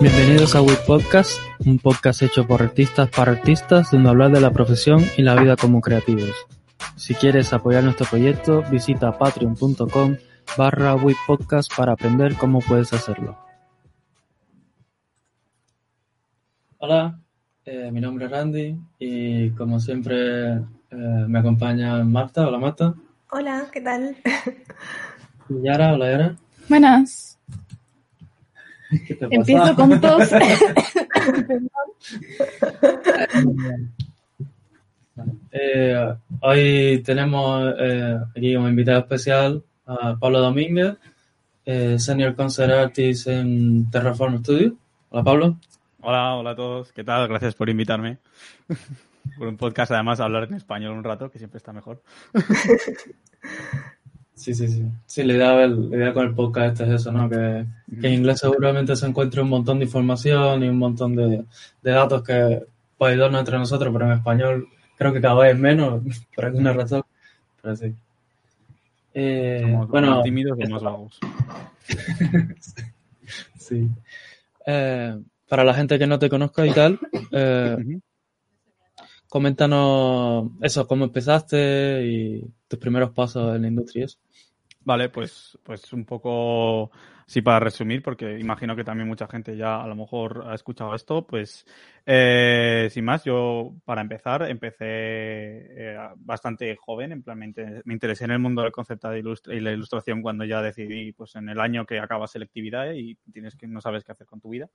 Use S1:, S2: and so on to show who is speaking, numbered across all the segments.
S1: Bienvenidos a WIP Podcast, un podcast hecho por artistas para artistas donde hablar de la profesión y la vida como creativos. Si quieres apoyar nuestro proyecto, visita patreon.com barra Podcast para aprender cómo puedes hacerlo. Hola, eh, mi nombre es Randy y como siempre eh, me acompaña Marta. Hola Marta.
S2: Hola, ¿qué tal?
S1: Yara, hola Yara.
S3: Buenas. Empiezo con tos.
S1: eh, hoy tenemos eh, aquí un invitado especial, a Pablo Domínguez, eh, Senior Concert Artist en Terraform Studio. Hola Pablo.
S4: Hola, hola a todos. ¿Qué tal? Gracias por invitarme. Por un podcast, además, hablar en español un rato, que siempre está mejor.
S1: Sí, sí, sí. Sí, la idea, la idea con el podcast este es eso, ¿no? Que, que, en inglés seguramente se encuentre un montón de información y un montón de, de datos que puede darnos entre nosotros, pero en español creo que cada vez menos, por alguna razón. Pero sí.
S4: Eh, Somos bueno, más tímidos y más vagos.
S1: sí. Eh, para la gente que no te conozca y tal, eh, coméntanos eso, cómo empezaste y tus primeros pasos en la industria.
S4: Vale, pues, pues un poco, sí, para resumir, porque imagino que también mucha gente ya a lo mejor ha escuchado esto, pues eh, sin más, yo para empezar empecé eh, bastante joven, en plan me, interesé en el mundo del concepto de y la ilustración cuando ya decidí, pues en el año que acaba selectividad y tienes que no sabes qué hacer con tu vida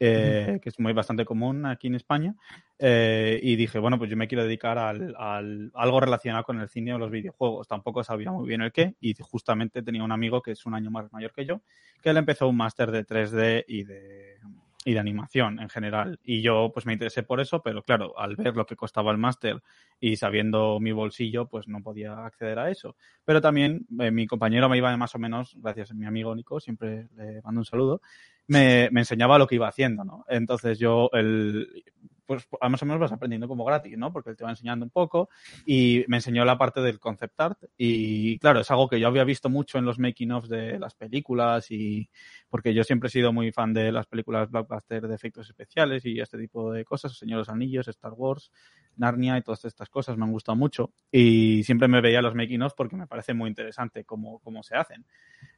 S4: eh, que es muy bastante común aquí en España. Eh, y dije, bueno, pues yo me quiero dedicar al, al, algo relacionado con el cine o los videojuegos. Tampoco sabía muy bien el qué. Y justamente tenía un amigo que es un año más mayor que yo, que él empezó un máster de 3D y de, y de animación en general. Y yo pues me interesé por eso, pero claro, al ver lo que costaba el máster y sabiendo mi bolsillo, pues no podía acceder a eso. Pero también eh, mi compañero me iba más o menos, gracias a mi amigo Nico, siempre le mando un saludo, me, me enseñaba lo que iba haciendo, ¿no? Entonces yo, el, pues más o menos vas aprendiendo como gratis, ¿no? Porque él te va enseñando un poco y me enseñó la parte del concept art y claro, es algo que yo había visto mucho en los making of de las películas y porque yo siempre he sido muy fan de las películas blockbuster de efectos especiales y este tipo de cosas, Señor los Anillos, Star Wars, Narnia y todas estas cosas me han gustado mucho y siempre me veía los making of porque me parece muy interesante cómo, cómo se hacen.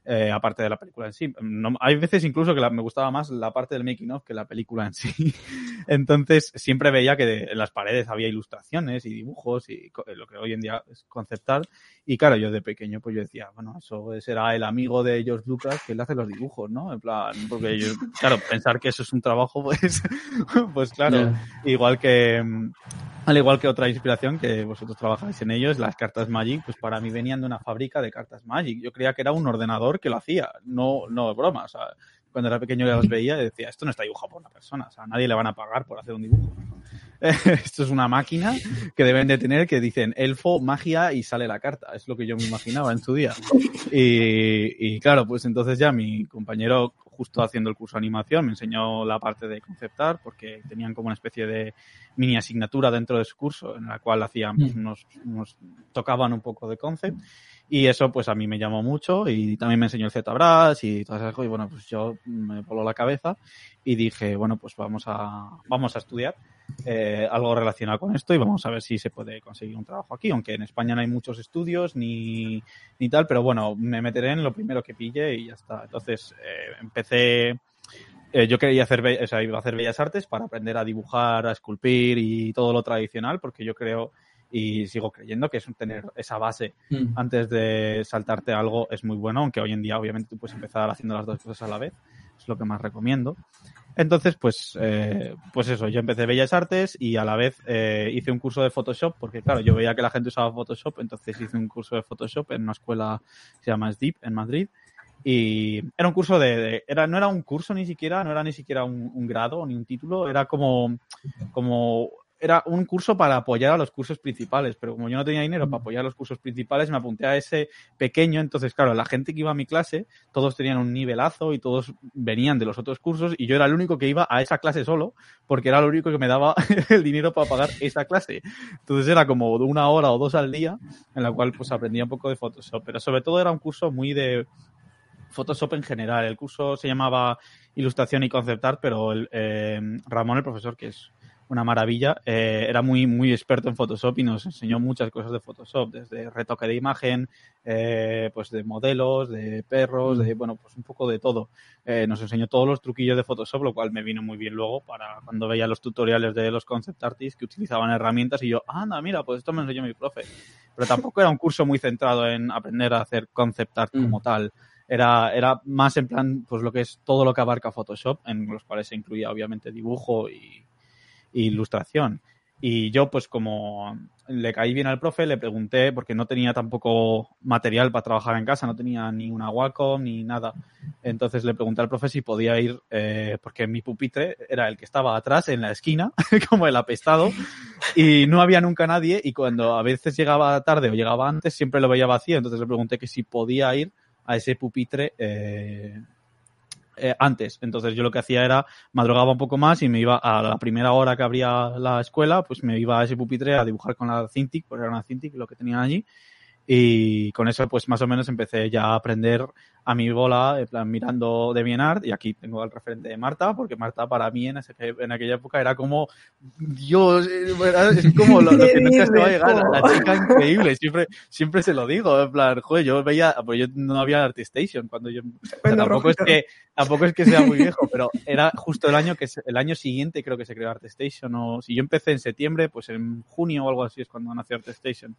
S4: Eh, aparte de la película en sí. No, hay veces incluso que la, me gustaba más la parte del making of que la película en sí. Entonces siempre veía que en las paredes había ilustraciones y dibujos y lo que hoy en día es conceptual. Y claro, yo de pequeño pues yo decía, bueno, eso será el amigo de George Lucas que le hace los dibujos, ¿no? En plan, porque yo, claro, pensar que eso es un trabajo, pues, pues claro, igual que al igual que otra inspiración que vosotros trabajáis en ellos, las cartas Magic, pues para mí venían de una fábrica de cartas Magic. Yo creía que era un ordenador que lo hacía, no, no broma. O sea, cuando era pequeño ya los veía y decía, esto no está dibujado por una persona, o sea, a nadie le van a pagar por hacer un dibujo. esto es una máquina que deben de tener que dicen elfo, magia y sale la carta. Es lo que yo me imaginaba en su día. Y, y claro, pues entonces ya mi compañero justo haciendo el curso de animación, me enseñó la parte de conceptar, porque tenían como una especie de mini asignatura dentro de su curso, en la cual hacían, pues, nos, tocaban un poco de concept, y eso pues a mí me llamó mucho, y también me enseñó el ZBrush y todas esas cosas, y bueno, pues yo me voló la cabeza, y dije, bueno, pues vamos a, vamos a estudiar. Eh, algo relacionado con esto y vamos a ver si se puede conseguir un trabajo aquí, aunque en España no hay muchos estudios ni, ni tal, pero bueno, me meteré en lo primero que pille y ya está. Entonces, eh, empecé, eh, yo quería hacer, o sea, iba a hacer bellas artes para aprender a dibujar, a esculpir y todo lo tradicional, porque yo creo y sigo creyendo que es tener esa base mm. antes de saltarte algo es muy bueno, aunque hoy en día obviamente tú puedes empezar haciendo las dos cosas a la vez, es lo que más recomiendo. Entonces, pues, eh, pues eso, yo empecé Bellas Artes y a la vez eh, hice un curso de Photoshop, porque claro, yo veía que la gente usaba Photoshop, entonces hice un curso de Photoshop en una escuela que se llama SDIP en Madrid. Y era un curso de, era, no era un curso ni siquiera, no era ni siquiera un, grado ni un título, era como, como era un curso para apoyar a los cursos principales, pero como yo no tenía dinero para apoyar a los cursos principales, me apunté a ese pequeño, entonces claro, la gente que iba a mi clase, todos tenían un nivelazo y todos venían de los otros cursos y yo era el único que iba a esa clase solo, porque era lo único que me daba el dinero para pagar esa clase. Entonces era como una hora o dos al día en la cual pues aprendía un poco de Photoshop, pero sobre todo era un curso muy de Photoshop en general. El curso se llamaba Ilustración y Concept Art, pero el, eh, Ramón, el profesor, que es una maravilla. Eh, era muy, muy experto en Photoshop y nos enseñó muchas cosas de Photoshop, desde retoque de imagen, eh, pues de modelos, de perros, de, bueno, pues un poco de todo. Eh, nos enseñó todos los truquillos de Photoshop, lo cual me vino muy bien luego para cuando veía los tutoriales de los concept artists que utilizaban herramientas y yo, anda, mira, pues esto me enseñó mi profe. Pero tampoco era un curso muy centrado en aprender a hacer concept art como mm. tal. Era, era más en plan, pues lo que es todo lo que abarca Photoshop, en los cuales se incluía obviamente dibujo y, ilustración. Y yo, pues como le caí bien al profe, le pregunté, porque no tenía tampoco material para trabajar en casa, no tenía ni una Wacom ni nada. Entonces le pregunté al profe si podía ir, eh, porque mi pupitre era el que estaba atrás en la esquina, como el apestado, y no había nunca nadie. Y cuando a veces llegaba tarde o llegaba antes, siempre lo veía vacío. Entonces le pregunté que si podía ir a ese pupitre eh, eh, antes. Entonces yo lo que hacía era madrugaba un poco más y me iba a la primera hora que abría la escuela, pues me iba a ese pupitre a dibujar con la Cintiq, porque era una Cintiq lo que tenían allí. Y con eso, pues más o menos empecé ya a aprender a mi bola, en plan, mirando de Bienart, y aquí tengo el referente de Marta, porque Marta para mí en, ese, en aquella época era como, Dios, es como lo, que nunca se va a llegar, la, chica increíble, siempre, siempre se lo digo, en plan, joder, yo veía, pues yo no había Artistation cuando yo, tampoco es que, tampoco es que sea muy viejo, pero era justo el año que, el año siguiente creo que se creó Artistation, o si yo empecé en septiembre, pues en junio o algo así es cuando nació Artistation.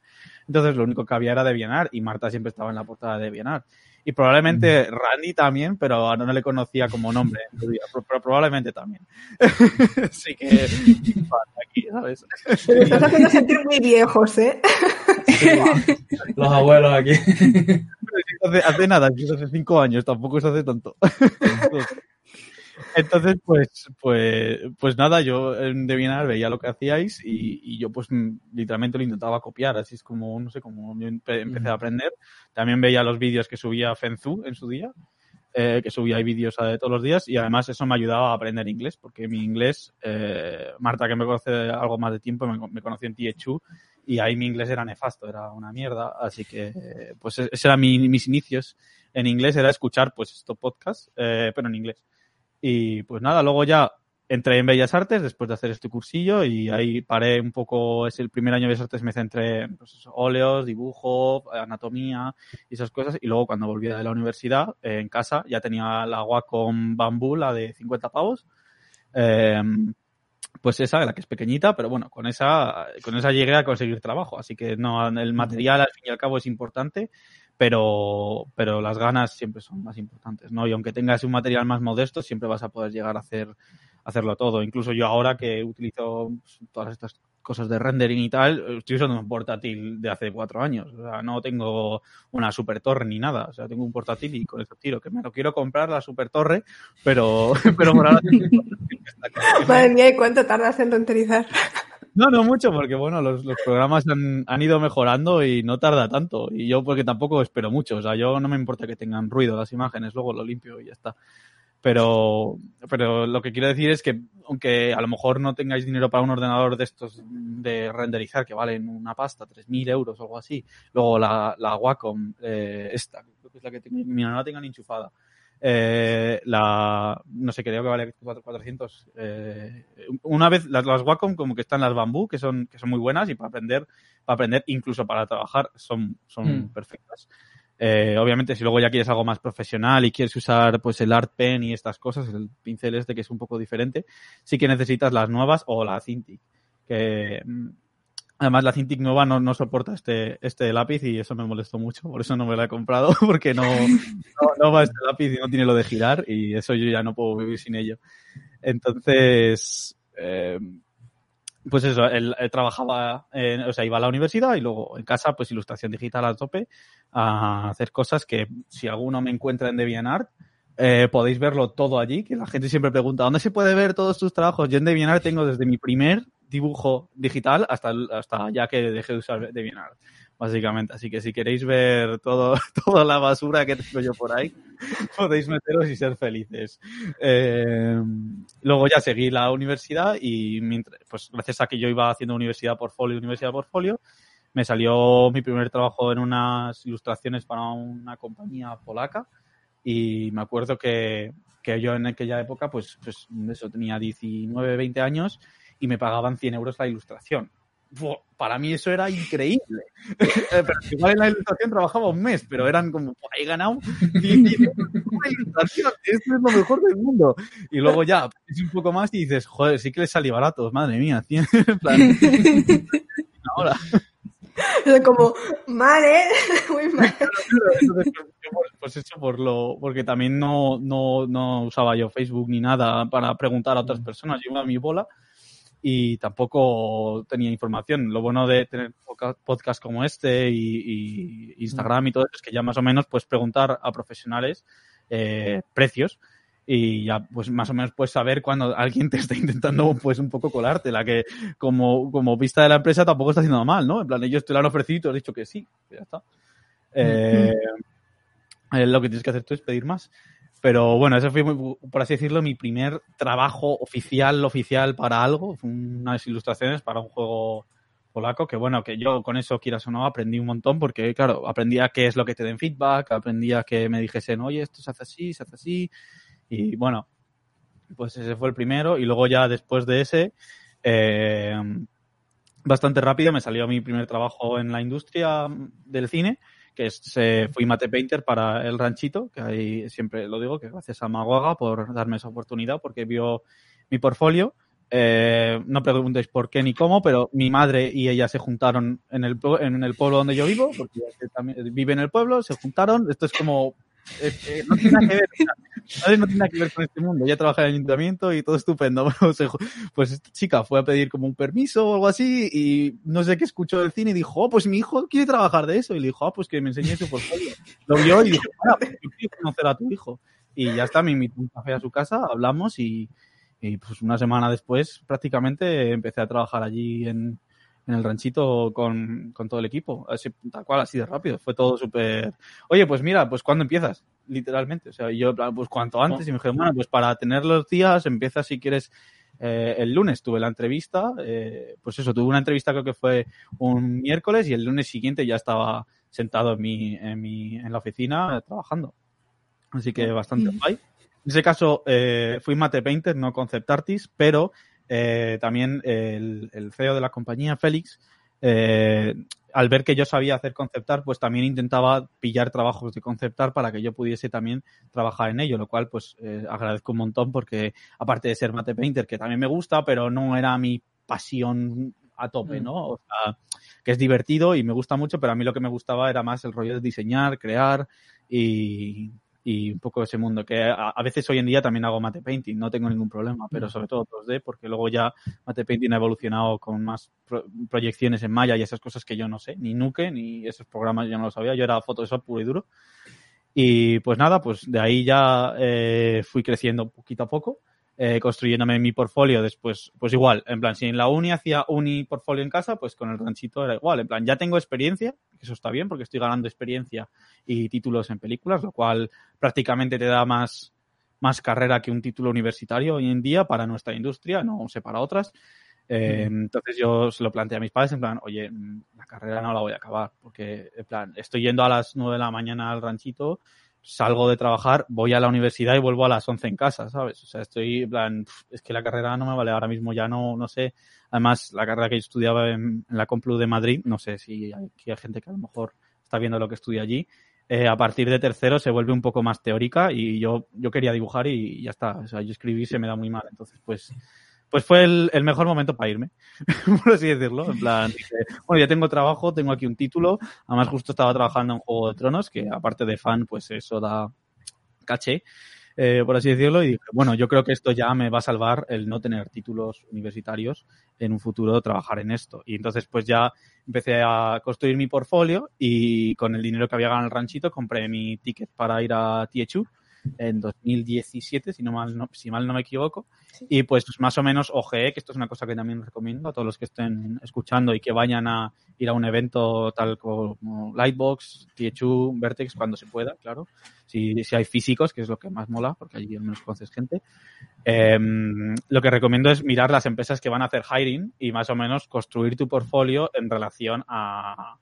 S4: Entonces lo único que había era de Bienart, y Marta siempre estaba en la portada de Bienart y probablemente Randy también, pero no le conocía como nombre pero, probablemente también. Así que
S2: aquí, ¿sabes? Me estás haciendo sentir muy viejos, ¿eh?
S1: Los abuelos aquí.
S4: Hace, hace nada, hace cinco años, tampoco se hace tanto. Entonces, pues, pues, pues nada, yo en Debianar veía lo que hacíais y, y, yo pues literalmente lo intentaba copiar, así es como, no sé, como empecé a aprender. También veía los vídeos que subía Fenzu en su día, eh, que subía vídeos de todos los días y además eso me ayudaba a aprender inglés, porque mi inglés, eh, Marta que me conoce algo más de tiempo, me, me conoció en THU y ahí mi inglés era nefasto, era una mierda, así que pues e-, ese eran mis inicios en inglés, era escuchar pues estos podcasts, eh, pero en inglés. Y pues nada, luego ya entré en Bellas Artes después de hacer este cursillo y ahí paré un poco, es el primer año de Bellas Artes me centré en pues, óleos, dibujo, anatomía y esas cosas y luego cuando volví de la universidad eh, en casa ya tenía la agua con bambú, la de 50 pavos. Eh, pues esa, la que es pequeñita, pero bueno, con esa, con esa llegué a conseguir trabajo. Así que no, el material al fin y al cabo es importante pero, pero las ganas siempre son más importantes, ¿no? Y aunque tengas un material más modesto, siempre vas a poder llegar a hacer hacerlo todo. Incluso yo ahora que utilizo pues, todas estas cosas de rendering y tal, estoy usando un portátil de hace cuatro años. O sea, no tengo una super torre ni nada. O sea, tengo un portátil y con eso tiro. Que me lo quiero comprar la super torre, pero, pero por ahora...
S2: Madre mía, ¿y cuánto tardas en renderizar?
S4: No, no mucho, porque bueno, los, los programas han, han, ido mejorando y no tarda tanto. Y yo porque tampoco espero mucho. O sea, yo no me importa que tengan ruido las imágenes, luego lo limpio y ya está. Pero, pero lo que quiero decir es que, aunque a lo mejor no tengáis dinero para un ordenador de estos de renderizar que valen una pasta, 3.000 euros o algo así, luego la, la Wacom, eh, esta, creo que es la que tengo, mira, no la tengan enchufada, eh, la, no sé, creo que vale 400. Eh, una vez, las, las, Wacom como que están las bambú, que son, que son muy buenas y para aprender, para aprender, incluso para trabajar, son, son mm. perfectas. Eh, obviamente, si luego ya quieres algo más profesional y quieres usar pues el Art Pen y estas cosas, el pincel este que es un poco diferente, sí que necesitas las nuevas o la Cintiq, que mm, Además, la Cintiq nueva no, soporta este, este lápiz y eso me molestó mucho, por eso no me la he comprado, porque no, no, va este lápiz y no tiene lo de girar y eso yo ya no puedo vivir sin ello. Entonces, eh, pues eso, él, trabajaba, o sea, iba a la universidad y luego en casa, pues ilustración digital a tope, a hacer cosas que si alguno me encuentra en DeviantArt, eh, podéis verlo todo allí, que la gente siempre pregunta, ¿dónde se puede ver todos tus trabajos? Yo en DeviantArt tengo desde mi primer dibujo digital hasta, hasta ya que dejé de usar DeviantArt básicamente. Así que si queréis ver todo, toda la basura que tengo yo por ahí, podéis meteros y ser felices. Eh, luego ya seguí la universidad y mientras, pues gracias a que yo iba haciendo universidad portfolio, universidad portfolio, me salió mi primer trabajo en unas ilustraciones para una compañía polaca y me acuerdo que, que yo en aquella época, pues, pues eso, tenía 19, 20 años y me pagaban 100 euros la ilustración para mí eso era increíble. Pero igual en la ilustración trabajaba un mes, pero eran como, he ganado ilustración, esto es lo mejor del mundo. Y luego ya, es un poco más y dices, joder, sí que les salí baratos, madre mía, plan,
S2: ahora. Como, mal, ¿eh? Muy mal.
S4: pues eso por lo, porque también no, no, no usaba yo Facebook ni nada para preguntar a otras personas, yo iba a mi bola y tampoco tenía información. Lo bueno de tener podcast como este y, Instagram y todo eso es que ya más o menos puedes preguntar a profesionales eh, precios y ya pues más o menos puedes saber cuando alguien te está intentando pues un poco colarte, la que como, como vista de la empresa tampoco está haciendo mal, ¿no? En plan, ellos te lo han ofrecido y tú has dicho que sí, ya está. Eh, lo que tienes que hacer tú es pedir más. Pero bueno, ese fue, por así decirlo, mi primer trabajo oficial, oficial para algo. Fue unas ilustraciones para un juego polaco, que bueno, que yo con eso, quieras o no, aprendí un montón, porque claro, aprendía qué es lo que te den feedback, aprendía que me dijesen, oye, esto se hace así, se hace así. Y bueno, pues ese fue el primero. Y luego ya después de ese, eh, bastante rápido me salió mi primer trabajo en la industria del cine que se fui mate painter para el ranchito, que ahí siempre lo digo, que gracias a Maguaga por darme esa oportunidad, porque vio mi portfolio. Eh, no preguntéis por qué ni cómo, pero mi madre y ella se juntaron en el, en el pueblo donde yo vivo, porque también vive en el pueblo, se juntaron. Esto es como eh, no tiene nada que ver, no tiene que ver con este mundo. Ya trabaja en el ayuntamiento y todo estupendo. pues esta chica fue a pedir como un permiso o algo así y no sé qué escuchó del cine y dijo, oh, pues mi hijo quiere trabajar de eso. Y le dijo, ah, pues que me enseñe su portfolio. Lo vio y dijo, bueno, pues yo quiero conocer a tu hijo. Y ya está, me invitó un café a su casa, hablamos y, y pues una semana después prácticamente empecé a trabajar allí en, en el ranchito con, con todo el equipo. Así, tal cual, así de rápido. Fue todo súper. Oye, pues mira, pues ¿cuándo empiezas? Literalmente. O sea, yo, pues cuanto antes. Y me dijeron, bueno, pues para tener los días, empieza si quieres. Eh, el lunes tuve la entrevista, eh, pues eso, tuve una entrevista creo que fue un miércoles y el lunes siguiente ya estaba sentado en mi, en mi, en la oficina trabajando. Así que bastante guay. En ese caso, eh, fui mate painter, no concept artist, pero eh, también el, el, CEO de la compañía, Félix, eh, al ver que yo sabía hacer conceptar, pues también intentaba pillar trabajos de conceptar para que yo pudiese también trabajar en ello, lo cual pues eh, agradezco un montón porque aparte de ser mate painter, que también me gusta, pero no era mi pasión a tope, mm. ¿no? O sea, que es divertido y me gusta mucho, pero a mí lo que me gustaba era más el rollo de diseñar, crear y, y un poco ese mundo, que a, veces hoy en día también hago mate painting, no tengo ningún problema, pero sobre todo 2D, porque luego ya mate painting ha evolucionado con más proyecciones en Maya y esas cosas que yo no sé, ni Nuke, ni esos programas yo no lo sabía, yo era Photoshop puro y duro. Y pues nada, pues de ahí ya eh, fui creciendo poquito a poco eh, construyéndome mi portfolio después, pues igual, en plan, si en la uni hacía uni portfolio en casa, pues con el ranchito era igual, en plan, ya tengo experiencia, eso está bien porque estoy ganando experiencia y títulos en películas, lo cual prácticamente te da más, más carrera que un título universitario hoy en día para nuestra industria, no sé para otras. Eh, entonces yo se lo planteé a mis padres en plan, oye, mm, la carrera no la voy a acabar, porque en plan, estoy yendo a las nueve de la mañana al ranchito, salgo de trabajar, voy a la universidad y vuelvo a las 11 en casa, ¿sabes? O sea, estoy en plan, es que la carrera no me vale ahora mismo, ya no, no sé. Además, la carrera que yo estudiaba en, la Complu de Madrid, no sé si hay, hay, gente que a lo mejor está viendo lo que estudia allí. Eh, a partir de tercero se vuelve un poco más teórica y yo, yo quería dibujar y, ya está. O sea, yo escribí se me da muy mal. Entonces, pues, pues fue el, mejor momento para irme, por así decirlo. En plan, dije, bueno, ya tengo trabajo, tengo aquí un título. Además, justo estaba trabajando en Juego de Tronos, que aparte de fan, pues eso da caché, eh, por así decirlo. Y dije, bueno, yo creo que esto ya me va a salvar el no tener títulos universitarios en un futuro trabajar en esto. Y entonces, pues ya empecé a construir mi portfolio y con el dinero que había ganado en el ranchito compré mi ticket para ir a THU en 2017, si, no mal, no, si mal no me equivoco. Y pues más o menos OGE, que esto es una cosa que también recomiendo a todos los que estén escuchando y que vayan a ir a un evento tal como Lightbox, THU, Vertex, cuando se pueda, claro. Si, si hay físicos, que es lo que más mola, porque allí al menos conoces gente. Em, lo que recomiendo es mirar las empresas que van a hacer hiring y más o menos construir tu portfolio en relación a,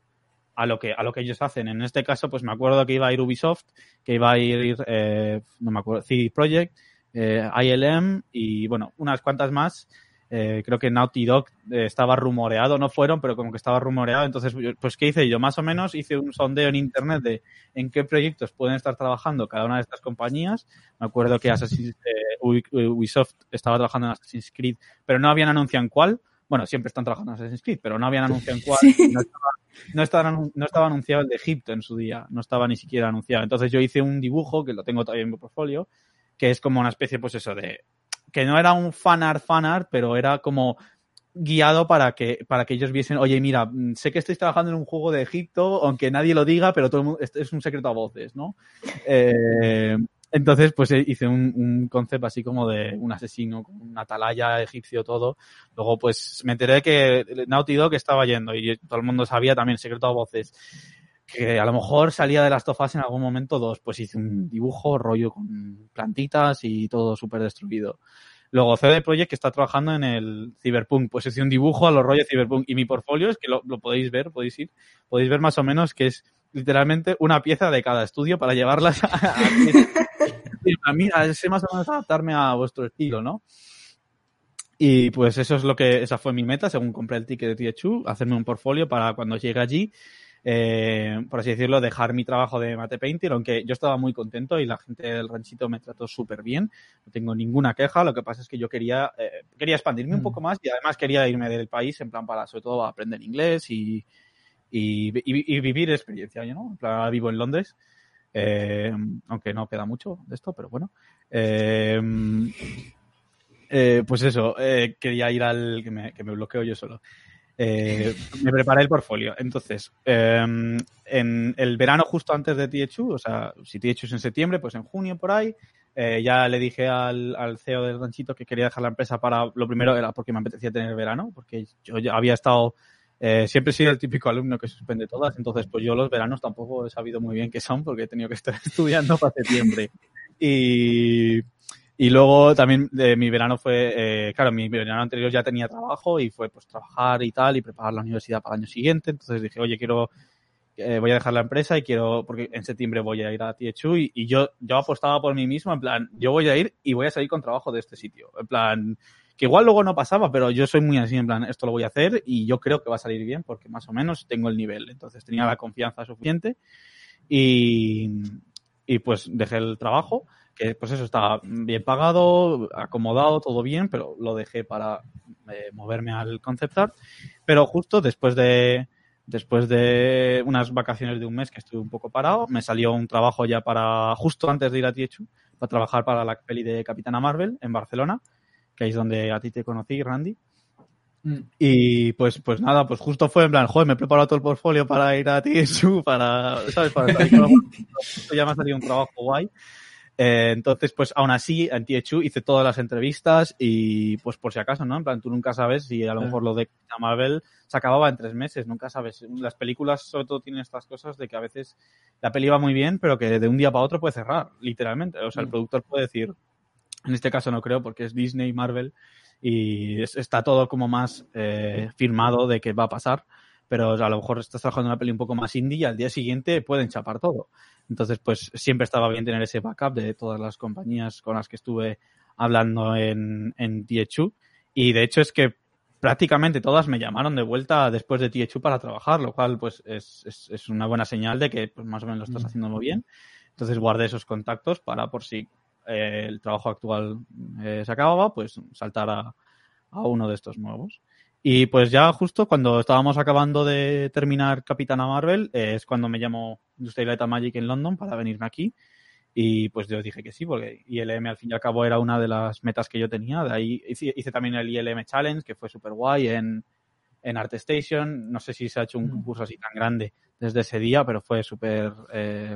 S4: a lo que a lo que ellos hacen. En este caso, pues me acuerdo que iba a ir Ubisoft, que iba a ir, eh, no me acuerdo, CD Projekt, eh, ILM y bueno, unas cuantas más. Eh, creo que Naughty Dog eh, estaba rumoreado, no fueron, pero como que estaba rumoreado. Entonces, pues, ¿qué hice yo? Más o menos hice un sondeo en internet de en qué proyectos pueden estar trabajando cada una de estas compañías. Me acuerdo que Assassin's, Ubisoft estaba trabajando en Assassin's Creed, pero no habían anunciado en cuál. Bueno, siempre están trabajando en Assassin's Creed, pero no habían anunciado en cuál. No, estaba, no, estaba, no, estaba, anunciado el de Egipto en su día, no estaba ni siquiera anunciado. Entonces yo hice un dibujo, que lo tengo todavía en mi portfolio, que es como una especie, pues eso, de que no era un fanart fanart, pero era como guiado para que, para que ellos viesen, oye, mira, sé que estáis trabajando en un juego de Egipto, aunque nadie lo diga, pero todo el mundo, es un secreto a voces, ¿no? Eh, entonces, pues hice un, un, concepto así como de un asesino, con un atalaya egipcio, todo. Luego, pues me enteré que Naughty Dog estaba yendo y todo el mundo sabía también, secreto a voces, que a lo mejor salía de las tofas en algún momento dos. Pues hice un dibujo, rollo con plantitas y todo súper destruido. Luego CD Projekt que está trabajando en el Cyberpunk, pues hice un dibujo a los rollos Cyberpunk y mi portfolio es que lo, lo podéis ver, podéis ir, podéis ver más o menos que es literalmente una pieza de cada estudio para llevarlas a, a, mira, sé más o menos adaptarme a vuestro estilo, ¿no? Y pues eso es lo que, esa fue mi meta, según compré el ticket de THU, hacerme un portfolio para cuando llegue allí, eh, por así decirlo, dejar mi trabajo de mate painter, aunque yo estaba muy contento y la gente del ranchito me trató súper bien, no tengo ninguna queja, lo que pasa es que yo quería, eh, quería expandirme un poco más y además quería irme del país en plan para sobre todo aprender inglés y, y, y, y vivir experiencia, ¿no? En plan, vivo en Londres, eh, aunque no queda mucho de esto, pero bueno. Eh, eh, pues eso, quería ir al que me, que me bloqueo yo solo. Me preparé el portfolio. Entonces, eh, en el verano justo antes de THU, o sea, si THU es en septiembre, pues en junio por ahí, ya le dije al, al, CEO del ranchito que quería dejar la empresa para, lo primero era porque me apetecía tener verano, porque yo ya había estado eh, siempre he sido el típico alumno que suspende todas, entonces pues yo los veranos tampoco he sabido muy bien qué son porque he tenido que estar estudiando para septiembre. Y, y luego también de mi verano fue, eh, claro, mi verano anterior ya tenía trabajo y fue pues trabajar y tal y preparar la universidad para el año siguiente. Entonces dije, oye, quiero, eh, voy a dejar la empresa y quiero, porque en septiembre voy a ir a THU y, y yo, yo apostaba por mí mismo, en plan, yo voy a ir y voy a salir con trabajo de este sitio. En plan, que igual luego no pasaba, pero yo soy muy así, en plan, esto lo voy a hacer y yo creo que va a salir bien porque más o menos tengo el nivel. Entonces tenía la confianza suficiente y, y pues dejé el trabajo, que pues eso estaba bien pagado, acomodado, todo bien, pero lo dejé para eh, moverme al concept art. Pero justo después de, después de unas vacaciones de un mes que estuve un poco parado, me salió un trabajo ya para, justo antes de ir a Tiechu, para trabajar para la peli de Capitana Marvel en Barcelona que es donde a ti te conocí, Randy. Mm. Y pues, pues nada, pues justo fue en plan, joder, me he preparado todo el portfolio para ir a TSU, para, ¿sabes? Para ya me ha salido un trabajo guay. Eh, entonces, pues aún así, en THU hice todas las entrevistas y pues por si acaso, ¿no? En plan, tú nunca sabes si a lo mejor lo de Marvel se acababa en tres meses, nunca sabes. Las películas sobre todo tienen estas cosas de que a veces la peli va muy bien, pero que de un día para otro puede cerrar, literalmente. O sea, el productor puede decir, en este caso no creo porque es Disney, Marvel y es, está todo como más eh, firmado de que va a pasar. Pero a lo mejor estás trabajando en una peli un poco más indie y al día siguiente pueden chapar todo. Entonces, pues siempre estaba bien tener ese backup de todas las compañías con las que estuve hablando en, en THU. Y de hecho es que prácticamente todas me llamaron de vuelta después de THU para trabajar, lo cual pues es, es, es una buena señal de que pues, más o menos lo estás mm. haciendo muy bien. Entonces guardé esos contactos para por si eh, el trabajo actual eh, se acababa, pues saltar a, a, uno de estos nuevos. Y pues ya justo cuando estábamos acabando de terminar Capitana Marvel, eh, es cuando me llamó Industrial Light Magic en London para venirme aquí. Y pues yo dije que sí, porque ILM al fin y al cabo era una de las metas que yo tenía. De ahí hice, hice también el ILM Challenge, que fue súper guay en, en ArtStation. No sé si se ha hecho un mm. curso así tan grande desde ese día, pero fue súper eh,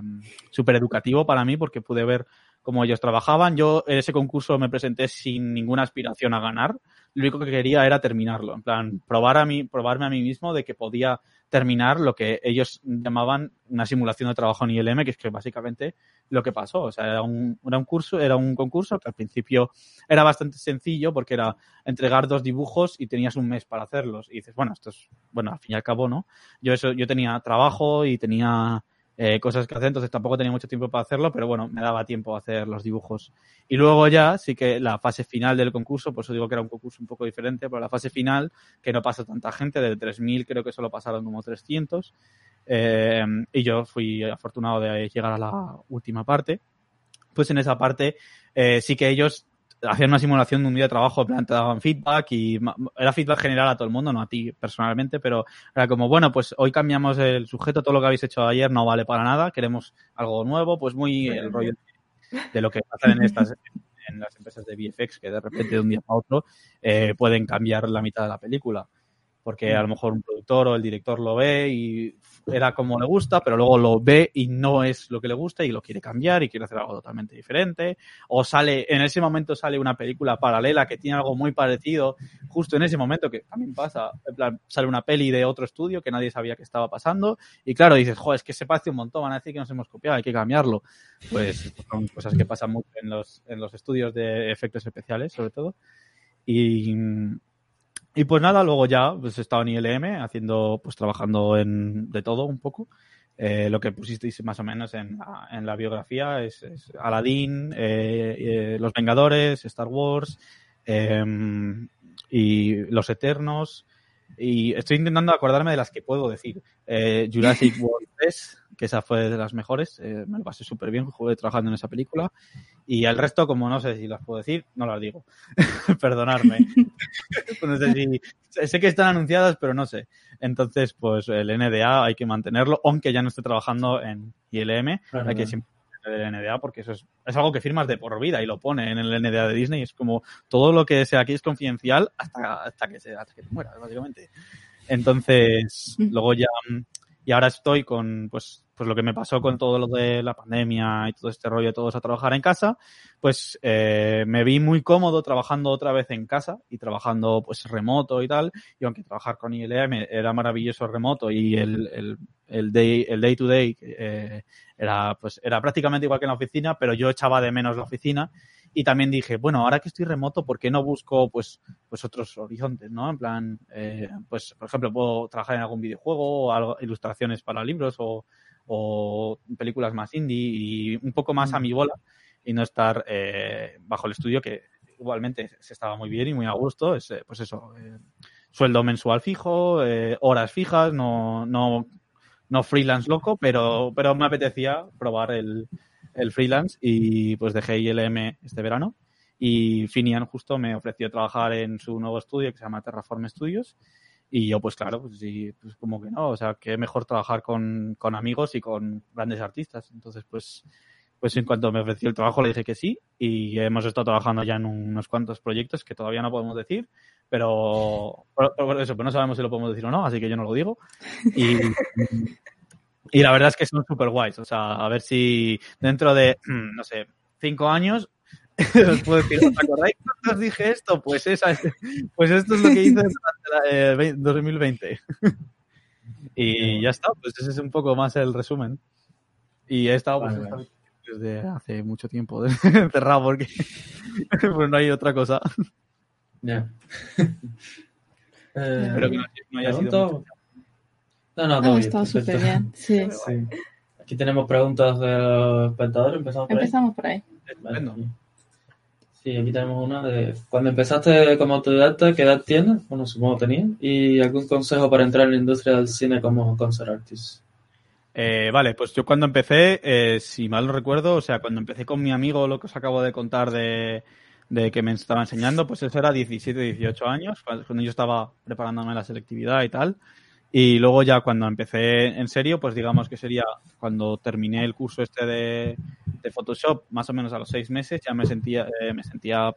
S4: super educativo para mí porque pude ver cómo ellos trabajaban. Yo en ese concurso me presenté sin ninguna aspiración a ganar. Lo único que quería era terminarlo, en plan, probar a mí, probarme a mí mismo de que podía terminar lo que ellos llamaban una simulación de trabajo en ILM, que es que básicamente lo que pasó. O sea, era un, era un curso, era un concurso que al principio era bastante sencillo porque era entregar dos dibujos y tenías un mes para hacerlos. Y dices, bueno, esto es, bueno, al fin y al cabo, ¿no? Yo eso, yo tenía trabajo y tenía eh, cosas que hacer, entonces tampoco tenía mucho tiempo para hacerlo, pero bueno, me daba tiempo a hacer los dibujos. Y luego ya sí que la fase final del concurso, por eso digo que era un concurso un poco diferente, pero la fase final, que no pasa tanta gente, de 3.000 creo que solo pasaron como 300, eh, y yo fui afortunado de llegar a la última parte, pues en esa parte eh, sí que ellos hacían una simulación de un día de trabajo, en plan, te daban feedback y era feedback general a todo el mundo, no a ti personalmente, pero era como, bueno, pues hoy cambiamos el sujeto, todo lo que habéis hecho ayer no vale para nada, queremos algo nuevo, pues muy el rollo de, lo que pasa en estas en las empresas de VFX, que de repente de un día para otro eh, pueden cambiar la mitad de la película porque a lo mejor un productor o el director lo ve y era como le gusta, pero luego lo ve y no es lo que le gusta y lo quiere cambiar y quiere hacer algo totalmente diferente. O sale, en ese momento sale una película paralela que tiene algo muy parecido, justo en ese momento que también pasa, en plan, sale una peli de otro estudio que nadie sabía que estaba pasando y claro, dices, joder, es que se parece un montón, van a decir que nos hemos copiado, hay que cambiarlo. Pues son cosas que pasan mucho en los, en los estudios de efectos especiales, sobre todo. Y, y pues nada, luego ya pues he estado en ILM haciendo, pues trabajando en de todo un poco. Eh, lo que pusisteis más o menos en la, en la biografía es, es Aladdin, eh, eh, Los Vengadores, Star Wars em, y Los Eternos. Y estoy intentando acordarme de las que puedo decir. Jurassic World 3, que esa fue de las mejores, eh, me lo pasé súper bien, jugué trabajando en esa película. Y el resto, como no sé si las puedo decir, no las digo. Perdonadme. no sé, si, sé que están anunciadas, pero no sé. Entonces, pues el NDA hay que mantenerlo, aunque ya no esté trabajando en ILM, hay que siempre el NDA porque eso es, es, algo que firmas de por vida y lo pone en el NDA de Disney. Es como todo lo que sea aquí es confidencial hasta, hasta, que, se, hasta que te mueras, básicamente. Entonces, luego ya, y ahora estoy con, pues, pues lo que me pasó con todo lo de la pandemia y todo este rollo, todos a trabajar en casa, pues eh, me vi muy cómodo trabajando otra vez en casa y trabajando pues remoto y tal. Y aunque trabajar con ILM era maravilloso remoto y el, el, el day, el day to day eh, era pues era prácticamente igual que en la oficina, pero yo echaba de menos la oficina y también dije, bueno, ahora que estoy remoto, ¿por qué no busco pues, pues otros horizontes, ¿no? En plan, eh, pues, por ejemplo, puedo trabajar en algún videojuego o algo, ilustraciones para libros o, o películas más indie y un poco más a mi bola y no estar eh, bajo el estudio que igualmente se estaba muy bien y muy a gusto. Es, eh, pues eso, eh, sueldo mensual fijo, eh, horas fijas, no, no, no freelance loco, pero, pero me apetecía probar el, el freelance y pues dejé ILM este verano y Finian justo me ofreció trabajar en su nuevo estudio que se llama Terraform Studios y yo, pues claro, pues sí, pues como que no, o sea, que mejor trabajar con, con amigos y con grandes artistas. Entonces, pues, pues en cuanto me ofreció el trabajo le dije que sí y hemos estado trabajando ya en unos cuantos proyectos que todavía no podemos decir, pero por, eso, pues no sabemos si lo podemos decir o no, así que yo no lo digo. Y, y la verdad es que son súper guays, o sea, a ver si dentro de, no sé, cinco años os puedo decir, ¿os acordáis cuando os dije esto? Pues esa, pues esto es lo que hice durante la, eh, 2020. y ya está, pues ese es un poco más el resumen. Y he estado pues, vale, vale. desde hace mucho tiempo encerrado porque pues no hay otra cosa.
S1: Ya.
S4: eh, Espero que no, no haya sido.
S1: No, no,
S3: Ha
S1: todo
S3: estado
S1: bien.
S3: súper bien. Sí.
S1: Sí. Aquí tenemos preguntas de los espectadores. Empezamos por ahí.
S3: Empezamos por ahí.
S4: Estupendo.
S1: Sí, aquí tenemos una de cuando empezaste como autodidacta, ¿qué edad tienes? Bueno, supongo que tenías. ¿Y algún consejo para entrar en la industria del cine como concert artist?
S4: Eh, vale, pues yo cuando empecé, eh, si mal no recuerdo, o sea, cuando empecé con mi amigo, lo que os acabo de contar de, de que me estaba enseñando, pues eso era 17, 18 años, cuando yo estaba preparándome la selectividad y tal. Y luego ya cuando empecé en serio, pues digamos que sería cuando terminé el curso este de, de Photoshop, más o menos a los seis meses, ya me sentía, eh, me sentía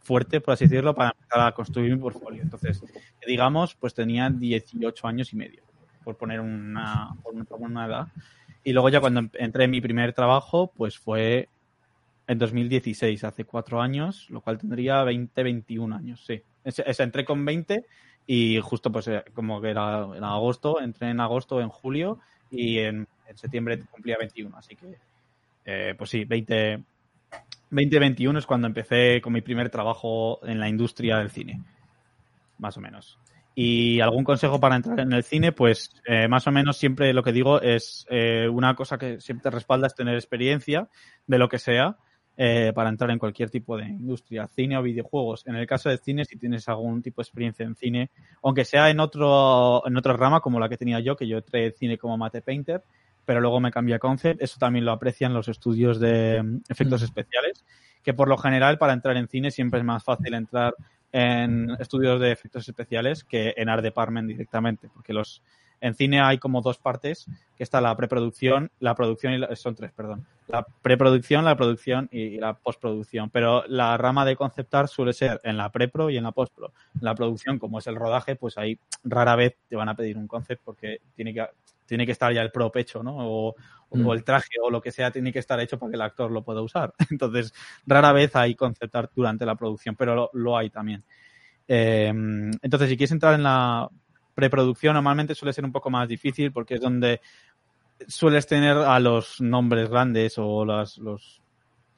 S4: fuerte, por así decirlo, para empezar a construir mi portfolio. Entonces, digamos, pues tenía 18 años y medio, por poner una, por una edad. Y luego ya cuando entré en mi primer trabajo, pues fue en 2016, hace cuatro años, lo cual tendría 20, 21 años, sí. Es, entré con 20 y justo pues eh, como que era en agosto, entré en agosto, en julio y en, septiembre cumplía 21, así que eh, pues sí, 20, 2021 es cuando empecé con mi primer trabajo en la industria del cine, más o menos. Y algún consejo para entrar en el cine, pues eh, más o menos siempre lo que digo es una cosa que siempre respalda es tener experiencia de lo que sea eh, para entrar en cualquier tipo de industria, cine o videojuegos. En el caso de cine, si tienes algún tipo de experiencia en cine, aunque sea en otro en otra rama como la que tenía yo, que yo entré en cine como mate painter, pero luego me cambié a concept, eso también lo aprecian los estudios de mm, efectos especiales, que por lo general para entrar en cine siempre es más fácil entrar en estudios de efectos especiales que en Art Department directamente, porque los en cine hay como dos partes, que está la preproducción, la producción y la, son tres, perdón. La preproducción, la producción y la postproducción. Pero la rama de conceptar suele ser en la prepro y en la postpro. En la producción, como es el rodaje, pues ahí rara vez te van a pedir un concept porque tiene que tiene que estar ya el prop hecho, ¿no? O, mm. el traje o lo que sea tiene que estar hecho para que el actor lo pueda usar. Entonces, rara vez hay concept art durante la producción, pero lo, hay también. Eh, entonces, si quieres entrar en la preproducción, normalmente suele ser un poco más difícil porque es donde sueles tener a los nombres grandes o los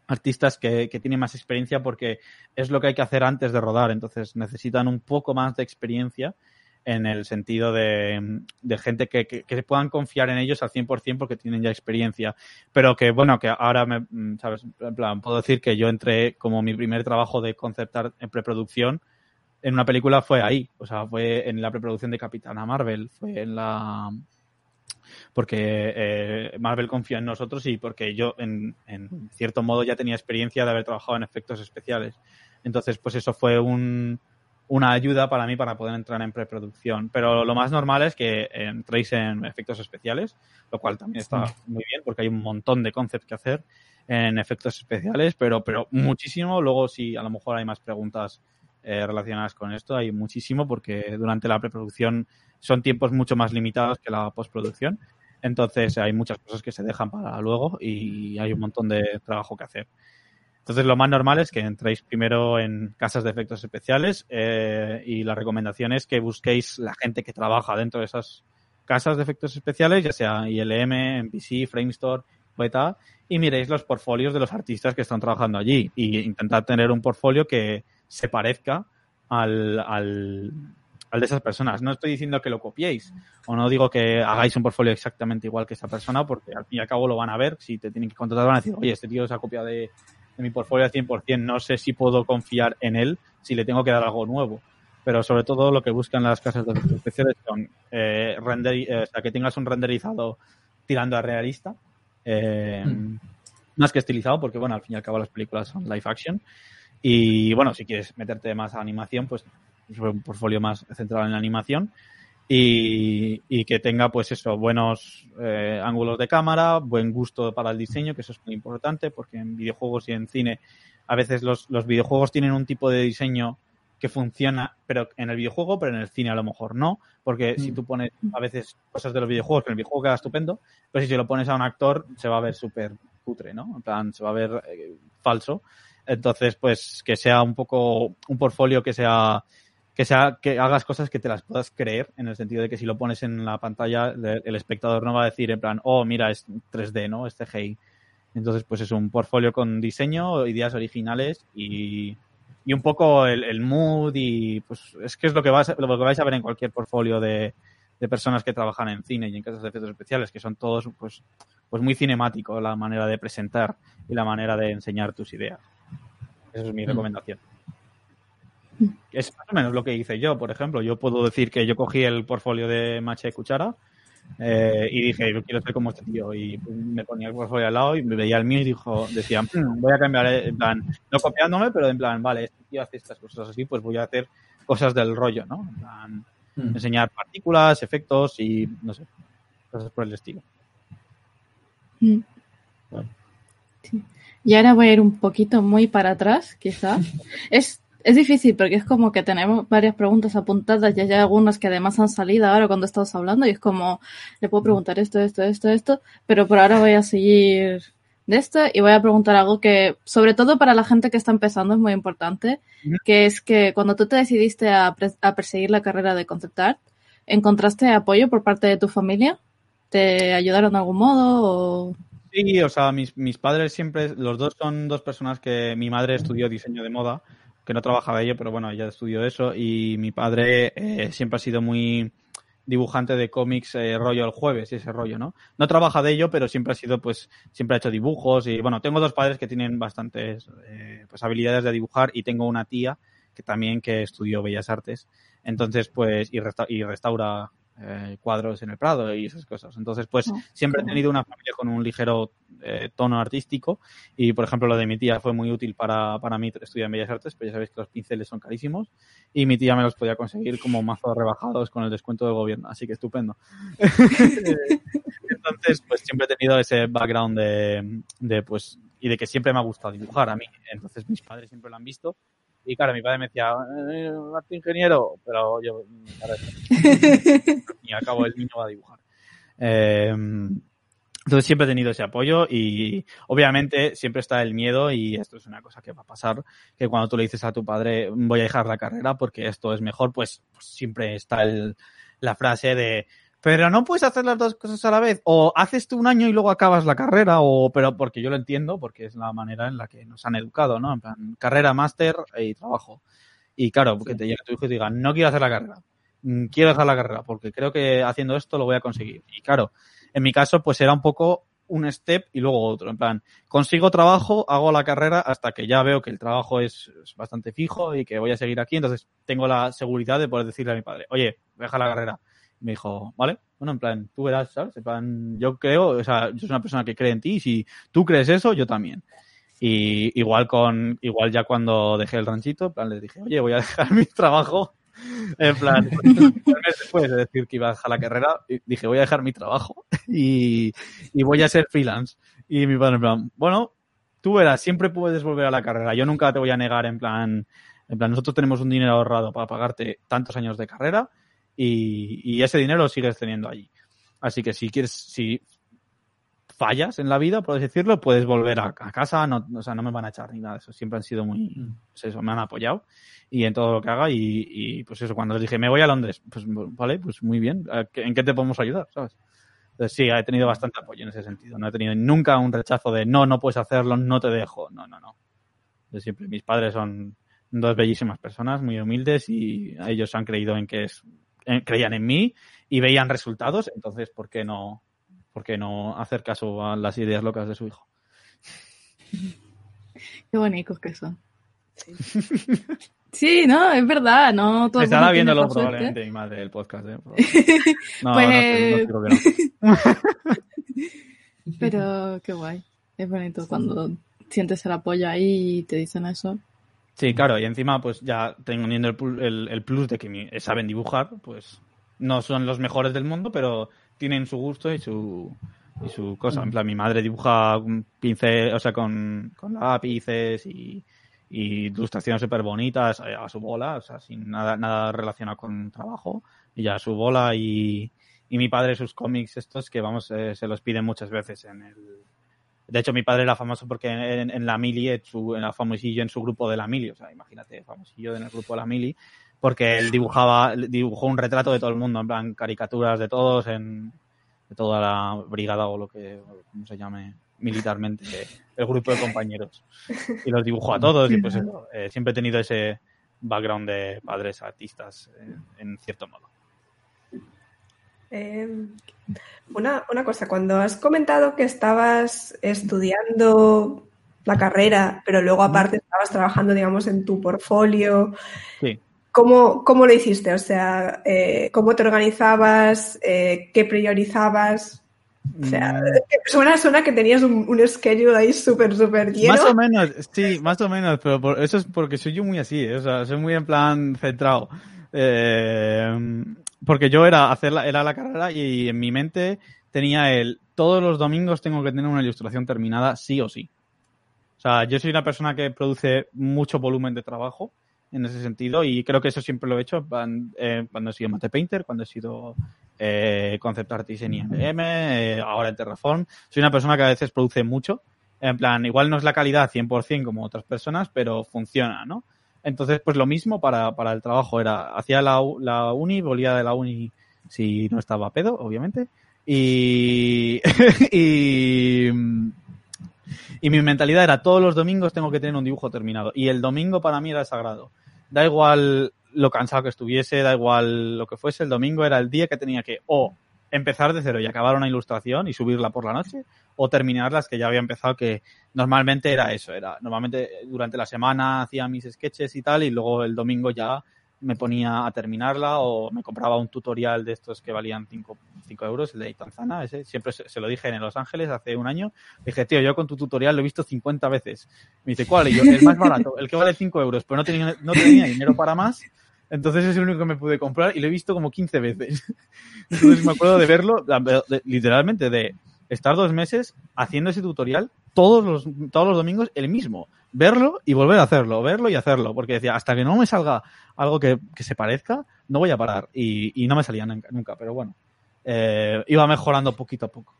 S4: artistas que, que, tienen más experiencia porque es lo que hay que hacer antes de rodar. Entonces necesitan un poco más de experiencia en el sentido de, de gente que, que, puedan confiar en ellos al 100% porque tienen ya experiencia. Pero que, bueno, que ahora, me, mm, ¿sabes? En plan, puedo decir que yo entré como mi primer trabajo de conceptar en preproducción en una película fue ahí. O sea, fue en la preproducción de Capitana Marvel, fue en la... Porque eh, Marvel confió en nosotros y porque yo, en, en cierto modo, ya tenía experiencia de haber trabajado en efectos especiales. Entonces, pues eso fue un, una ayuda para mí para poder entrar en preproducción. Pero lo más normal es que entréis en efectos especiales, lo cual también está muy bien porque hay un montón de concepts que hacer en efectos especiales, pero, pero muchísimo. Luego, si a lo mejor hay más preguntas eh, relacionadas con esto, hay muchísimo porque durante la preproducción son tiempos mucho más limitados que la postproducción. Entonces hay muchas cosas que se dejan para luego y hay un montón de trabajo que hacer. Entonces, lo más normal es que entréis primero en casas de efectos especiales eh, y la recomendación es que busquéis la gente que trabaja dentro de esas casas de efectos especiales, ya sea ILM, MPC, Framestore, Beta, y miréis los portfolios de los artistas que están trabajando allí y intentad tener un portfolio que se parezca al, al, al de esas personas. No estoy diciendo que lo copiéis o no digo que hagáis un portfolio exactamente igual que esa persona porque al fin y al cabo lo van a ver. Si te tienen que contratar van a decir, oye, este tío se ha copiado de de mi portfolio al 100%. No sé si puedo confiar en él, si le tengo que dar algo nuevo. Pero sobre todo lo que buscan las casas de efectos especiales son eh, render, eh, o sea, que tengas un renderizado tirando a realista. Eh, mm. Más que estilizado, porque bueno, al fin y al cabo las películas son live action. Y bueno, si quieres meterte más a animación, pues un portfolio más centrado en la animación y, que tenga pues eso, buenos eh, ángulos de cámara, buen gusto para el diseño, que eso es muy importante porque en videojuegos y en cine a veces los, los videojuegos tienen un tipo de diseño que funciona, pero en el videojuego, pero en el cine a lo mejor no, porque si mm. tú pones a veces cosas de los videojuegos, que en el videojuego queda estupendo, pero si se lo pones a un actor se va a ver súper putre, ¿no? En plan, se va a ver eh, falso. Entonces, pues que sea un poco un portfolio que sea que sea que hagas cosas que te las puedas creer en el sentido de que si lo pones en la pantalla el espectador no va a decir en plan oh mira es 3D no este CGI entonces pues es un portfolio con diseño ideas originales y, y un poco el, mood y pues es que es lo que vas lo que vais a ver en cualquier portfolio de, de personas que trabajan en cine y en casas de efectos especiales que son todos pues pues muy cinemático la manera de presentar y la manera de enseñar tus ideas esa es mi mm. recomendación es más o menos lo que hice yo, por ejemplo. Yo puedo decir que yo cogí el portfolio de Mache Cuchara eh, y dije, yo quiero ser como este tío. Y me ponía el portfolio al lado y me veía el mío y dijo, decía, mm, voy a cambiar, eh, en plan, no copiándome, pero en plan, vale, este tío hace estas cosas así, pues voy a hacer cosas del rollo, ¿no? En plan, mm. enseñar partículas, efectos y no sé, cosas por el estilo.
S3: Mm. Y ahora voy a ir un poquito muy para atrás, quizás. es es difícil porque es como que tenemos varias preguntas apuntadas y hay algunas que además han salido ahora cuando estamos hablando y es como, le puedo preguntar esto, esto, esto, esto, pero por ahora voy a seguir de esto y voy a preguntar algo que, sobre todo para la gente que está empezando, es muy importante, que es que cuando tú te decidiste a perseguir la carrera de concept art, ¿encontraste apoyo por parte de tu familia? ¿Te ayudaron de algún modo? O...
S4: Sí, o sea, mis, mis padres siempre, los dos son dos personas que mi madre estudió diseño de moda, que no trabajaba ello, pero bueno, ella estudió eso y mi padre eh, siempre ha sido muy dibujante de cómics eh, rollo el jueves y ese rollo, ¿no? No trabaja de ello, pero siempre ha sido, pues, siempre ha hecho dibujos y bueno, tengo dos padres que tienen bastantes eh, pues, habilidades de dibujar y tengo una tía que también que estudió Bellas Artes, entonces pues, y, resta- y restaura eh, cuadros en el Prado y esas cosas. Entonces, pues,
S3: Oh,
S4: siempre he tenido una familia con un ligero eh, tono artístico y, por ejemplo, lo de mi tía fue muy útil para, para mí estudiar en Bellas Artes, pero ya sabéis que los pinceles son carísimos y mi tía me los podía conseguir como mazos rebajados con el descuento del gobierno, así que estupendo. Entonces, pues siempre he tenido ese background de, de, pues, y de que siempre me ha gustado dibujar a mí. Entonces, mis padres siempre lo han visto. Y claro, mi padre me decía, eh, Martín ingeniero, pero yo, y al cabo el niño va a dibujar. Eh, entonces siempre he tenido ese apoyo y obviamente siempre está el miedo y esto es una cosa que va a pasar, que cuando tú le dices a tu padre voy a dejar la carrera porque esto es mejor, pues, pues siempre está el, la frase de pero no puedes hacer las dos cosas a la vez o haces tú un año y luego acabas la carrera o pero porque yo lo entiendo porque es la manera en la que nos han educado, ¿no? En plan, carrera, máster y trabajo. Y claro, porque te llega tu hijo y te diga, no quiero hacer la carrera, mm, quiero dejar la carrera porque creo que haciendo esto lo voy a conseguir. Y claro, en mi caso, pues era un poco un step y luego otro. En plan, consigo trabajo, hago la carrera hasta que ya veo que el trabajo es, es bastante fijo y que voy a seguir aquí. Entonces tengo la seguridad de poder decirle a mi padre, oye, deja la carrera. Me dijo, vale, bueno, en plan, tú verás, ¿sabes? En plan, yo creo, o sea, yo soy una persona que cree en ti y si tú crees eso, yo también. Y igual con, igual ya cuando dejé el ranchito, en plan, les dije, oye, voy a dejar mi trabajo. En plan, después de decir que iba a dejar la carrera, y dije, voy a dejar mi trabajo y, y voy a ser freelance. Y mi padre, en plan, bueno, tú verás, siempre puedes volver a la carrera. Yo nunca te voy a negar, en plan, en plan, nosotros tenemos un dinero ahorrado para pagarte tantos años de carrera y, y ese dinero lo sigues teniendo allí. Así que si quieres, si fallas en la vida, por decirlo, puedes volver a, a casa, no, o sea, no me van a echar ni nada de eso. Siempre han sido muy, pues eso, me han apoyado y en todo lo que haga y, y, pues eso, cuando les dije, me voy a Londres, pues vale, pues muy bien, ¿en qué te podemos ayudar? ¿Sabes? Entonces sí, he tenido bastante apoyo en ese sentido. No he tenido nunca un rechazo de no, no puedes hacerlo, no te dejo. No, no, no. Entonces, siempre mis padres son dos bellísimas personas, muy humildes y ellos han creído en que es, creían en mí y veían resultados. Entonces, ¿por qué no, por qué no hacer caso a las ideas locas de su hijo?
S3: Qué bonitos que son. Sí. Sí, no, es verdad, no todo
S4: Estará viéndolo probablemente mi madre el podcast. ¿eh? No,
S3: pues...
S4: no, no, no, no.
S3: Pero qué guay. Es bonito cuando sientes el apoyo ahí y te dicen eso.
S4: Sí, claro, y encima pues ya teniendo el, el, el plus de que saben dibujar, pues no son los mejores del mundo, pero tienen su gusto y su y su cosa. En plan, mi madre dibuja un pincel, o sea, con, con lápices y y ilustraciones súper bonitas a su bola, o sea, sin nada, nada relacionado con trabajo, y ya a su bola y, y mi padre sus cómics estos que vamos, eh, se los piden muchas veces en el... De hecho, mi padre era famoso porque en, en la Mili, en, su, famosillo en su grupo de la Mili, o sea, imagínate, famosillo en el grupo de la Mili, porque él dibujaba, dibujó un retrato de todo el mundo, en plan, caricaturas de todos, en, de toda la brigada o lo que, ¿cómo se llame? militarmente el grupo de compañeros y los dibujó a todos y pues eh, siempre he tenido ese background de padres artistas eh, en cierto modo.
S2: Eh, una, una cosa, cuando has comentado que estabas estudiando la carrera, pero luego aparte estabas trabajando, digamos, en tu portfolio,
S4: sí.
S2: ¿cómo, ¿cómo, lo hiciste? O sea, eh, ¿cómo te organizabas? Eh, ¿Qué priorizabas? O sea, suena, suena que tenías un, un schedule ahí súper, súper lleno.
S4: Más o menos, sí, más o menos, pero por, eso es porque soy yo muy así, o sea, soy muy en plan centrado. Eh, porque yo era hacer la, era la carrera y en mi mente tenía el todos los domingos tengo que tener una ilustración terminada sí o sí. O sea, yo soy una persona que produce mucho volumen de trabajo en ese sentido y creo que eso siempre lo he hecho eh, cuando he sido Mate Painter, cuando he sido eh, Concept Artist en IMM, eh, ahora en Terraform. Soy una persona que a veces produce mucho En plan, igual no es la calidad 100% como otras personas, pero funciona, ¿no? Entonces, pues lo mismo para, para el trabajo era, hacía la, la uni, volvía de la uni si no estaba pedo, obviamente, y, y, y mi mentalidad era todos los domingos tengo que tener un dibujo terminado. Y el domingo para mí era sagrado. Da igual lo cansado que estuviese, da igual lo que fuese, el domingo era el día que tenía que o empezar de cero y acabar una ilustración y subirla por la noche, o terminar las que ya había empezado, que normalmente era eso, era normalmente durante la semana hacía mis sketches y tal, y luego el domingo ya me ponía a terminarla o me compraba un tutorial de estos que valían 5 euros, el de Itanzana, ese siempre se, se, lo dije en Los Ángeles hace un año. Dije, tío, yo con tu tutorial lo he visto 50 veces. Me dice, ¿cuál? Y yo, el más barato, el que vale 5 euros, pero no tenía, no tenía dinero para más. Entonces es el único que me pude comprar y lo he visto como 15 veces. Entonces me acuerdo de verlo, literalmente, de estar dos meses haciendo ese tutorial todos los, todos los domingos el mismo. Verlo y volver a hacerlo, verlo y hacerlo. Porque decía, hasta que no me salga algo que, que se parezca, no voy a parar. Y, y no me salía nunca, pero bueno. Eh, iba mejorando poquito a poco.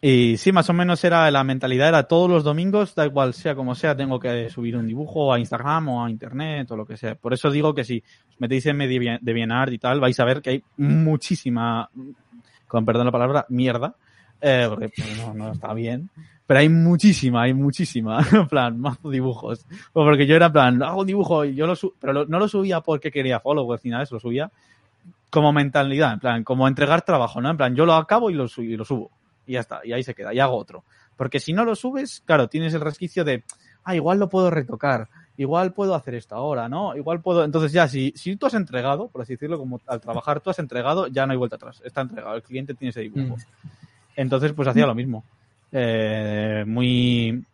S4: Y sí, más o menos era la mentalidad, era todos los domingos, da igual sea como sea, tengo que subir un dibujo a Instagram o a Internet o lo que sea. Por eso digo que si os metéis en DeviantArt y tal, vais a ver que hay muchísima, con perdón la palabra, mierda, eh, porque pues, no, no está bien. Pero hay muchísima, hay muchísima, en plan, más dibujos. Porque yo era en plan, hago un dibujo y yo lo subo, pero no lo subía porque quería followers ni nada, eso lo subía como mentalidad, en plan, como entregar trabajo, ¿no? En plan, yo lo acabo y lo, y lo subo. Y ya está, y ahí se queda, y hago otro. Porque si no lo subes, claro, tienes el resquicio de, ah, igual lo puedo retocar, igual puedo hacer esto ahora, ¿no? Igual puedo, entonces ya, si, si tú has entregado, por así decirlo, como al trabajar tú has entregado, ya no hay vuelta atrás, está entregado, el cliente tiene ese dibujo. Mm. Entonces, pues hacía lo mismo. Eh, muy,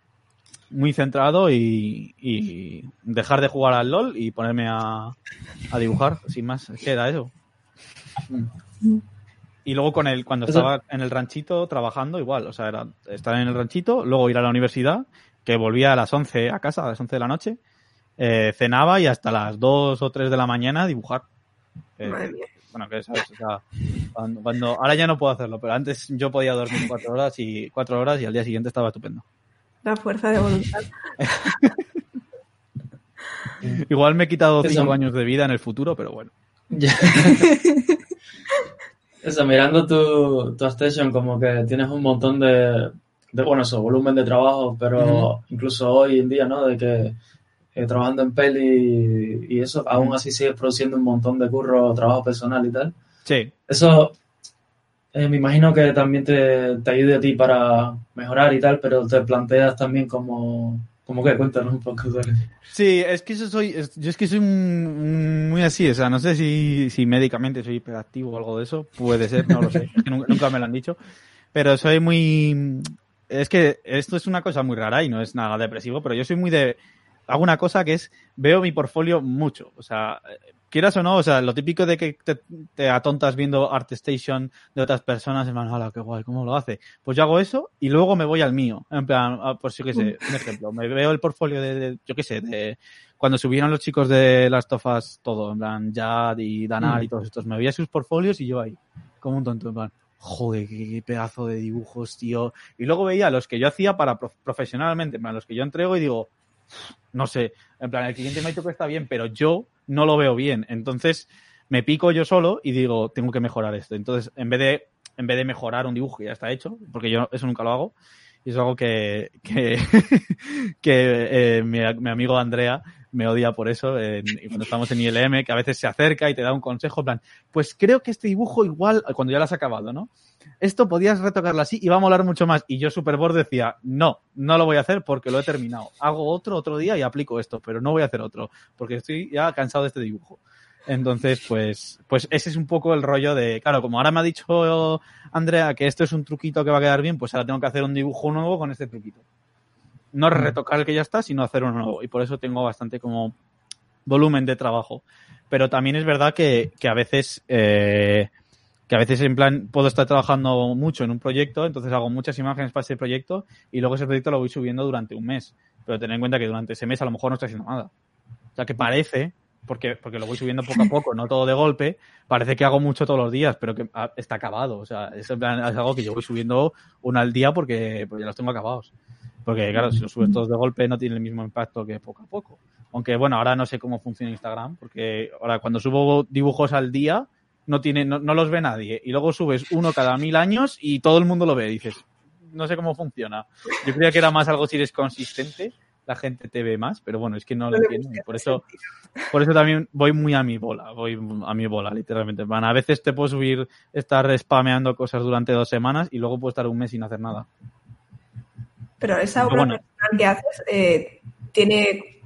S4: muy centrado y, y, dejar de jugar al LOL y ponerme a, a dibujar, sin más. ¿Qué era eso? Y luego con el, cuando estaba en el ranchito trabajando, igual, o sea, era estar en el ranchito, luego ir a la universidad, que volvía a las 11 a casa, a las 11 de la noche, eh, cenaba y hasta las 2 o 3 de la mañana dibujar. Eh, bueno, que sabes, o sea, cuando, cuando, ahora ya no puedo hacerlo, pero antes yo podía dormir 4 horas y 4 horas y al día siguiente estaba estupendo.
S2: La fuerza de voluntad.
S4: Igual me he quitado 5 años de vida en el futuro, pero bueno.
S1: Eso, mirando tu, tu station, como que tienes un montón de, de bueno, eso, volumen de trabajo, pero uh -huh. incluso hoy en día, ¿no? De que eh, trabajando en peli y, y eso, uh -huh. aún así sigues produciendo un montón de curro, trabajo personal y tal.
S4: Sí.
S1: Eso eh, me imagino que también te, te ayude a ti para mejorar y tal, pero te planteas también como como que cuéntanos un poco
S4: Sí, es que eso soy, yo es que soy muy así, o sea, no sé si, si médicamente soy hiperactivo o algo de eso, puede ser, no lo sé, es que nunca, nunca, me lo han dicho, pero soy muy, es que esto es una cosa muy rara y no es nada depresivo, pero yo soy muy de, hago una cosa que es, veo mi portfolio mucho, o sea, quieras o no, o sea, lo típico de que te, te atontas viendo ArtStation de otras personas, hermano, hola, qué guay, ¿cómo lo hace? Pues yo hago eso y luego me voy al mío. En plan, por si que sé, un ejemplo, me veo el portfolio de, de yo qué sé, de cuando subieron los chicos de las tofas todo, en plan, Jad y Danar mm. y todos estos, me veía sus portfolios y yo ahí, como un tonto, en plan, joder, qué, qué, pedazo de dibujos, tío. Y luego veía los que yo hacía para profesionalmente, en plan, los que yo entrego y digo, no sé, en plan, el cliente me ha dicho que está bien, pero yo no lo veo bien. Entonces me pico yo solo y digo, tengo que mejorar esto. Entonces, en vez de, en vez de mejorar un dibujo que ya está hecho, porque yo eso nunca lo hago, y es algo que, que, que eh, mi, amigo Andrea me odia por eso, eh, cuando estamos en ILM, que a veces se acerca y te da un consejo, en plan, pues creo que este dibujo igual, cuando ya lo has acabado, ¿no? Esto podías retocarlo así y va a molar mucho más. Y yo Superboard decía, no, no lo voy a hacer porque lo he terminado. Hago otro otro día y aplico esto, pero no voy a hacer otro, porque estoy ya cansado de este dibujo. Entonces, pues, pues ese es un poco el rollo de, claro, como ahora me ha dicho Andrea que esto es un truquito que va a quedar bien, pues ahora tengo que hacer un dibujo nuevo con este truquito. No retocar el que ya está, sino hacer uno nuevo. Y por eso tengo bastante como volumen de trabajo. Pero también es verdad que, que a veces, eh, que a veces en plan puedo estar trabajando mucho en un proyecto, entonces hago muchas imágenes para ese proyecto y luego ese proyecto lo voy subiendo durante un mes. Pero ten en cuenta que durante ese mes a lo mejor no estoy haciendo nada. O sea que parece porque, porque lo voy subiendo poco a poco, no todo de golpe. Parece que hago mucho todos los días, pero que está acabado. O sea, es, es algo que yo voy subiendo una al día porque, porque ya los tengo acabados. Porque claro, si los subes todos de golpe no tiene el mismo impacto que poco a poco. Aunque bueno, ahora no sé cómo funciona Instagram, porque ahora cuando subo dibujos al día no tiene, no, no los ve nadie. Y luego subes uno cada mil años y todo el mundo lo ve. dices, no sé cómo funciona. Yo creía que era más algo si eres consistente, la gente te ve más, pero bueno, es que no lo entiendo. Por eso, por eso también voy muy a mi bola, voy a mi bola, literalmente. Van, a veces te puedo subir, estar spameando cosas durante dos semanas y luego puedo estar un mes sin hacer nada.
S2: Pero esa obra
S4: bueno.
S2: personal que haces eh, tiene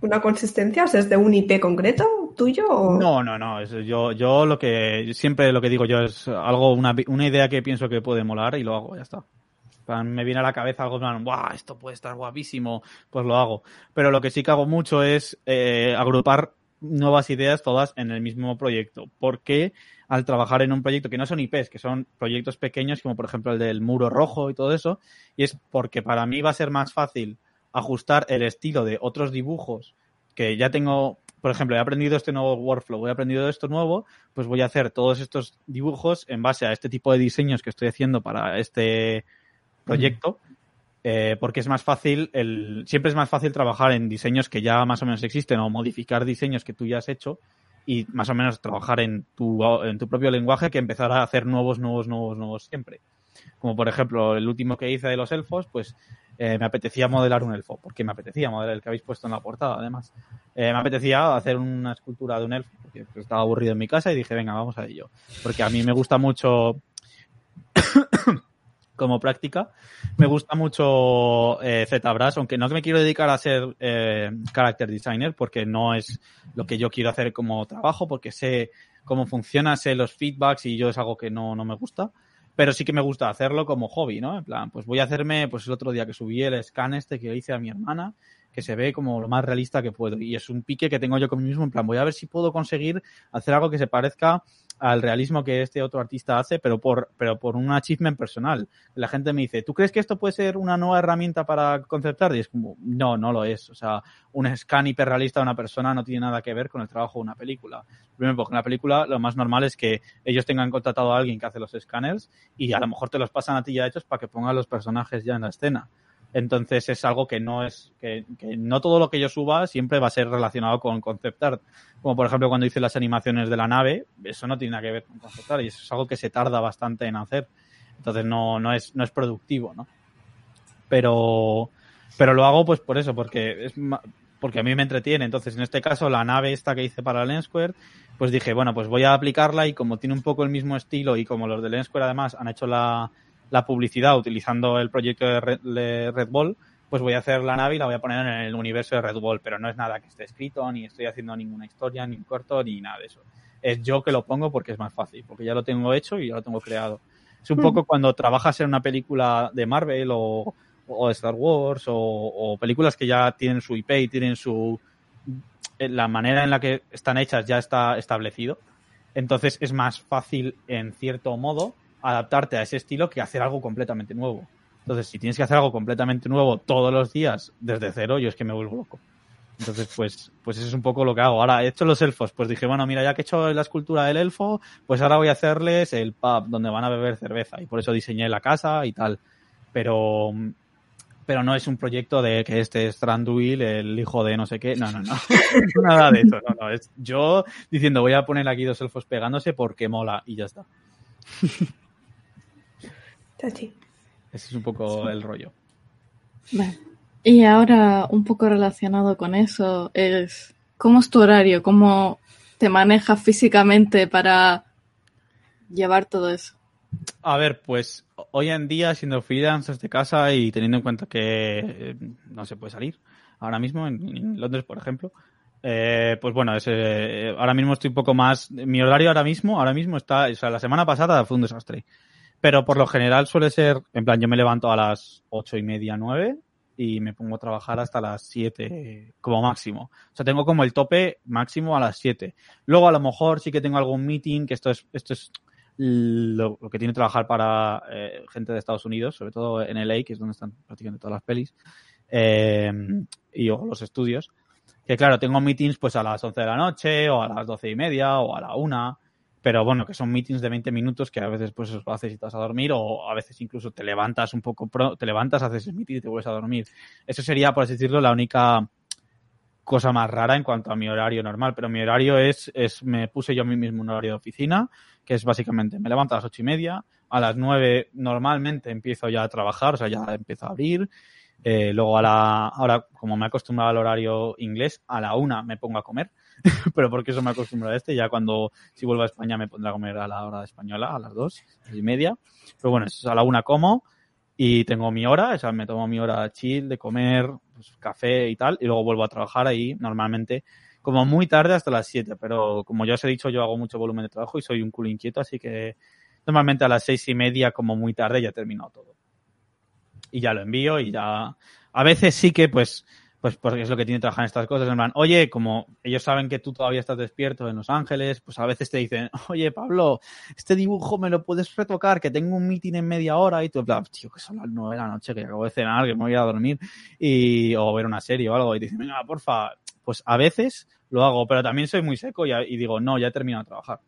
S2: una consistencia, o sea, es de un IP concreto tuyo o
S4: No, no, no. yo, yo lo que siempre lo que digo yo es algo, una, una idea que pienso que puede molar y lo hago, ya está. Me viene a la cabeza algo plan, ¡buah! Esto puede estar guapísimo, pues lo hago. Pero lo que sí que hago mucho es eh, agrupar nuevas ideas todas en el mismo proyecto. Porque al trabajar en un proyecto que no son IPs, que son proyectos pequeños, como por ejemplo el del muro rojo y todo eso, y es porque para mí va a ser más fácil ajustar el estilo de otros dibujos que ya tengo, por ejemplo, he aprendido este nuevo workflow, he aprendido esto nuevo, pues voy a hacer todos estos dibujos en base a este tipo de diseños que estoy haciendo para este proyecto, eh, porque es más fácil, el, siempre es más fácil trabajar en diseños que ya más o menos existen o modificar diseños que tú ya has hecho y más o menos trabajar en tu, en tu propio lenguaje que empezar a hacer nuevos, nuevos, nuevos, nuevos siempre. Como por ejemplo el último que hice de los elfos, pues eh, me apetecía modelar un elfo, porque me apetecía modelar el que habéis puesto en la portada, además. Eh, me apetecía hacer una escultura de un elfo, porque pues, estaba aburrido en mi casa y dije, venga, vamos a ello. Porque a mí me gusta mucho, como práctica, me gusta mucho eh, ZBrush, aunque no me quiero dedicar a ser eh, character designer, porque no es lo que yo quiero hacer como trabajo, porque sé cómo funciona, sé los feedbacks y yo es algo que no, no me gusta pero sí que me gusta hacerlo como hobby, ¿no? En plan, pues voy a hacerme, pues el otro día que subí el scan este que hice a mi hermana, que se ve como lo más realista que puedo. Y es un pique que tengo yo conmigo mismo, en plan, voy a ver si puedo conseguir hacer algo que se parezca al realismo que este otro artista hace, pero por, pero por un achievement personal. La gente me dice, ¿tú crees que esto puede ser una nueva herramienta para conceptar? Y es como, no, no lo es. O sea, un scan hiperrealista de una persona no tiene nada que ver con el trabajo de una película. Primero, porque en la película lo más normal es que ellos tengan contratado a alguien que hace los escáneres y a lo mejor te los pasan a ti ya hechos para que pongan los personajes ya en la escena. Entonces es algo que no es, que, que, no todo lo que yo suba siempre va a ser relacionado con concept art. Como por ejemplo cuando hice las animaciones de la nave, eso no tiene nada que ver con concept art y eso es algo que se tarda bastante en hacer. Entonces no, no es, no es productivo, ¿no? Pero, pero lo hago pues por eso, porque es, porque a mí me entretiene. Entonces, en este caso, la nave esta que hice para Lensquare, pues dije, bueno, pues voy a aplicarla y como tiene un poco el mismo estilo y como los de Lensquare además han hecho la, la publicidad utilizando el proyecto de Red, de Red, Bull, pues voy a hacer la nave y la voy a poner en el universo de Red Bull, pero no es nada que esté escrito, ni estoy haciendo ninguna historia, ni un corto, ni nada de eso. Es yo que lo pongo porque es más fácil, porque ya lo tengo hecho y ya lo tengo creado. Es un poco cuando trabajas en una película de Marvel o, o Star Wars o, o, películas que ya tienen su IP y tienen su la manera en la que están hechas ya está establecido. Entonces es más fácil en cierto modo adaptarte a ese estilo que hacer algo completamente nuevo. Entonces, si tienes que hacer algo completamente nuevo todos los días desde cero, yo es que me vuelvo loco. Entonces, pues, pues eso es un poco lo que hago. Ahora, he hecho los elfos, pues dije, bueno, mira, ya que he hecho la escultura del elfo, pues ahora voy a hacerles el pub donde van a beber cerveza. Y por eso diseñé la casa y tal. Pero, pero no es un proyecto de que este es Tranduil, el hijo de no sé qué. No, no, no. Nada de eso. No, no. Es yo diciendo, voy a poner aquí dos elfos pegándose porque mola y ya está.
S2: Chachi.
S4: Ese es un poco el rollo.
S3: Vale. Y ahora, un poco relacionado con eso, es ¿cómo es tu horario? ¿Cómo te manejas físicamente para llevar todo eso?
S4: A ver, pues hoy en día, siendo freelance desde casa y teniendo en cuenta que eh, no se puede salir ahora mismo, en, en Londres, por ejemplo, eh, pues bueno, es, eh, ahora mismo estoy un poco más. Mi horario ahora mismo, ahora mismo está. O sea, la semana pasada fue un desastre. Pero por lo general suele ser. En plan, yo me levanto a las ocho y media, nueve y me pongo a trabajar hasta las siete como máximo. O sea, tengo como el tope máximo a las siete. Luego a lo mejor sí que tengo algún meeting, que esto es, esto es lo, que tiene trabajar para eh, gente de Estados Unidos, sobre todo en LA, que es donde están prácticamente todas las pelis, eh, y o los estudios. Que claro, tengo meetings pues a las 11 de la noche, o a las doce y media, o a la una, pero bueno, que son meetings de 20 minutos que a veces pues lo haces y te a dormir o a veces incluso te levantas un poco, pro, te levantas, haces el meeting y te vuelves a dormir. Eso sería, por así decirlo, la única cosa más rara en cuanto a mi horario normal, pero mi horario es, es me puse yo a mí mismo un horario de oficina, que es básicamente, me levanto a las ocho y media, a las nueve normalmente empiezo ya a trabajar, o sea, ya empiezo a abrir, eh, luego a la, ahora como me he acostumbrado al horario inglés, a la una me pongo a comer, pero porque eso me he acostumbrado a este, ya cuando si vuelvo a España me pondré a comer a la hora española, a las dos y media, pero bueno, es a la una como, y tengo mi hora, o sea, me tomo mi hora chill de comer, pues, café y tal, y luego vuelvo a trabajar ahí normalmente como muy tarde hasta las 7, pero como ya os he dicho, yo hago mucho volumen de trabajo y soy un culo inquieto, así que normalmente a las seis y media, como muy tarde, ya he todo. Y ya lo envío y ya... A veces sí que, pues, pues porque es lo que tiene que trabajar en estas cosas, en plan, oye, como ellos saben que tú todavía estás despierto en Los Ángeles, pues a veces te dicen, oye, Pablo, este dibujo me lo puedes retocar, que tengo un meeting en media hora, y tú, en plan, tío, que son las nueve de la noche, que acabo de cenar, que me voy a dormir, y, o ver una serie o algo, y te dicen, venga, porfa, pues a veces lo hago, pero también soy muy seco y, y digo, no, ya he terminado de trabajar.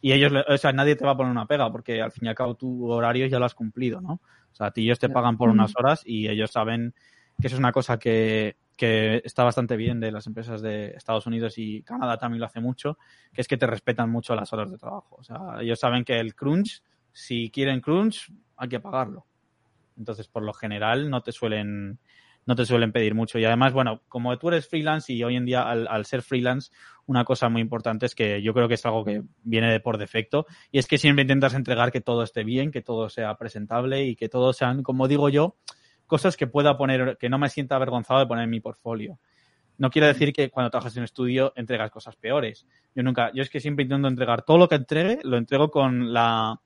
S4: Y ellos, o sea, nadie te va a poner una pega, porque al fin y al cabo tu horario ya lo has cumplido, ¿no? O sea, a ti ellos te pagan por unas horas y ellos saben que eso es una cosa que, que está bastante bien de las empresas de Estados Unidos y Canadá también lo hace mucho, que es que te respetan mucho las horas de trabajo. O sea, ellos saben que el crunch, si quieren crunch, hay que pagarlo. Entonces, por lo general, no te suelen, no te suelen pedir mucho. Y además, bueno, como tú eres freelance y hoy en día al, al, ser freelance, una cosa muy importante es que yo creo que es algo que viene de por defecto y es que siempre intentas entregar que todo esté bien, que todo sea presentable y que todo sean, como digo yo, cosas que pueda poner, que no me sienta avergonzado de poner en mi portfolio. No quiere decir que cuando trabajas en un estudio entregas cosas peores. Yo nunca, yo es que siempre intento entregar todo lo que entregue, lo entrego con la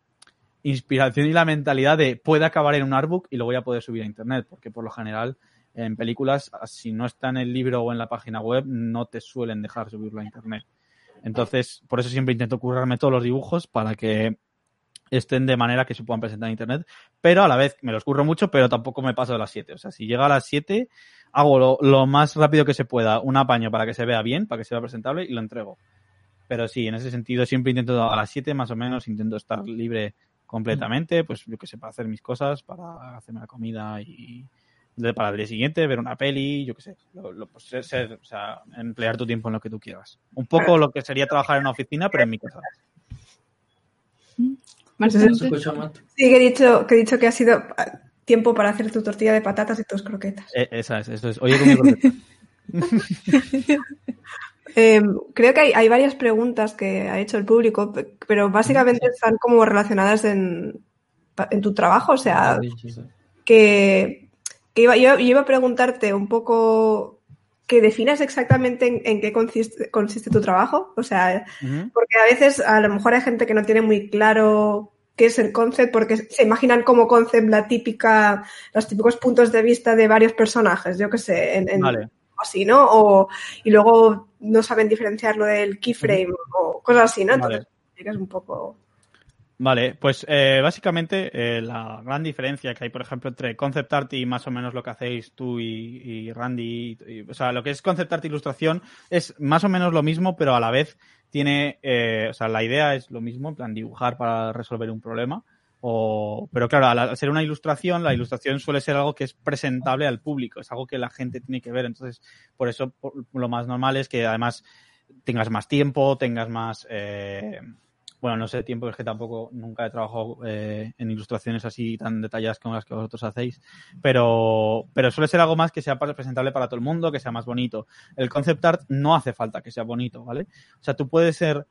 S4: inspiración y la mentalidad de puede acabar en un artbook y lo voy a poder subir a internet, porque por lo general en películas, si no está en el libro o en la página web, no te suelen dejar subirlo a internet. Entonces, por eso siempre intento currarme todos los dibujos para que estén de manera que se puedan presentar en internet, pero a la vez me los curro mucho, pero tampoco me paso de las 7. O sea, si llega a las 7, hago lo, más rápido que se pueda, un apaño para que se vea bien, para que sea presentable y lo entrego. Pero sí, en ese sentido siempre intento a las 7 más o menos, intento estar libre completamente, pues yo que sé, para hacer mis cosas, para hacerme la comida y, para el día siguiente, ver una peli, yo qué sé, pues o sea, emplear tu tiempo en lo que tú quieras. Un poco lo que sería trabajar en una oficina, pero en mi casa.
S2: Entonces, sí, que he, dicho, que he dicho que ha sido tiempo para hacer tu tortilla de patatas y tus croquetas.
S4: Eh, esa es, eso es. Oye, con mi croqueta.
S2: eh, creo que hay, hay, varias preguntas que ha hecho el público, pero básicamente están como relacionadas en, en tu trabajo. O sea, que, que iba, yo, yo, iba a preguntarte un poco que definas exactamente en, en qué consiste, consiste, tu trabajo. O sea, uh -huh. porque a veces a lo mejor hay gente que no tiene muy claro qué es el concept, porque se imaginan como concept la típica, los típicos puntos de vista de varios personajes, yo qué sé, en, en
S4: vale.
S2: así, ¿no? O, y luego no saben diferenciar lo del keyframe uh -huh. o cosas así, ¿no? Entonces, vale. es un poco.
S4: Vale, pues eh, básicamente eh, la gran diferencia que hay, por ejemplo, entre concept art y más o menos lo que hacéis tú y, y Randy, o sea, lo que es concept art e ilustración es más o menos lo mismo, pero a la vez tiene, eh, o sea, la idea es lo mismo, en plan dibujar para resolver un problema, o, pero claro, al ser una ilustración, la ilustración suele ser algo que es presentable al público, es algo que la gente tiene que ver, entonces, por eso lo más normal es que además tengas más tiempo, tengas más... Eh, bueno, no sé tiempo, es que tampoco nunca he trabajado eh, en ilustraciones así tan detalladas como las que vosotros hacéis, pero, pero suele ser algo más que sea presentable para todo el mundo, que sea más bonito. El concept art no hace falta que sea bonito, ¿vale? O sea, tú puedes ser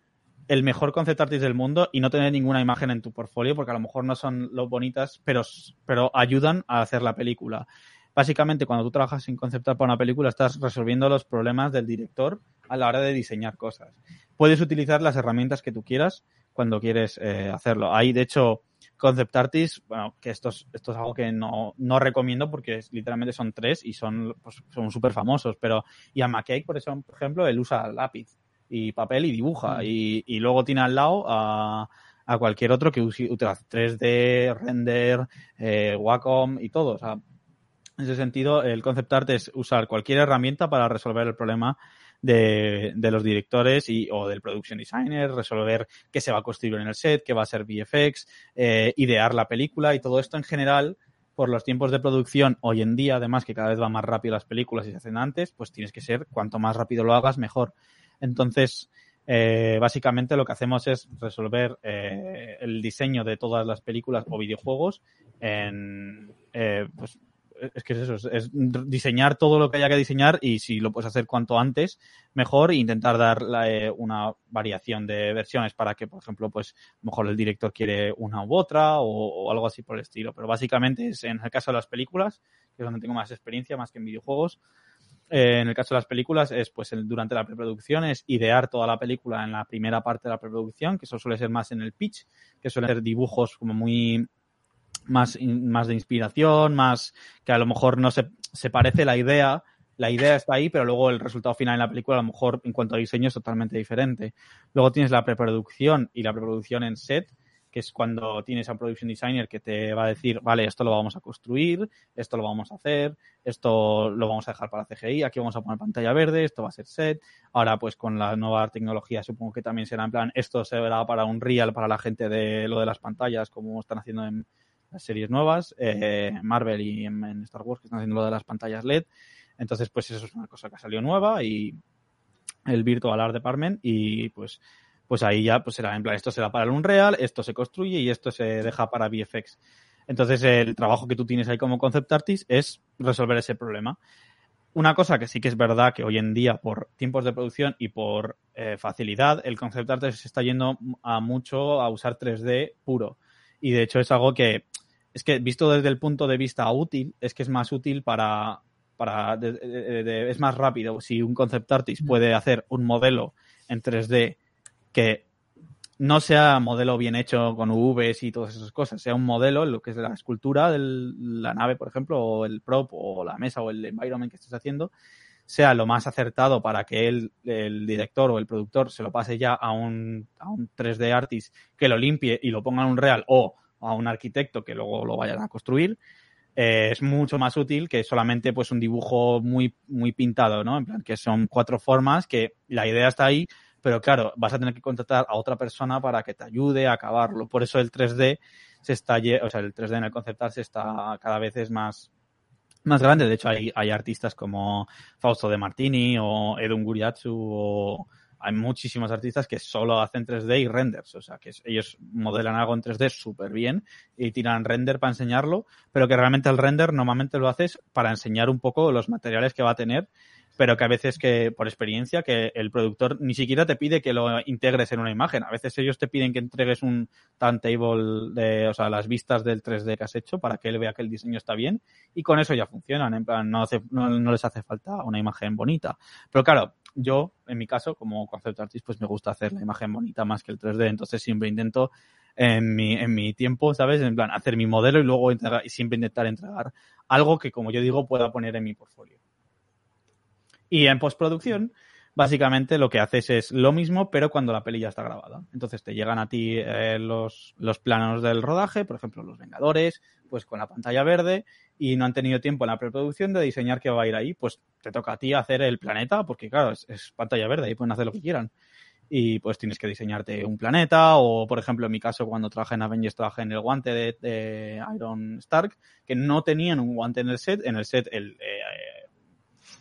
S4: el mejor concept artist del mundo y no tener ninguna imagen en tu portfolio, porque a lo mejor no son lo bonitas, pero, pero ayudan a hacer la película. Básicamente, cuando tú trabajas en concept art para una película, estás resolviendo los problemas del director a la hora de diseñar cosas. Puedes utilizar las herramientas que tú quieras, cuando quieres eh, hacerlo. Hay, de hecho, concept artists, bueno, que esto es, esto es algo que no, no recomiendo porque es, literalmente son tres y son pues, son súper famosos, pero Ian McKay, por, eso, por ejemplo, él usa lápiz y papel y dibuja mm. y, y, luego tiene al lado a, a cualquier otro que use, utiliza 3D, render, eh, Wacom y todo. O sea, en ese sentido, el concept art es usar cualquier herramienta para resolver el problema de, de, los directores y, o del production designer, resolver qué se va a construir en el set, qué va a ser VFX, eh, idear la película y todo esto en general por los tiempos de producción hoy en día, además que cada vez va más rápido las películas y se hacen antes, pues tienes que ser, cuanto más rápido lo hagas, mejor. Entonces, eh, básicamente lo que hacemos es resolver eh, el diseño de todas las películas o videojuegos en, eh, pues, es que es eso, es, diseñar todo lo que haya que diseñar y si lo puedes hacer cuanto antes, mejor e intentar dar eh, una variación de versiones para que, por ejemplo, pues mejor el director quiere una u otra o, algo así por el estilo. Pero básicamente es en el caso de las películas, que es donde tengo más experiencia, más que en videojuegos, eh, en el caso de las películas es pues durante la preproducción es idear toda la película en la primera parte de la preproducción, que eso suele ser más en el pitch, que suelen ser dibujos como muy más, más de inspiración, más que a lo mejor no se, se parece la idea, la idea está ahí, pero luego el resultado final en la película a lo mejor en cuanto a diseño es totalmente diferente. Luego tienes la preproducción y la preproducción en set, que es cuando tienes a un production designer que te va a decir, vale, esto lo vamos a construir, esto lo vamos a hacer, esto lo vamos a dejar para CGI, aquí vamos a poner pantalla verde, esto va a ser set. Ahora, pues con la nueva tecnología supongo que también será en plan, esto se verá para un real para la gente de lo de las pantallas, como están haciendo en las series nuevas, eh, Marvel y en, Star Wars, que están haciendo lo de las pantallas LED. Entonces, pues eso es una cosa que ha salido nueva y el Virtual Art Department y pues pues ahí ya pues será en plan, esto será para el Unreal, esto se construye y esto se deja para VFX. Entonces el trabajo que tú tienes ahí como concept artist es resolver ese problema. Una cosa que sí que es verdad que hoy en día por tiempos de producción y por eh, facilidad, el concept artist se está yendo a mucho a usar 3D puro. Y de hecho es algo que es que visto desde el punto de vista útil, es que es más útil para, para es más rápido. Si un concept artist puede hacer un modelo en 3D que no sea modelo bien hecho con UVs y todas esas cosas, sea un modelo, lo que es la escultura de la nave, por ejemplo, o el prop, o la mesa, o el environment que estés haciendo, sea lo más acertado para que el, el director o el productor se lo pase ya a un, a un 3D artist que lo limpie y lo ponga en un real, o a un arquitecto que luego lo vayan a construir, eh, es mucho más útil que solamente pues un dibujo muy, muy pintado, ¿no? En plan, que son cuatro formas que la idea está ahí, pero claro, vas a tener que contratar a otra persona para que te ayude a acabarlo. Por eso el 3D se está, o sea, el 3D en el conceptar se está cada vez es más, más grande. De hecho, hay, hay artistas como Fausto de Martini o Edun Guriatsu o hay muchísimos artistas que solo hacen 3D y renders, o sea, que ellos modelan algo en 3D súper bien y tiran render para enseñarlo, pero que realmente el render normalmente lo haces para enseñar un poco los materiales que va a tener pero que a veces que, por experiencia, que el productor ni siquiera te pide que lo integres en una imagen. A veces ellos te piden que entregues un turntable de, o sea, las vistas del 3D que has hecho para que él vea que el diseño está bien y con eso ya funcionan. En plan, no, hace, no, les hace falta una imagen bonita. Pero claro, yo, en mi caso, como concept artist, pues me gusta hacer la imagen bonita más que el 3D. Entonces siempre intento en mi, en mi tiempo, ¿sabes? En plan, hacer mi modelo y luego entregar, y siempre intentar entregar algo que, como yo digo, pueda poner en mi portfolio. Y en postproducción, básicamente lo que haces es lo mismo, pero cuando la peli ya está grabada. Entonces te llegan a ti eh, los, los planos del rodaje, por ejemplo, los Vengadores, pues con la pantalla verde, y no han tenido tiempo en la preproducción de diseñar qué va a ir ahí, pues te toca a ti hacer el planeta, porque claro, es, pantalla verde, ahí pueden hacer lo que quieran. Y pues tienes que diseñarte un planeta, o por ejemplo, en mi caso, cuando trabajé en Avengers, trabajé en el guante de, Iron Stark, que no tenían un guante en el set. En el set, el, eh,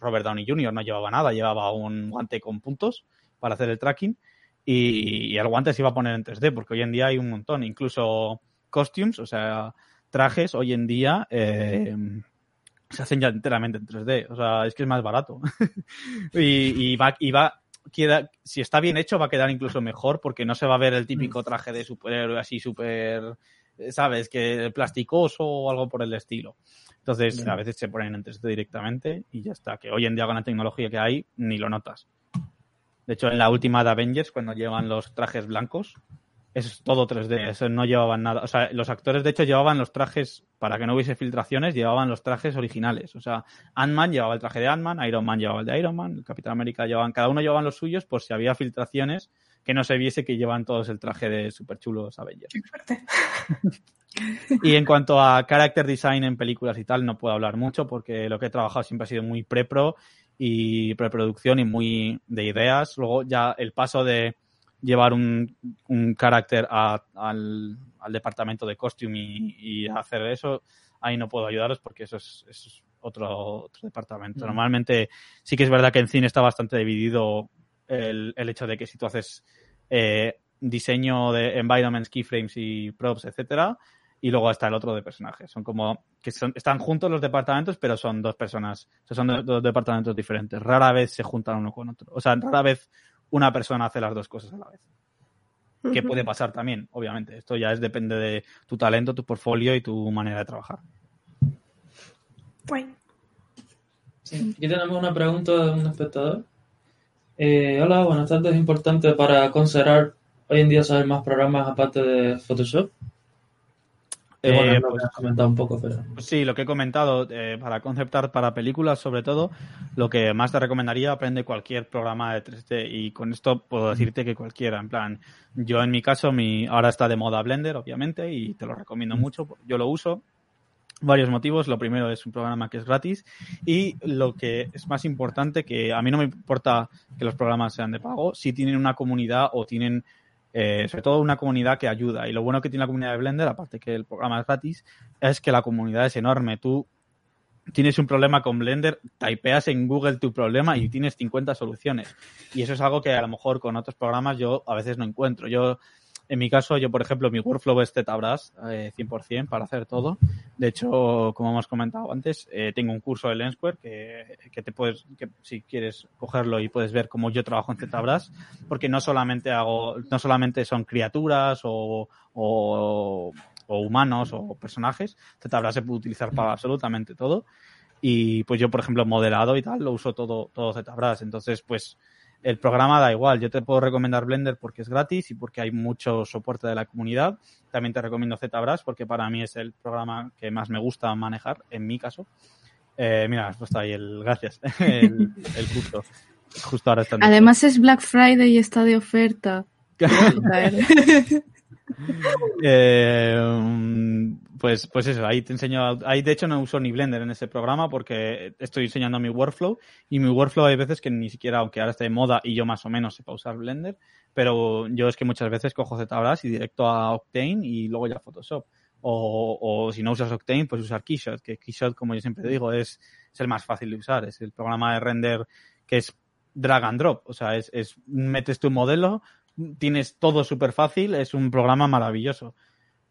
S4: Robert Downey Jr. no llevaba nada, llevaba un guante con puntos para hacer el tracking y, el guante se iba a poner en 3D porque hoy en día hay un montón, incluso costumes, o sea, trajes hoy en día eh, se hacen ya enteramente en 3D, o sea, es que es más barato y, va, y va queda, si está bien hecho va a quedar incluso mejor porque no se va a ver el típico traje de superhéroe así súper, ¿sabes? Que plasticoso o algo por el estilo. Entonces, a veces se ponen en 3D directamente y ya está. Que hoy en día con la tecnología que hay, ni lo notas. De hecho, en la última de Avengers, cuando llevan los trajes blancos, es todo 3D. Eso no llevaban nada. O sea, los actores, de hecho, llevaban los trajes, para que no hubiese filtraciones, llevaban los trajes originales. O sea, Ant-Man llevaba el traje de Ant-Man, Iron Man llevaba el de Iron Man, el Capitán América llevaban, cada uno llevaban los suyos por si había filtraciones que no se viese que llevan todos el traje de super chulos Avengers. y en cuanto a character design en películas y tal, no puedo hablar mucho porque lo que he trabajado siempre ha sido muy pre-pro y preproducción y muy de ideas. Luego ya el paso de llevar un, un carácter al, departamento de costume y, hacer eso, ahí no puedo ayudaros porque eso es, otro, otro, departamento. Mm. Normalmente sí que es verdad que en cine está bastante dividido el, el hecho de que si tú haces eh, diseño de environments, keyframes y props, etcétera, y luego está el otro de personajes. Son como que son, están juntos los departamentos, pero son dos personas, son dos departamentos diferentes. Rara vez se juntan uno con otro. O sea, rara vez una persona hace las dos cosas a la vez. Que puede pasar también, obviamente. Esto ya es depende de tu talento, tu portfolio y tu manera de trabajar.
S1: Bueno. aquí tenemos una pregunta de un espectador. Eh, hola, buenas tardes. ¿Es importante para considerar hoy en día saber más programas aparte de Photoshop?
S4: Eh, pues, comentado un poco, pero... Sí, lo que he comentado, eh, para conceptar para películas sobre todo, lo que más te recomendaría, aprende cualquier programa de 3D y con esto puedo decirte que cualquiera, en plan, yo en mi caso, mi ahora está de moda Blender, obviamente, y te lo recomiendo mucho, yo lo uso, varios motivos. Lo primero es un programa que es gratis y lo que es más importante, que a mí no me importa que los programas sean de pago, si tienen una comunidad o tienen eh, sobre todo una comunidad que ayuda. Y lo bueno que tiene la comunidad de Blender, aparte que el programa es gratis, es que la comunidad es enorme. Tú tienes un problema con Blender, typeas en Google tu problema y tienes 50 soluciones. Y eso es algo que a lo mejor con otros programas yo a veces no encuentro. Yo en mi caso, yo, por ejemplo, mi workflow es ZBrush eh, 100% para hacer todo. De hecho, como hemos comentado antes, eh, tengo un curso de Lensquare que, que, te puedes, que si quieres cogerlo y puedes ver cómo yo trabajo en ZBrush, porque no solamente hago, no solamente son criaturas o, o, o humanos o personajes, ZBrush se puede utilizar para absolutamente todo. Y pues yo, por ejemplo, modelado y tal, lo uso todo, todo ZBrush. Entonces, pues, el programa da igual. Yo te puedo recomendar Blender porque es gratis y porque hay mucho soporte de la comunidad. También te recomiendo ZBrush porque para mí es el programa que más me gusta manejar, en mi caso. Eh, mira, has puesto ahí el gracias, el, el justo. Justo ahora está
S3: Además es Black Friday y está de oferta.
S4: eh, pues, pues eso, ahí te enseño, ahí de hecho no uso ni Blender en ese programa porque estoy enseñando mi workflow y mi workflow hay veces que ni siquiera, aunque ahora esté de moda y yo más o menos sepa usar Blender, pero yo es que muchas veces cojo ZBrush y directo a Octane y luego ya Photoshop. O, o si no usas Octane, pues usar Keyshot, que Keyshot, como yo siempre digo, es, es el más fácil de usar, es el programa de render que es drag and drop, o sea, es, es metes tu modelo, tienes todo súper fácil, es un programa maravilloso.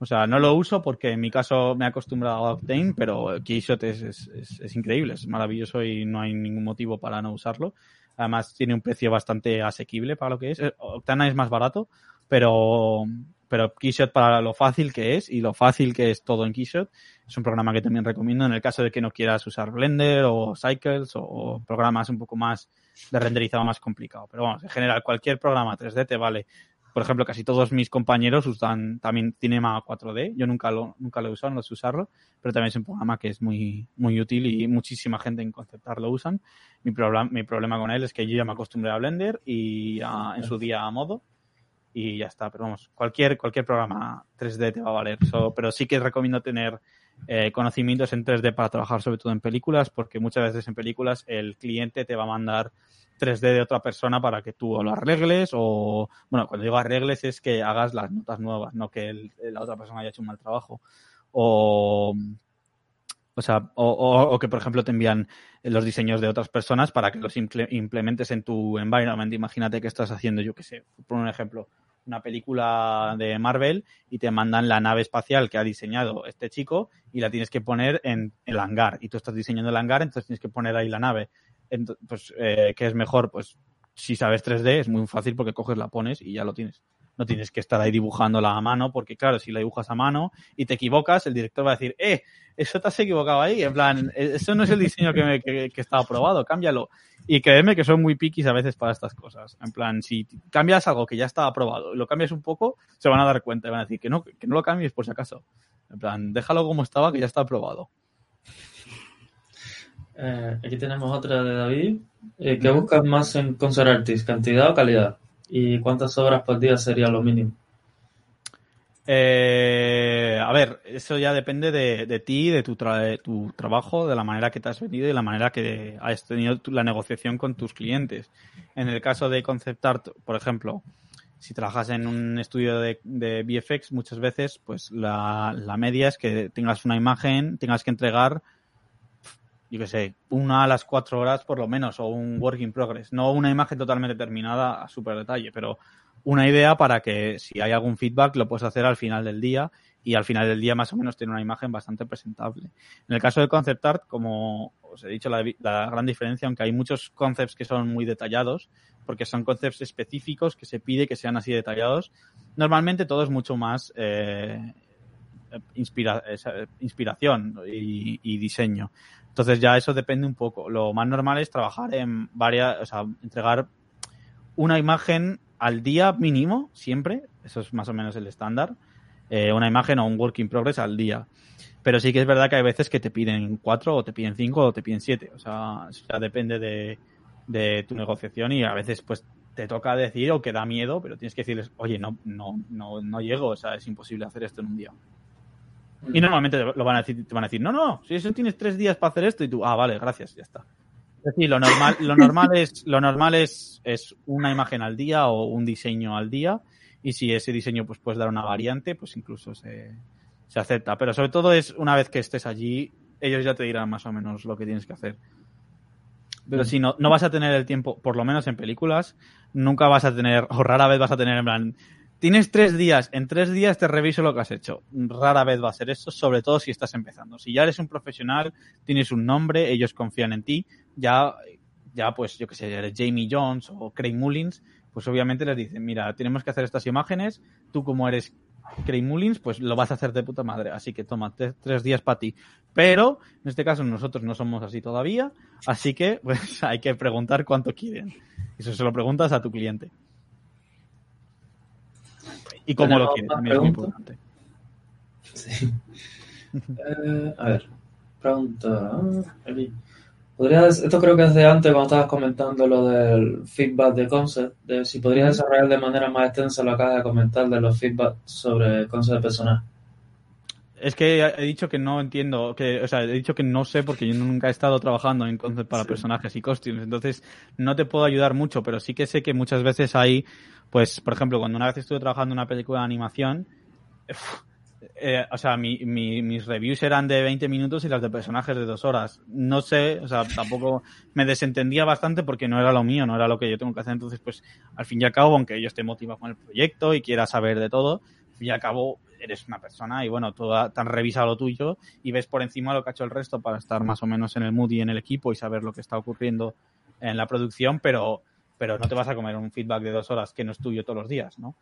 S4: O sea, no lo uso porque en mi caso me he acostumbrado a Octane, pero Keyshot es, es, es, increíble, es maravilloso y no hay ningún motivo para no usarlo. Además, tiene un precio bastante asequible para lo que es. Eh, Octane es más barato, pero, pero Keyshot para lo fácil que es y lo fácil que es todo en Keyshot, es un programa que también recomiendo en el caso de que no quieras usar Blender o Cycles o programas un poco más de renderizado más complicado. Pero vamos, en general, cualquier programa 3D te vale por ejemplo, casi todos mis compañeros usan también Cinema 4D. Yo nunca lo, nunca lo he usado, no sé usarlo, pero también es un programa que es muy, muy útil y muchísima gente en Conceptar lo usan. Mi, problema mi problema con él es que yo ya me acostumbré a Blender y en su día a modo y ya está. Pero vamos, cualquier, cualquier programa 3D te va a valer. pero sí que recomiendo tener eh, conocimientos en 3D para trabajar sobre todo en películas, porque muchas veces en películas el cliente te va a mandar 3D de otra persona para que tú lo arregles o, bueno, cuando digo arregles es que hagas las notas nuevas, no que la otra persona haya hecho un mal trabajo. O, o sea, o, que por ejemplo te envían los diseños de otras personas para que los implementes en tu environment. Imagínate que estás haciendo, yo qué sé, por un ejemplo, una película de Marvel y te mandan la nave espacial que ha diseñado este chico y la tienes que poner en el hangar. Y tú estás diseñando el hangar, entonces tienes que poner ahí la nave pues, eh, ¿qué es mejor? Pues si sabes 3D es muy fácil porque coges, la pones y ya lo tienes. No tienes que estar ahí dibujándola a mano, porque claro, si la dibujas a mano y te equivocas, el director va a decir, eh, eso te has equivocado ahí, en plan, e-, eso no es el diseño que, me, que, está aprobado, cámbialo. Y créeme que son muy piquis a veces para estas cosas. En plan, si cambias algo que ya está aprobado y lo cambias un poco, se van a dar cuenta y van a decir que no, que no lo cambies por si acaso. En plan, déjalo como estaba, que ya está aprobado.
S1: Eh, aquí tenemos otra de David. Eh, ¿Qué buscas más en Concert Artist, cantidad o calidad? ¿Y cuántas obras por día sería lo mínimo?
S4: Eh, a ver, eso ya depende de, ti, de tu, tu trabajo, de la manera que te has venido y la manera que has tenido la negociación con tus clientes. En el caso de Concept Art, por ejemplo, si trabajas en un estudio de, de VFX, muchas veces, pues la, la, media es que tengas una imagen, tengas que entregar, yo qué sé, una a las cuatro horas por lo menos, o un work in progress. No una imagen totalmente terminada a súper detalle, pero una idea para que si hay algún feedback lo puedes hacer al final del día y al final del día más o menos tiene una imagen bastante presentable. En el caso de concept art, como os he dicho, la, gran diferencia, aunque hay muchos concepts que son muy detallados, porque son conceptos específicos que se pide que sean así detallados. Normalmente todo es mucho más eh, inspira inspiración y, diseño. Entonces ya eso depende un poco. Lo más normal es trabajar en varias, o sea, entregar una imagen al día mínimo, siempre. Eso es más o menos el estándar. Eh, una imagen o un work in progress al día. Pero sí que es verdad que hay veces que te piden cuatro o te piden cinco o te piden siete. O sea, ya depende de, de tu negociación y a veces pues te toca decir o que da miedo, pero tienes que decirles, oye, no, no, no, no llego, o sea, es imposible hacer esto en un día. Y normalmente lo van a decir, te van a decir, no, no, si eso tienes tres días para hacer esto y tú, ah, vale, gracias, ya está. Es decir, lo normal, lo normal es, lo normal es, es una imagen al día o un diseño al día. Y si ese diseño pues puedes dar una variante, pues incluso se, se acepta. Pero sobre todo es una vez que estés allí, ellos ya te dirán más o menos lo que tienes que hacer. Pero si no, no vas a tener el tiempo, por lo menos en películas, nunca vas a tener, o rara vez vas a tener en plan, tienes tres días, en tres días te reviso lo que has hecho. Rara vez va a ser eso, sobre todo si estás empezando. Si ya eres un profesional, tienes un nombre, ellos confían en ti, ya, ya pues yo que sé, eres Jamie Jones o Craig Mullins, pues obviamente les dicen, mira, tenemos que hacer estas imágenes, tú como eres Craig Mullins, pues lo vas a hacer de puta madre. Así que toma tres días para ti. Pero en este caso nosotros no somos así todavía, así que pues hay que preguntar cuánto quieren. Eso se lo preguntas a tu cliente. Y cómo lo quieren, también es muy importante.
S1: Sí. Eh, a ver, pregunta. ¿Podrías, esto creo que es de antes cuando estabas comentando lo del feedback de concept, de si podrías desarrollar de manera más extensa lo que acabas de comentar de los feedback sobre concept de personaje.
S4: Es que he dicho que no entiendo, que, o sea, he dicho que no sé porque yo nunca he estado trabajando en concept para personajes y costumes, entonces no te puedo ayudar mucho, pero sí que sé que muchas veces hay, pues, por ejemplo, cuando una vez estuve trabajando en una película de animación, eh, o sea, mi, mis reviews eran de 20 minutos y las de personajes de dos horas. No sé, o sea, tampoco me desentendía bastante porque no era lo mío, no era lo que yo tengo que hacer. Entonces, pues, al fin y al cabo, aunque yo esté motivado con el proyecto y quiera saber de todo, al fin y al cabo, eres una persona y bueno, tú han revisado lo tuyo y ves por encima lo que ha hecho el resto para estar más o menos en el mood y en el equipo y saber lo que está ocurriendo en la producción, pero, pero no te vas a comer un feedback de dos horas que no es tuyo todos los días, ¿no?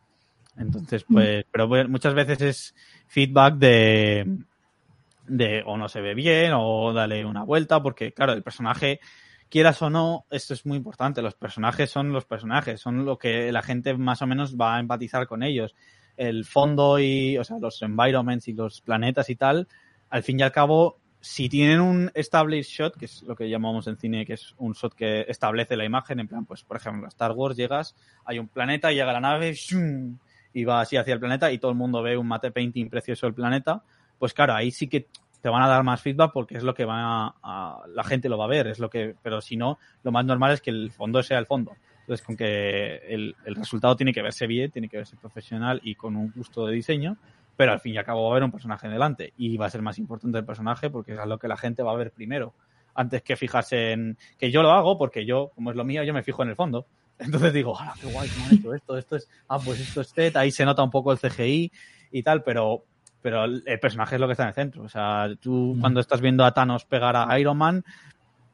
S4: Entonces, mm. pues, pero muchas veces es feedback de, de o no se ve bien o dale una vuelta, porque claro, el personaje, quieras o no, esto es muy importante, los personajes son los personajes, son lo que la gente más o menos va a empatizar con ellos. El fondo y, o sea, los environments y los planetas y tal, al fin y al cabo, si tienen un established shot, que es lo que llamamos en cine, que es un shot que establece la imagen, en plan, pues, por ejemplo, Star Wars llegas, hay un planeta, llega la nave, y va así hacia el planeta y todo el mundo ve un mate painting precioso del planeta, pues claro, ahí sí que te van a dar más feedback porque es lo que va la gente lo va a ver, es lo que, pero si no, lo más normal es que el fondo sea el fondo. Entonces, con que el, el resultado tiene que verse bien, tiene que verse profesional y con un gusto de diseño, pero al fin y al cabo va a haber un personaje delante y va a ser más importante el personaje porque es lo que la gente va a ver primero, antes que fijarse en que yo lo hago porque yo, como es lo mío, yo me fijo en el fondo. Entonces digo, ¡ah, qué guay, cómo han hecho esto! Esto es, ah, pues esto es TED, ahí se nota un poco el CGI y tal, pero, pero el personaje es lo que está en el centro. O sea, tú cuando estás viendo a Thanos pegar a Iron Man,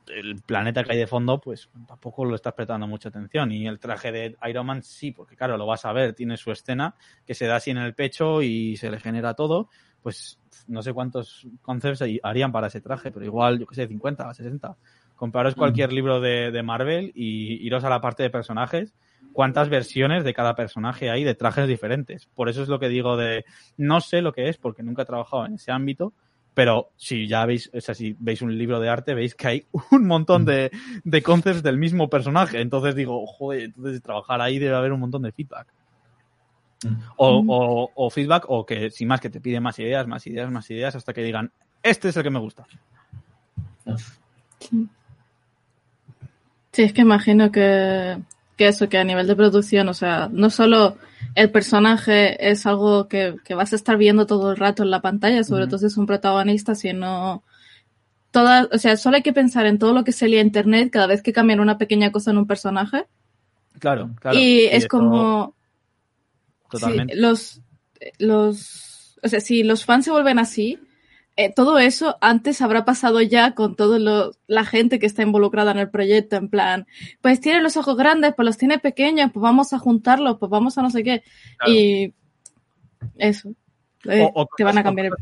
S4: el planeta que hay de fondo, pues tampoco lo estás prestando mucha atención. Y el traje de Iron Man sí, porque claro, lo vas a ver, tiene su escena que se da así en el pecho y se le genera todo. Pues no sé cuántos conceptos harían para ese traje, pero igual, yo qué sé, 50, 60. Compraros cualquier libro de, de, Marvel y iros a la parte de personajes. ¿Cuántas versiones de cada personaje hay de trajes diferentes? Por eso es lo que digo de no sé lo que es porque nunca he trabajado en ese ámbito, pero si ya veis, o sea, si veis un libro de arte, veis que hay un montón de, de concepts del mismo personaje. Entonces digo, joder, entonces trabajar ahí debe haber un montón de feedback. O, o, feedback, o que sin más que te piden más ideas, más ideas, más ideas, hasta que digan, este es el que me gusta.
S3: Sí, es que imagino que, eso, que a nivel de producción, o sea, no solo el personaje es algo que, vas a estar viendo todo el rato en la pantalla, sobre todo si es un protagonista, sino todas, o sea, solo hay que pensar en todo lo que se en internet cada vez que cambian una pequeña cosa en un personaje.
S4: Claro, claro.
S3: Y, es como Totalmente. los, los, o sea, si los fans se vuelven así, eh, todo eso antes habrá pasado ya con toda la gente que está involucrada en el proyecto, en plan, pues tiene los ojos grandes, pues los tiene pequeños, pues vamos a juntarlos, pues vamos a no sé qué. Y eso. Eh, te van a cambiar.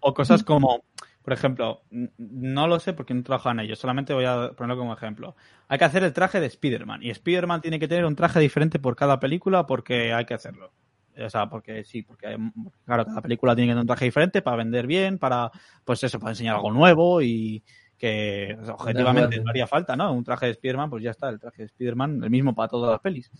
S4: o cosas como, por ejemplo, no lo sé porque no he trabajado en ello, solamente voy a ponerlo como ejemplo. Hay que hacer el traje de Spider-Man y Spider-Man tiene que tener un traje diferente por cada película porque hay que hacerlo. O sea, porque sí, porque claro, cada película tiene que tener un traje diferente para vender bien, para, pues eso, para enseñar algo nuevo y que objetivamente no haría falta, ¿no? Un traje de Spider-Man, pues ya está, el traje de Spider-Man, el mismo para todas las pelis.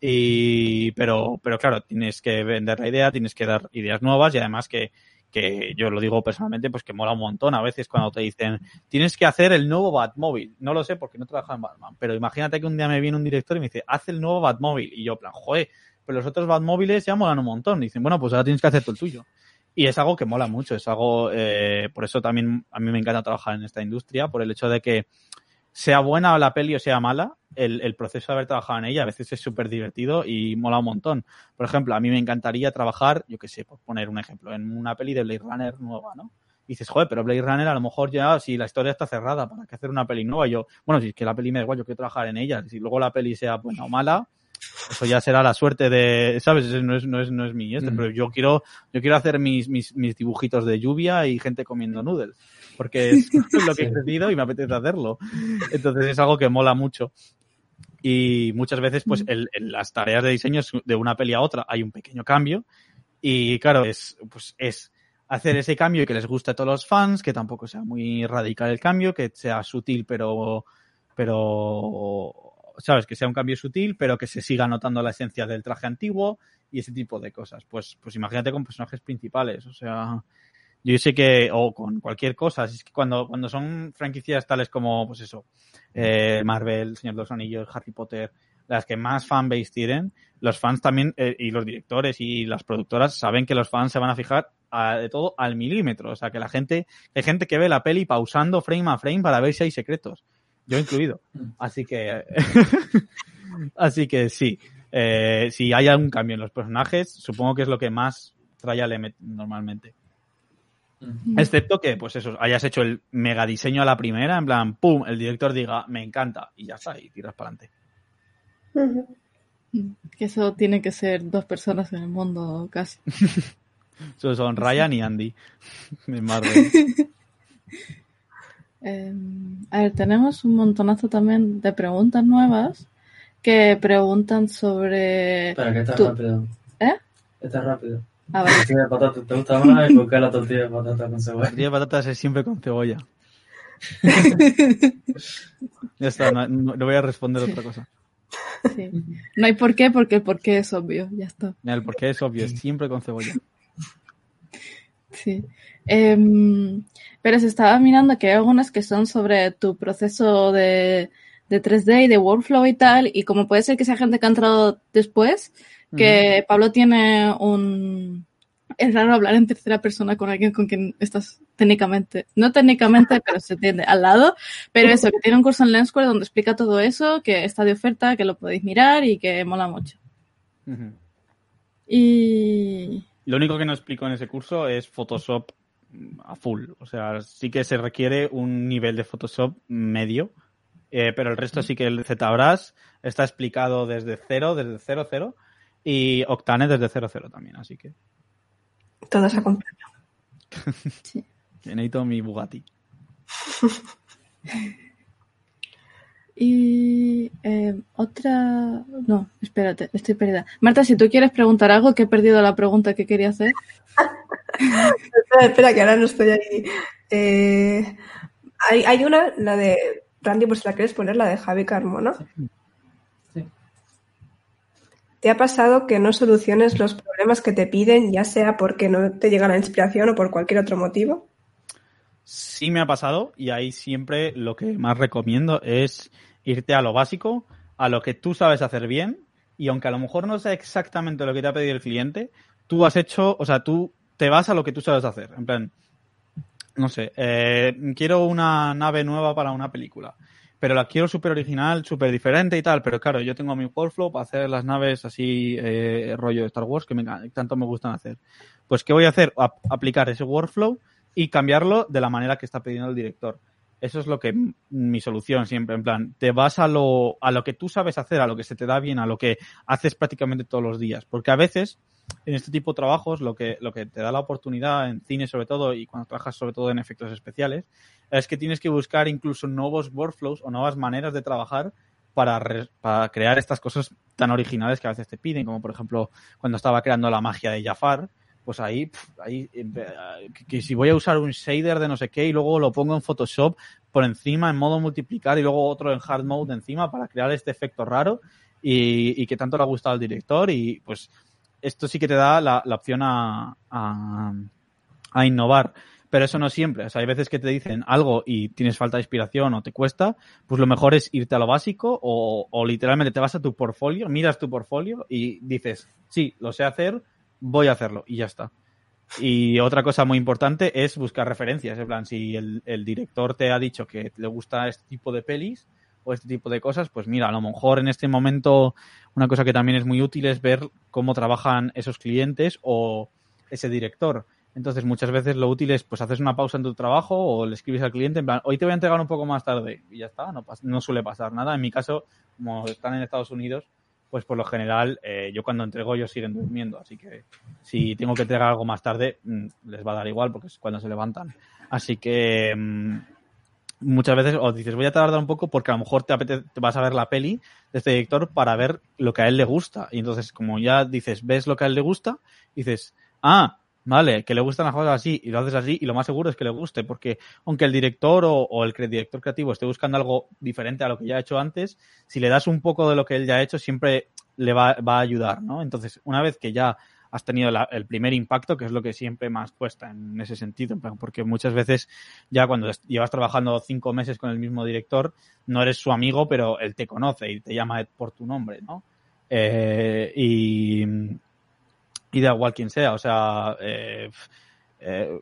S4: Y, pero, pero claro, tienes que vender la idea, tienes que dar ideas nuevas y además que, que yo lo digo personalmente, pues que mola un montón a veces cuando te dicen, tienes que hacer el nuevo Batmóvil. No lo sé porque no trabajo en Batman, pero imagínate que un día me viene un director y me dice, haz el nuevo Batmóvil. Y yo, plan, joder, pero los otros Batmóviles ya molan un montón. dicen, bueno, pues ahora tienes que hacer todo el tuyo. Y es algo que mola mucho, es algo, eh, por eso también a mí me encanta trabajar en esta industria, por el hecho de que sea buena la peli o sea mala, el, proceso de haber trabajado en ella a veces es súper divertido y mola un montón. Por ejemplo, a mí me encantaría trabajar, yo qué sé, por poner un ejemplo, en una peli de Blade Runner nueva, ¿no? Dices, joder, pero Blade Runner a lo mejor ya, si la historia está cerrada, ¿para qué hacer una peli nueva? yo, bueno, si es que la peli me da igual, yo quiero trabajar en ella. Si luego la peli sea buena o mala, eso ya será la suerte de, ¿sabes? No es, no es, no es mi este, pero yo quiero, yo quiero hacer mis, mis, mis, dibujitos de lluvia y gente comiendo noodles, porque es lo que he crecido y me apetece hacerlo. Entonces es algo que mola mucho. Y muchas veces, pues, en, las tareas de diseño de una peli a otra hay un pequeño cambio. Y claro, es, pues, es hacer ese cambio y que les guste a todos los fans, que tampoco sea muy radical el cambio, que sea sutil, pero, pero ¿sabes? Que sea un cambio sutil, pero que se siga notando la esencia del traje antiguo y ese tipo de cosas. Pues, pues imagínate con personajes principales, o sea, yo sé que, o con cualquier cosa, es que cuando, cuando son franquicias tales como, pues eso, eh, Marvel, Señor de los Anillos, Harry Potter, las que más fanbase tienen, los fans también, eh, y los directores y las productoras saben que los fans se van a fijar de todo al milímetro. O sea, que la gente, hay gente que ve la peli pausando frame a frame para ver si hay secretos yo incluido. Así que, así que sí, eh, si hay algún cambio en los personajes, supongo que es lo que más trae le normalmente. Excepto que, pues eso, hayas hecho el mega diseño a la primera, en plan, pum, el director diga, me encanta, y ya está, y tiras para adelante.
S3: Que eso tiene que ser dos personas en el mundo, casi.
S4: eso son Ryan y Andy, de Marvel.
S3: Em, a ver, tenemos un montonazo también de preguntas nuevas que preguntan sobre.
S1: Espera, que está rápido.
S3: ¿Eh?
S1: Está rápido. A ver. La tortilla de patata te gusta más y por qué la tortilla de patata con cebolla. La tortilla de
S4: patata es siempre con cebolla. ya está, no, voy a responder otra cosa.
S3: Sí. No hay por qué, porque el por qué es obvio, ya está.
S4: El por qué es obvio, es siempre con cebolla.
S3: Sí. Em, pero se estaba mirando que hay algunas que son sobre tu proceso de, de 3D y de workflow y tal, y como puede ser que sea gente que ha entrado después, que Pablo tiene un... Es raro hablar en tercera persona con alguien con quien estás técnicamente, no técnicamente, pero se entiende al lado, pero eso, que tiene un curso en Lensquare donde explica todo eso, que está de oferta, que lo podéis mirar y que mola mucho. Y...
S4: Lo único que no explico en ese curso es Photoshop a full. O sea, sí que se requiere un nivel de Photoshop medio, eh, pero el resto sí que el ZBrush está explicado desde cero, desde cero, cero, y Octane desde cero, cero también, así que.
S2: Todo se acompaña.
S4: sí. Necesito mi Bugatti.
S3: y eh, otra. No, espérate, estoy perdida. Marta, si tú quieres preguntar algo, que he perdido la pregunta que quería hacer.
S2: espera, que ahora no estoy ahí. Eh, hay, hay, una, la de Randy, pues si la quieres poner, la de Javi Carmona. Sí. ¿te ha pasado que no soluciones los problemas que te piden, ya sea porque no te llega la inspiración o por cualquier otro motivo?
S4: Sí me ha pasado y ahí siempre lo que más recomiendo es irte a lo básico, a lo que tú sabes hacer bien y aunque a lo mejor no sea exactamente lo que te ha pedido el cliente, tú has hecho, o sea, tú te vas a lo que tú sabes hacer. En plan, no sé, eh, quiero una nave nueva para una película, pero la quiero súper original, súper diferente y tal, pero claro, yo tengo mi workflow para hacer las naves así, eh, rollo de Star Wars, que me, tanto me gustan hacer. Pues, ¿qué voy a hacer? aplicar ese workflow y cambiarlo de la manera que está pidiendo el director. Eso es lo que mi solución siempre, en plan, te vas a lo, a lo que tú sabes hacer, a lo que se te da bien, a lo que haces prácticamente todos los días. Porque a veces, en este tipo de trabajos, lo que, lo que te da la oportunidad, en cine sobre todo, y cuando trabajas sobre todo en efectos especiales, es que tienes que buscar incluso nuevos workflows o nuevas maneras de trabajar para, para crear estas cosas tan originales que a veces te piden, como por ejemplo cuando estaba creando la magia de Jafar, pues ahí, ahí que, si voy a usar un shader de no sé qué y luego lo pongo en Photoshop por encima en modo multiplicar y luego otro en hard mode encima para crear este efecto raro y, que tanto le ha gustado al director y pues esto sí que te da la, opción a, a, innovar. Pero eso no siempre. O sea, hay veces que te dicen algo y tienes falta de inspiración o te cuesta, pues lo mejor es irte a lo básico o, o literalmente te vas a tu portfolio, miras tu portfolio y dices, sí, lo sé hacer, voy a hacerlo y ya está. Y otra cosa muy importante es buscar referencias. En plan, si el, director te ha dicho que le gusta este tipo de pelis o este tipo de cosas, pues mira, a lo mejor en este momento una cosa que también es muy útil es ver cómo trabajan esos clientes o ese director. Entonces, muchas veces lo útil es, pues, haces una pausa en tu trabajo o le escribes al cliente, en plan, hoy te voy a entregar un poco más tarde. Y ya está, no, no suele pasar nada. En mi caso, como están en Estados Unidos, pues por lo general eh, yo cuando entrego ellos siguen durmiendo, así que si tengo que entregar algo más tarde mm, les va a dar igual porque es cuando se levantan. Así que mm, muchas veces os dices voy a tardar un poco porque a lo mejor te, te vas a ver la peli de este director para ver lo que a él le gusta y entonces como ya dices ves lo que a él le gusta dices ah Vale, que le gustan las cosas así y lo haces así y lo más seguro es que le guste, porque aunque el director o, el director creativo esté buscando algo diferente a lo que ya ha hecho antes, si le das un poco de lo que él ya ha hecho, siempre le va, va a ayudar, ¿no? Entonces, una vez que ya has tenido el primer impacto, que es lo que siempre más cuesta en ese sentido, porque muchas veces ya cuando llevas trabajando cinco meses con el mismo director, no eres su amigo, pero él te conoce y te llama por tu nombre, ¿no? Eh, y y da igual quien sea, o sea, eh, eh,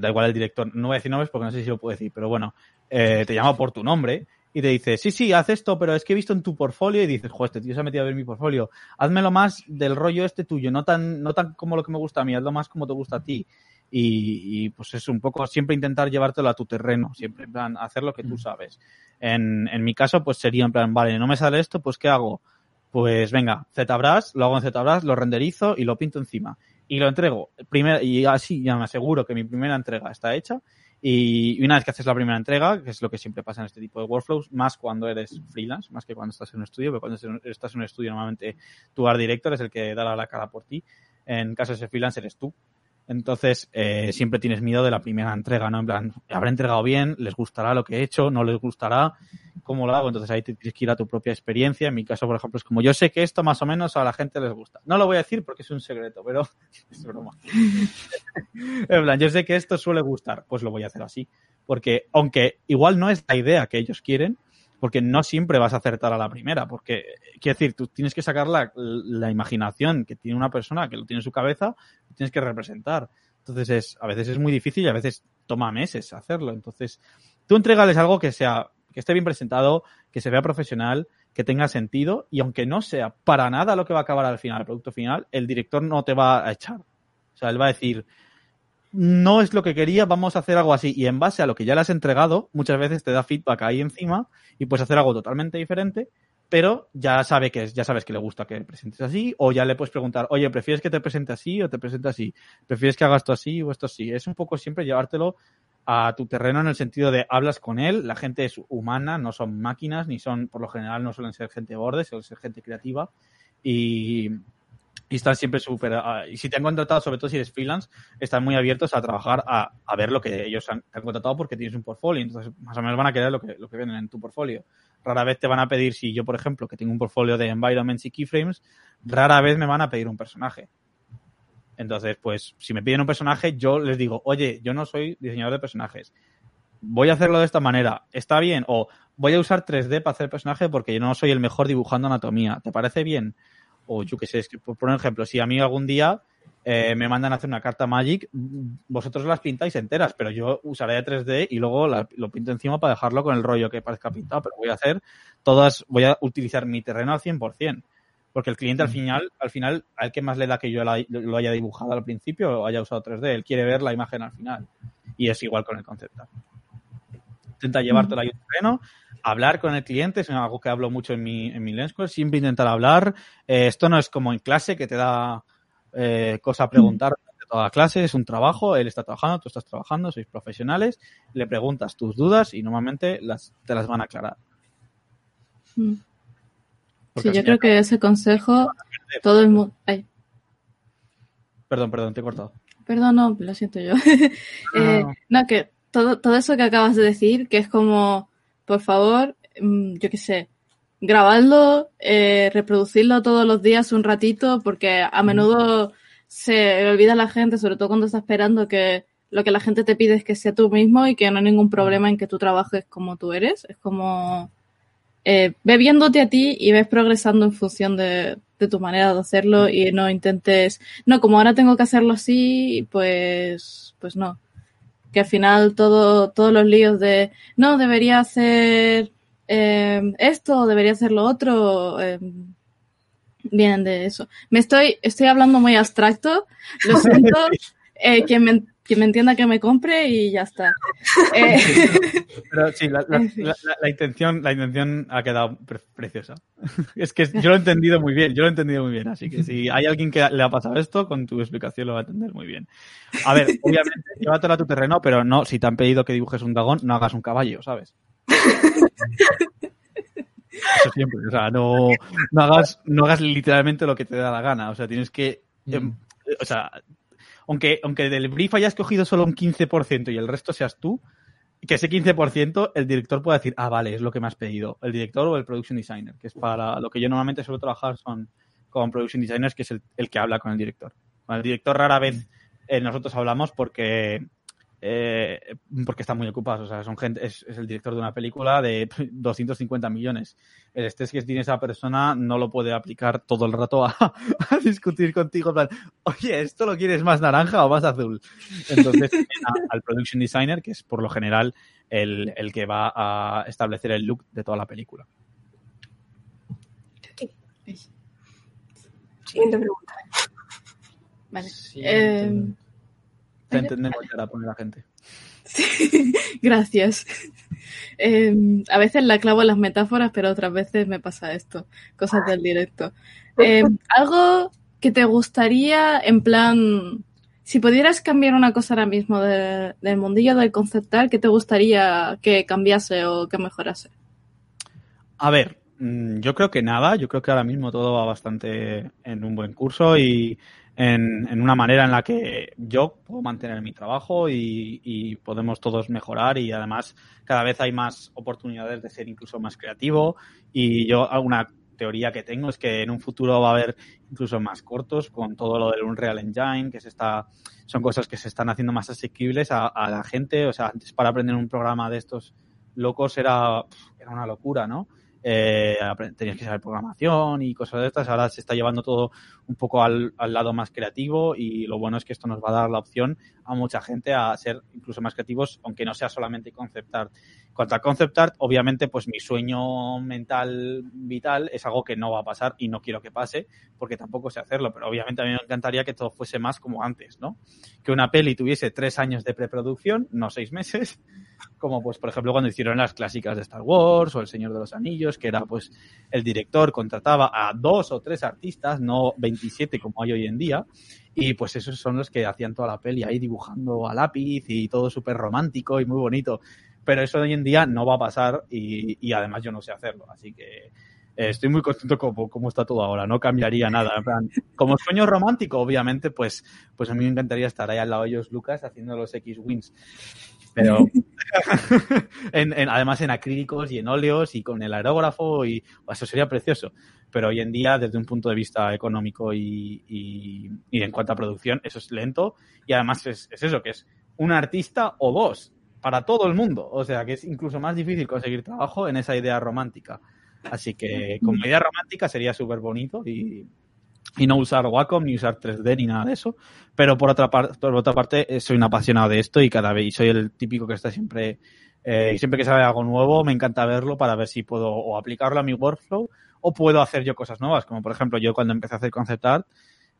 S4: da igual el director, no voy a decir nombres porque no sé si lo puedo decir, pero bueno, eh, te llama por tu nombre y te dice, sí, sí, haz esto, pero es que he visto en tu portfolio y dices, joder, este tío se ha metido a ver mi portfolio, házmelo más del rollo este tuyo, no tan, no tan como lo que me gusta a mí, hazlo más como te gusta a ti. Y, y pues es un poco siempre intentar llevártelo a tu terreno, siempre, en plan, hacer lo que tú mm. sabes. En, en mi caso, pues sería en plan, vale, no me sale esto, pues ¿qué hago? Pues venga, ZBrush, lo hago en ZBrush, lo renderizo y lo pinto encima. Y lo entrego. Primer, y así ya me aseguro que mi primera entrega está hecha. Y una vez que haces la primera entrega, que es lo que siempre pasa en este tipo de workflows, más cuando eres freelance, más que cuando estás en un estudio, porque cuando estás en un estudio normalmente tu art director es el que dará la cara por ti. En caso de ser freelance eres tú. Entonces, eh, siempre tienes miedo de la primera entrega, ¿no? En plan, habré entregado bien, les gustará lo que he hecho, no les gustará, ¿cómo lo hago? Entonces ahí tienes que ir a tu propia experiencia. En mi caso, por ejemplo, es como yo sé que esto más o menos a la gente les gusta. No lo voy a decir porque es un secreto, pero es broma. en plan, yo sé que esto suele gustar, pues lo voy a hacer así. Porque, aunque igual no es la idea que ellos quieren, porque no siempre vas a acertar a la primera, porque, quiero decir, tú tienes que sacar la, la imaginación que tiene una persona, que lo tiene en su cabeza, tienes que representar. Entonces, es, a veces es muy difícil y a veces toma meses hacerlo. Entonces, tú entregales algo que sea, que esté bien presentado, que se vea profesional, que tenga sentido, y aunque no sea para nada lo que va a acabar al final, el producto final, el director no te va a echar. O sea, él va a decir, no es lo que quería, vamos a hacer algo así. Y en base a lo que ya le has entregado, muchas veces te da feedback ahí encima y puedes hacer algo totalmente diferente, pero ya sabe que es, ya sabes que le gusta que presentes así, o ya le puedes preguntar, oye, ¿prefieres que te presente así o te presente así? ¿Prefieres que haga esto así o esto así? Es un poco siempre llevártelo a tu terreno en el sentido de hablas con él, la gente es humana, no son máquinas, ni son, por lo general, no suelen ser gente borde, suelen ser gente creativa. Y, y están siempre súper. Ah, y si te han contratado, sobre todo si eres freelance, están muy abiertos a trabajar, a, ver lo que ellos han, te han contratado porque tienes un portfolio. Entonces, más o menos van a querer lo que, lo que ven en tu portfolio. rara vez te van a pedir, si yo, por ejemplo, que tengo un portfolio de environments y keyframes, rara vez me van a pedir un personaje. Entonces, pues, si me piden un personaje, yo les digo, oye, yo no soy diseñador de personajes. Voy a hacerlo de esta manera. ¿Está bien? O voy a usar 3D para hacer personaje porque yo no soy el mejor dibujando anatomía. ¿Te parece bien? O yo qué sé, es que, por ejemplo, si a mí algún día eh, me mandan a hacer una carta Magic, vosotros las pintáis enteras, pero yo usaré 3D y luego lo pinto encima para dejarlo con el rollo que parezca pintado, pero voy a hacer todas, voy a utilizar mi terreno al 100%. Porque el cliente al final, al final, al que más le da que yo lo haya dibujado al principio o haya usado 3D, él quiere ver la imagen al final. Y es igual con el concepto. Intenta llevártelo ahí al terreno, hablar con el cliente, es algo que hablo mucho en mi, en mi siempre intentar hablar. Eh, esto no es como en clase que te da eh, cosa a preguntar de toda la clase, es un trabajo, él está trabajando, tú estás trabajando, sois profesionales, le preguntas tus dudas y normalmente las, te las van a aclarar.
S3: Sí, yo creo que ese consejo todo el mundo...
S4: Perdón, perdón, te he cortado.
S3: Perdón, no, lo siento yo. Eh, no, que todo, todo eso que acabas de decir, que es como, por favor, mm, yo qué sé, grabadlo, eh, reproducirlo todos los días un ratito, porque a menudo se olvida la gente, sobre todo cuando está esperando que lo que la gente te pide es que sea tú mismo y que no hay ningún problema en que tú trabajes como tú eres. Es como eh, ve viéndote a ti y ves progresando en función de, de, tu manera de hacerlo y no intentes, no, como ahora tengo que hacerlo así, pues, pues no. Que al final todo, todos los líos de, no, debería hacer eh, esto, debería ser lo otro, eh, vienen de eso. Me estoy, estoy hablando muy abstracto, lo siento, eh, quien, me, quien me entienda que me compre y ya está. Eh,
S4: Pero sí, la, la, intención, la intención ha quedado preciosa. Es que yo lo he entendido muy bien, yo lo he entendido muy bien, así que si hay alguien que le ha pasado esto, con tu explicación lo va a entender muy bien. A ver, obviamente, llévatelo a tu terreno, pero no, si te han pedido que dibujes un dragón, no hagas un caballo, ¿sabes? Eso siempre, o sea, no, no, hagas, no hagas literalmente lo que te da la gana, o sea, tienes que, mm. em, o sea, aunque, aunque del brief hayas cogido solo un 15% y el resto seas tú, que ese 15% el director puede decir, ah, vale, es lo que me has pedido, el director o el production designer, que es para lo que yo normalmente suelo trabajar son con production designers, que es el, el que habla con el director. Con el director rara vez eh, nosotros hablamos porque eh, porque están muy ocupados. O sea, son gente, es, el director de una película de 250 millones. El estrés que tiene esa persona no lo puede aplicar todo el rato a, discutir contigo. oye, ¿esto lo quieres más naranja o más azul? Entonces, al production designer, que es por lo general el, el que va a establecer el look de toda la película.
S2: Siguiente pregunta.
S3: Vale. Eh,
S4: te entendemos ya poner la gente.
S3: Sí, gracias. Em, a veces la clavo en las metáforas, pero otras veces me pasa esto, cosas del directo. Em, algo que te gustaría, en plan, si pudieras cambiar una cosa ahora mismo del mundillo del conceptual, ¿qué te gustaría que cambiase o que mejorase?
S4: A ver, mm, yo creo que nada, yo creo que ahora mismo todo va bastante en un buen curso y en, una manera en la que yo puedo mantener mi trabajo y, podemos todos mejorar y además cada vez hay más oportunidades de ser incluso más creativo y yo alguna teoría que tengo es que en un futuro va a haber incluso más cortos con todo lo del Unreal Engine, que se está, son cosas que se están haciendo más asequibles a, a la gente. O sea, antes para aprender un programa de estos locos era, era una locura, ¿no? Eh, tenías que saber programación y cosas de estas. Ahora se está llevando todo un poco al, al, lado más creativo y lo bueno es que esto nos va a dar la opción a mucha gente a ser incluso más creativos, aunque no sea solamente concept art. Cuanto a concept art, obviamente, pues mi sueño mental vital es algo que no va a pasar y no quiero que pase porque tampoco sé hacerlo, pero obviamente a mí me encantaría que todo fuese más como antes, ¿no? Que una peli tuviese tres años de preproducción, no seis meses, como pues por ejemplo cuando hicieron las clásicas de Star Wars o El Señor de los Anillos, que era pues el director contrataba a dos o tres artistas, no 27 como hay hoy en día, y pues esos son los que hacían toda la peli ahí dibujando a lápiz y todo súper romántico y muy bonito. Pero eso hoy en día no va a pasar y, y además yo no sé hacerlo, así que eh, estoy muy contento como, como está todo ahora, no cambiaría nada. Como sueño romántico, obviamente, pues, pues a mí me encantaría estar ahí al lado de ellos, Lucas, haciendo los X-Wings Pero además en acrílicos y en óleos y con el aerógrafo y eso sería precioso. Pero hoy en día, desde un punto de vista económico y, y, en cuanto a producción, eso es lento y además es, es eso, que es un artista o dos para todo el mundo. O sea, que es incluso más difícil conseguir trabajo en esa idea romántica. Así que como idea romántica sería súper bonito y, y no usar Wacom ni usar 3D ni nada de eso. Pero por otra, parte por otra parte, eh, soy un apasionado de esto y cada vez soy el típico que está siempre, eh, siempre que sale algo nuevo, me encanta verlo para ver si puedo o aplicarlo a mi workflow o puedo hacer yo cosas nuevas. Como por ejemplo, yo cuando empecé a hacer concept art,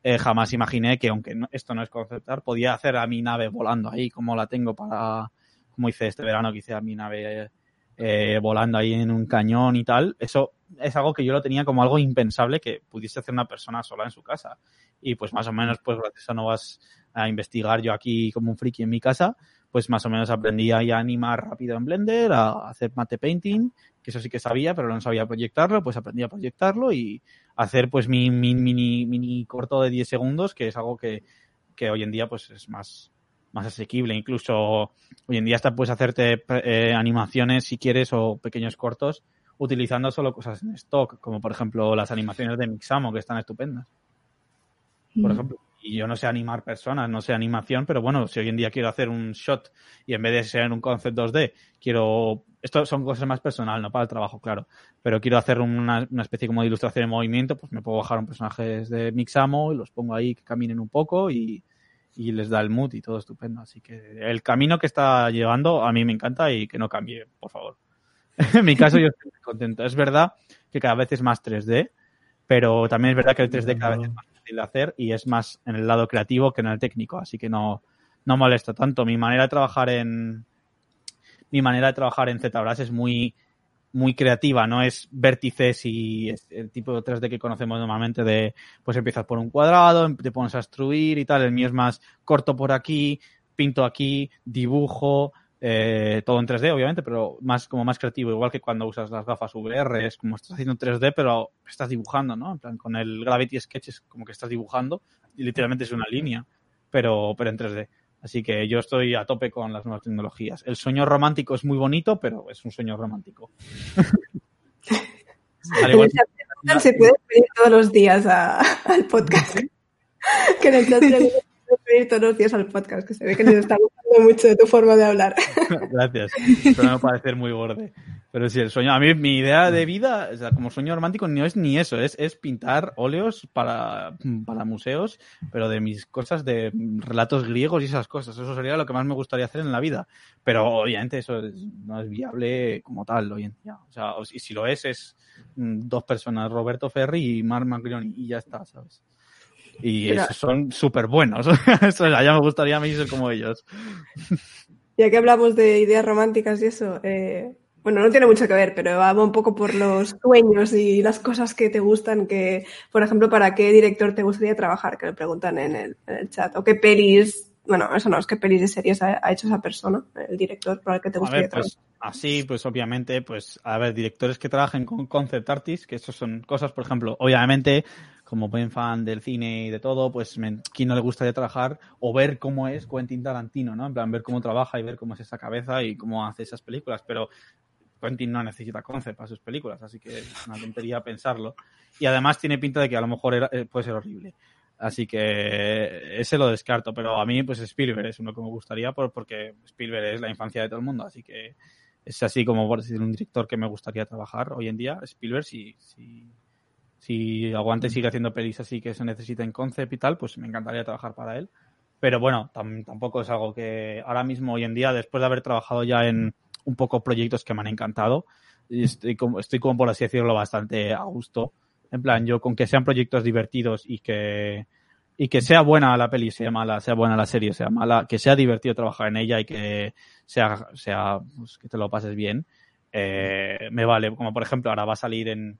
S4: eh, jamás imaginé que aunque esto no es concept art, podía hacer a mi nave volando ahí, como la tengo para, como hice este verano que hice a mi nave eh, volando ahí en un cañón y tal, eso es algo que yo lo tenía como algo impensable que pudiese hacer una persona sola en su casa. Y pues más o menos, pues gracias a no vas a investigar yo aquí como un friki en mi casa, pues más o menos aprendí a animar rápido en Blender, a hacer mate painting, que eso sí que sabía, pero no sabía proyectarlo, pues aprendí a proyectarlo y hacer pues mi, mini, mini corto de 10 segundos, que es algo que, que hoy en día pues es más, más asequible. Incluso hoy en día hasta puedes hacerte eh, animaciones si quieres o pequeños cortos utilizando solo cosas en stock, como por ejemplo las animaciones de Mixamo, que están estupendas. Por mm. ejemplo, y yo no sé animar personas, no sé animación, pero bueno, si hoy en día quiero hacer un shot y en vez de ser un concept 2D, quiero, esto son cosas más personal, no para el trabajo, claro, pero quiero hacer una, una especie como de ilustración en movimiento, pues me puedo bajar un personaje de Mixamo y los pongo ahí que caminen un poco y, y les da el mood y todo estupendo. Así que el camino que está llevando a mí me encanta y que no cambie, por favor. en mi caso yo estoy contento. Es verdad que cada vez es más 3D, pero también es verdad que el 3D cada vez es más fácil de hacer y es más en el lado creativo que en el técnico, así que no, no molesta tanto. Mi manera de trabajar en mi manera de trabajar en ZBrush es muy muy creativa, no es vértices y el tipo de 3D que conocemos normalmente de, pues empiezas por un cuadrado, te pones a extruir y tal, el mío es más corto por aquí, pinto aquí, dibujo, eh, todo en 3D obviamente, pero más como más creativo, igual que cuando usas las gafas VR, es como estás haciendo 3D, pero estás dibujando, ¿no? En plan, con el Gravity Sketch es como que estás dibujando y literalmente es una línea, pero, pero en 3D. Así que yo estoy a tope con las nuevas tecnologías. El sueño romántico es muy bonito, pero es un sueño romántico.
S2: se puede pedir todos los días al podcast. que en el puede pedir todos los días al podcast, que se ve que nos está gustando mucho de tu forma de hablar.
S4: Gracias. Pero me parecer muy borde. Pero sí, el sueño, a mí mi idea de vida, o sea, como sueño romántico, no es ni eso, es, es pintar óleos para, para museos, pero de mis cosas de relatos griegos y esas cosas. Eso sería lo que más me gustaría hacer en la vida. Pero obviamente eso no es viable como tal hoy en día. O sea, y si lo es, es mm, dos personas, Roberto Ferri y Mark McGrony, y ya está, ¿sabes? Y esos son súper buenos. eso ya me gustaría a mí ser como ellos.
S2: Ya que hablamos de ideas románticas y eso, eh, bueno, no tiene mucho que ver, pero va un poco por los sueños y las cosas que te gustan, que, por ejemplo, ¿para qué director te gustaría trabajar? Que le preguntan en el, chat. O qué pelis, bueno, eso no, es qué pelis de series ha, hecho esa persona, el director para el que te gustaría
S4: pues,
S2: trabajar.
S4: Así, pues obviamente, pues, a ver, directores que trabajen con concept artists, que eso son cosas, por ejemplo, obviamente, como buen fan del cine y de todo, pues, me, ¿quién no le gustaría trabajar o ver cómo es Quentin Tarantino, ¿no? En plan, ver cómo trabaja y ver cómo es esa cabeza y cómo hace esas películas, pero Quentin no necesita concept para sus películas, así que es una tontería pensarlo. Y además tiene pinta de que a lo mejor eh, puede ser horrible. Así que ese lo descarto, pero a mí pues Spielberg es uno que me gustaría porque Spielberg es la infancia de todo el mundo, así que es así como por decir un director que me gustaría trabajar hoy en día, Spielberg, si, si, si aguante sigue haciendo pelis así que se necesita en concept y tal, pues me encantaría trabajar para él. Pero bueno, tampoco es algo que ahora mismo hoy en día, después de haber trabajado ya en un poco proyectos que me han encantado. Estoy como, estoy como, por así decirlo, bastante a gusto. En plan, yo con que sean proyectos divertidos y que, y que sea buena la peli, sea mala, sea buena la serie, sea mala, que sea divertido trabajar en ella y que sea, sea, pues, que te lo pases bien, eh, me vale. Como por ejemplo, ahora va a salir en,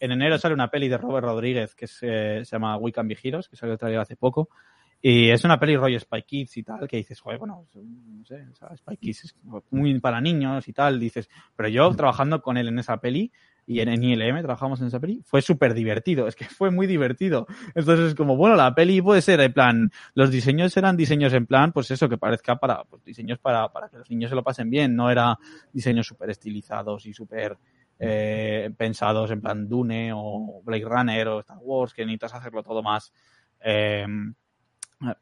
S4: en enero sale una peli de Robert Rodríguez que se, llama We Can Be Heroes, que salió vez hace poco. Y es una peli rollo Spy Kids y tal, que dices, joder, bueno, no sé, Spy Kids es muy para niños y tal, dices, pero yo trabajando con él en esa peli, y en, ILM trabajamos en esa peli, fue súper divertido, es que fue muy divertido. Entonces es como, bueno, la peli puede ser en plan, los diseños eran diseños en plan, pues eso, que parezca para, pues diseños para, para que los niños se lo pasen bien, no era diseños súper estilizados y súper eh, pensados en plan Dune o Blade Runner o Star Wars, que necesitas hacerlo todo más... Eh,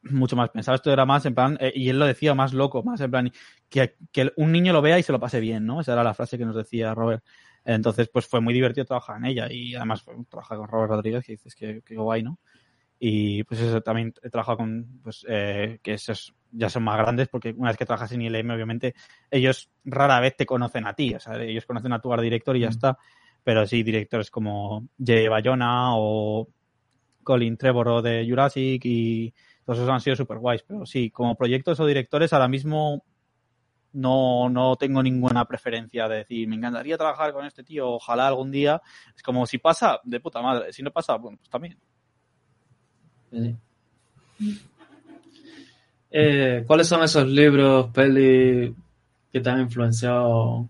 S4: mucho más pensado. Esto era más en plan, eh, y él lo decía más loco, más en plan, que, que, un niño lo vea y se lo pase bien, ¿no? Esa era la frase que nos decía Robert. Entonces, pues fue muy divertido trabajar en ella y además trabajar con Robert Rodríguez, que dices que, que guay, ¿no? Y pues eso también he trabajado con, pues, eh, que esos ya son más grandes porque una vez que trabajas en ILM, obviamente, ellos rara vez te conocen a ti, o sea, ellos conocen a tu art director y ya mm. está. Pero sí, directores como Jay Bayona o Colin Trevorrow de Jurassic y todos esos han sido súper guays. Pero sí, como proyectos o directores, ahora mismo no, no tengo ninguna preferencia de decir, me encantaría trabajar con este tío, ojalá algún día. Es como si pasa, de puta madre. Si no pasa, bueno, pues también.
S1: Eh, ¿Cuáles son esos libros, peli que te han influenciado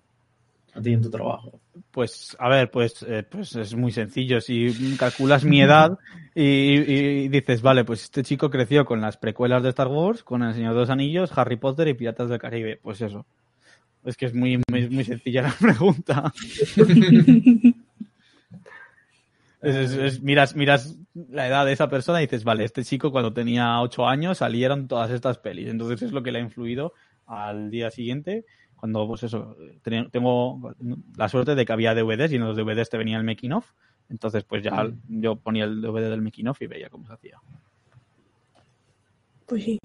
S1: a ti en tu trabajo?
S4: Pues, a ver, pues, eh, pues es muy sencillo. Si calculas mi edad y, dices, vale, pues este chico creció con las precuelas de Star Wars, con El Señor de los Anillos, Harry Potter y Piratas del Caribe. Pues eso. Es que es muy, muy, muy sencilla la pregunta. miras, miras la edad de esa persona y dices, vale, este chico cuando tenía ocho años salieron todas estas pelis. Entonces es lo que le ha influido al día siguiente cuando, pues eso, tengo la suerte de que había DVDs y en los DVDs te venía el making of. Entonces, pues ya mm. yo ponía el DVD del making of y veía cómo se hacía.
S2: Pues sí.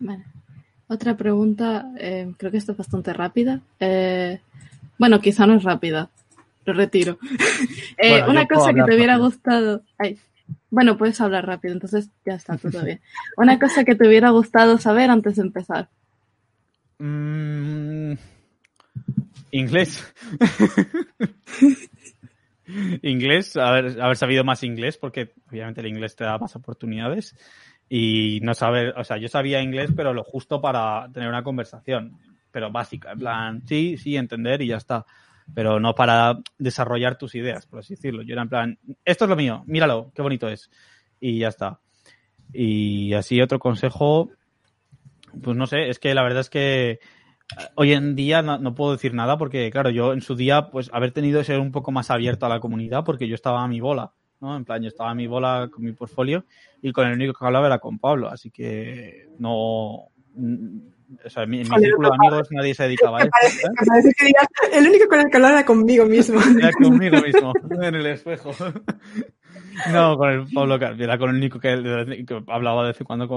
S3: Vale. Otra pregunta, eh, creo que esta es bastante rápida. Eh, bueno, quizá no es rápida. Lo retiro. Eh, una cosa que te hubiera gustado. bueno, puedes hablar rápido, entonces ya está, todo bien. Una cosa que te hubiera gustado saber antes de empezar.
S4: Mm, inglés. inglés, haber, haber sabido más inglés, porque obviamente el inglés te da más oportunidades. Y no saber, o sea, yo sabía inglés, pero lo justo para tener una conversación, pero básica, en plan, sí, sí, entender y ya está. Pero no para desarrollar tus ideas, por así decirlo. Yo era en plan, esto es lo mío, míralo, qué bonito es. Y ya está. Y así otro consejo, pues no sé, es que la verdad es que eh, hoy en día no, puedo decir nada porque, claro, yo en su día, pues haber tenido que ser un poco más abierto a la comunidad porque yo estaba a mi bola, ¿no? En plan, yo estaba a mi bola con mi portfolio y con el único que hablaba era con Pablo, así que no... O sea, en mi, círculo de amigos nadie se dedicaba a.
S2: Parece, que digas, el único con el que hablaba era conmigo mismo.
S4: Era conmigo mismo, en el espejo. No, con el Pablo era con el único que, hablaba de vez en cuando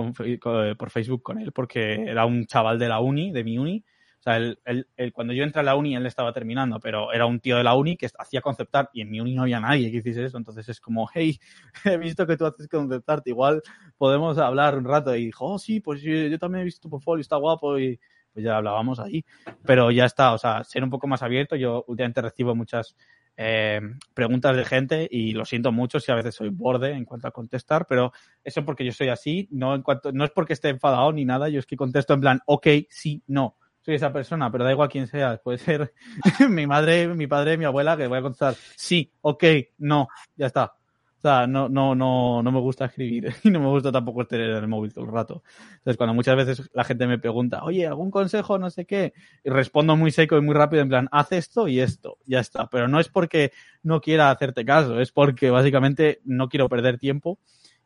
S4: por Facebook con él, porque era un chaval de la uni, de mi uni. O sea, él, cuando yo entré a la uni, él estaba terminando, pero era un tío de la uni que hacía conceptar y en mi uni no había nadie que hiciese eso. Entonces es como, hey, he visto que tú haces conceptarte, igual podemos hablar un rato. Y dijo, oh, sí, pues yo, también he visto tu portfolio, está guapo y pues ya hablábamos ahí. Pero ya está, o sea, ser un poco más abierto. Yo últimamente recibo muchas eh, preguntas de gente y lo siento mucho si a veces soy borde en cuanto a contestar, pero eso porque yo soy así, no en cuanto, no es porque esté enfadado ni nada, yo es que contesto en plan, ok, sí, no, soy esa persona, pero da igual quién sea, puede ser mi madre, mi padre, mi abuela, que voy a contestar, sí, ok, no, ya está. O sea, no, no, no, no me gusta escribir y no me gusta tampoco tener el móvil todo el rato. Entonces, cuando muchas veces la gente me pregunta, oye, ¿algún consejo? No sé qué, y respondo muy seco y muy rápido, en plan, haz esto y esto, ya está. Pero no es porque no quiera hacerte caso, es porque básicamente no quiero perder tiempo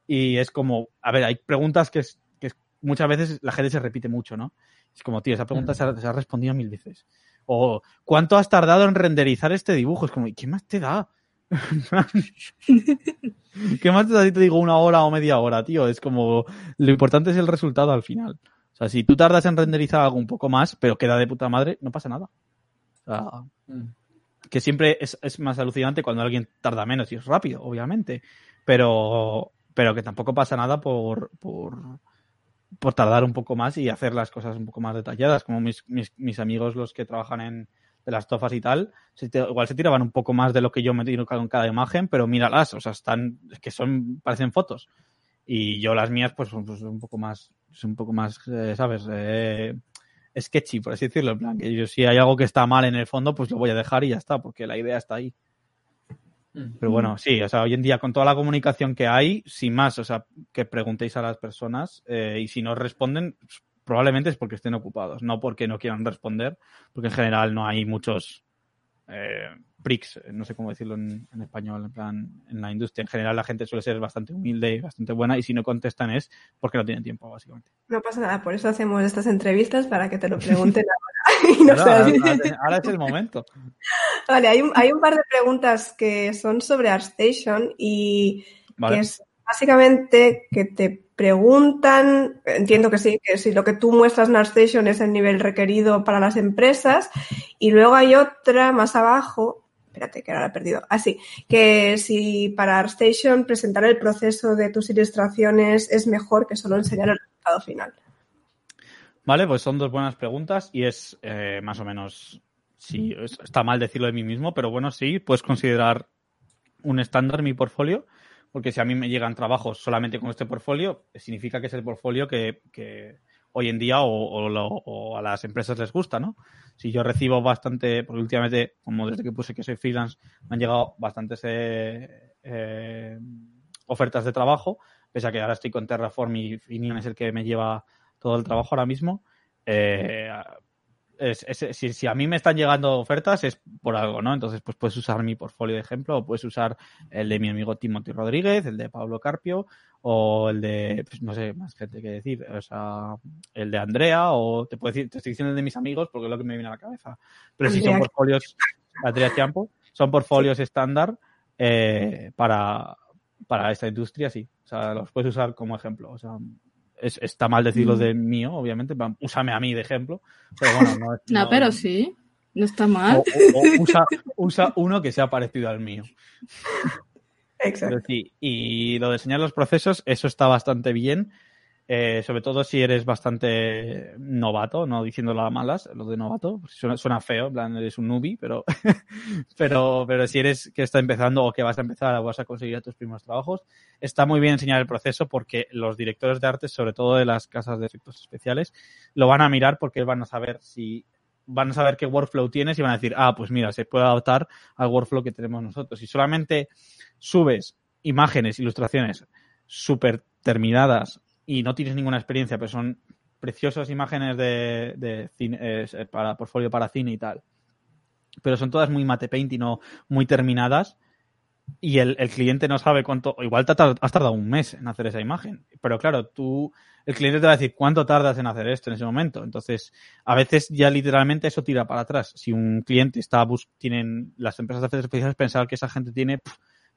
S4: y es como, a ver, hay preguntas que, que muchas veces la gente se repite mucho, ¿no? Es como, tío, esa pregunta se ha, se ha respondido mil veces. O, ¿cuánto has tardado en renderizar este dibujo? Es como, ¿qué más te da? ¿Qué más te te digo una hora o media hora, tío? Es como, lo importante es el resultado al final. O sea, si tú tardas en renderizar algo un poco más, pero queda de puta madre, no pasa nada. O sea, mm. que siempre es, más alucinante cuando alguien tarda menos y es rápido, obviamente. Pero, pero que tampoco pasa nada por, por, por tardar un poco más y hacer las cosas un poco más detalladas, como mis, mis, amigos los que trabajan en, las tofas y tal, igual se tiraban un poco más de lo que yo me tiro con cada imagen, pero míralas, o sea, están, es que son, parecen fotos. Y yo las mías, pues, pues un poco más, un poco más, eh, ¿sabes? Eh, sketchy, por así decirlo. En plan, que yo si hay algo que está mal en el fondo, pues lo voy a dejar y ya está, porque la idea está ahí. Pero bueno, sí, o sea, hoy en día con toda la comunicación que hay, sin más, o sea, que preguntéis a las personas eh, y si no responden, pues, probablemente es porque estén ocupados, no porque no quieran responder, porque en general no hay muchos eh, pricks, no sé cómo decirlo en, español, en plan, en la industria. En general la gente suele ser bastante humilde y bastante buena y si no contestan es porque no tienen tiempo, básicamente.
S2: No pasa nada, por eso hacemos estas entrevistas para que te lo pregunten
S4: ahora. ahora, es el momento.
S2: Vale, hay un, hay un par de preguntas que son sobre ArtStation y que es básicamente que te preguntan, entiendo que sí, que si lo que tú muestras en ArtStation es el nivel requerido para las empresas, y luego hay otra más abajo, espérate que ahora la he perdido, así, ah, que si para ArtStation presentar el proceso de tus ilustraciones es mejor que solo enseñar el resultado final.
S4: Vale, pues son dos buenas preguntas y es eh, más o menos, sí, está mal decirlo de mí mismo, pero bueno, sí, puedes considerar un estándar mi portfolio porque si a mí me llegan trabajos solamente con este portfolio, significa que es el portfolio que, hoy en día o, a las empresas les gusta, ¿no? Si yo recibo bastante, porque últimamente, como desde que puse que soy freelance, me han llegado bastantes eh, eh, ofertas de trabajo, pese a que ahora estoy con Terraform y Finian es el que me lleva todo el trabajo ahora mismo, eh, si, a mí me están llegando ofertas es por algo, ¿no? Entonces, pues puedes usar mi portfolio de ejemplo o puedes usar el de mi amigo Timothy Rodríguez, el de Pablo Carpio o el de, pues no sé, más gente que decir, o sea, el de Andrea o te puedo decir, te estoy diciendo el de mis amigos porque es lo que me viene a la cabeza. Pero si son portfolios, Andrea Champo, son portfolios estándar eh, para, para esta industria, sí. O sea, los puedes usar como ejemplo. O sea, está mal decirlo mm. de mío, obviamente. Úsame a mí de ejemplo. Pero bueno, no,
S3: no, pero sí. No está mal.
S4: usa, uno que sea parecido al mío.
S2: Exacto.
S4: y lo de enseñar los procesos, eso está bastante bien. Eh, sobre todo si eres bastante novato, no diciéndolo a malas, lo de novato, suena, feo, en plan, eres un newbie, pero, pero, pero si eres que está empezando o que vas a empezar o vas a conseguir tus primeros trabajos, está muy bien enseñar el proceso porque los directores de arte, sobre todo de las casas de efectos especiales, lo van a mirar porque van a saber si van a saber qué workflow tienes y van a decir, ah, pues mira, se puede adaptar al workflow que tenemos nosotros. Si solamente subes imágenes, ilustraciones súper terminadas y no tienes ninguna experiencia, pero son preciosas imágenes de, cine, eh, para portfolio para cine y tal. Pero son todas muy mate paint y no muy terminadas. Y el, cliente no sabe cuánto, igual te has tardado un mes en hacer esa imagen. Pero claro, tú, el cliente te va a decir cuánto tardas en hacer esto en ese momento. Entonces, a veces ya literalmente eso tira para atrás. Si un cliente está, tienen las empresas de efectos especiales pensar que esa gente tiene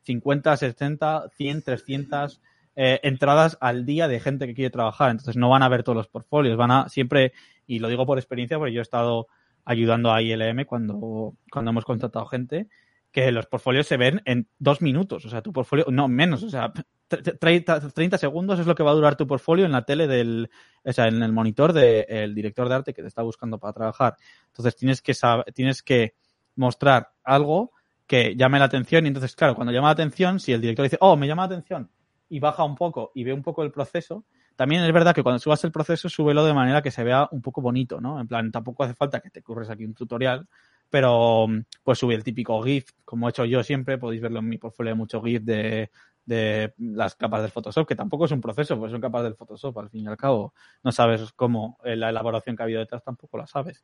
S4: 50, 60, 100, 300 eh, entradas al día de gente que quiere trabajar. Entonces no van a ver todos los portfolios, van a siempre, y lo digo por experiencia, porque yo he estado ayudando a ILM cuando, cuando hemos contratado gente, que los portfolios se ven en dos minutos. O sea, tu portfolio, no menos, o sea, 30, segundos es lo que va a durar tu portfolio en la tele del, o sea, en el monitor del director de arte que te está buscando para trabajar. Entonces tienes que tienes que mostrar algo que llame la atención y entonces, claro, cuando llama la atención, si el director dice, oh, me llama la atención, y baja un poco y ve un poco el proceso, también es verdad que cuando subas el proceso, súbelo de manera que se vea un poco bonito, ¿no? En plan, tampoco hace falta que te curres aquí un tutorial, pero pues sube el típico GIF, como he hecho yo siempre, podéis verlo en mi portfolio de mucho GIF de, de las capas del Photoshop, que tampoco es un proceso, pues son capas del Photoshop, al fin y al cabo. No sabes cómo, eh, la elaboración que ha habido detrás tampoco la sabes.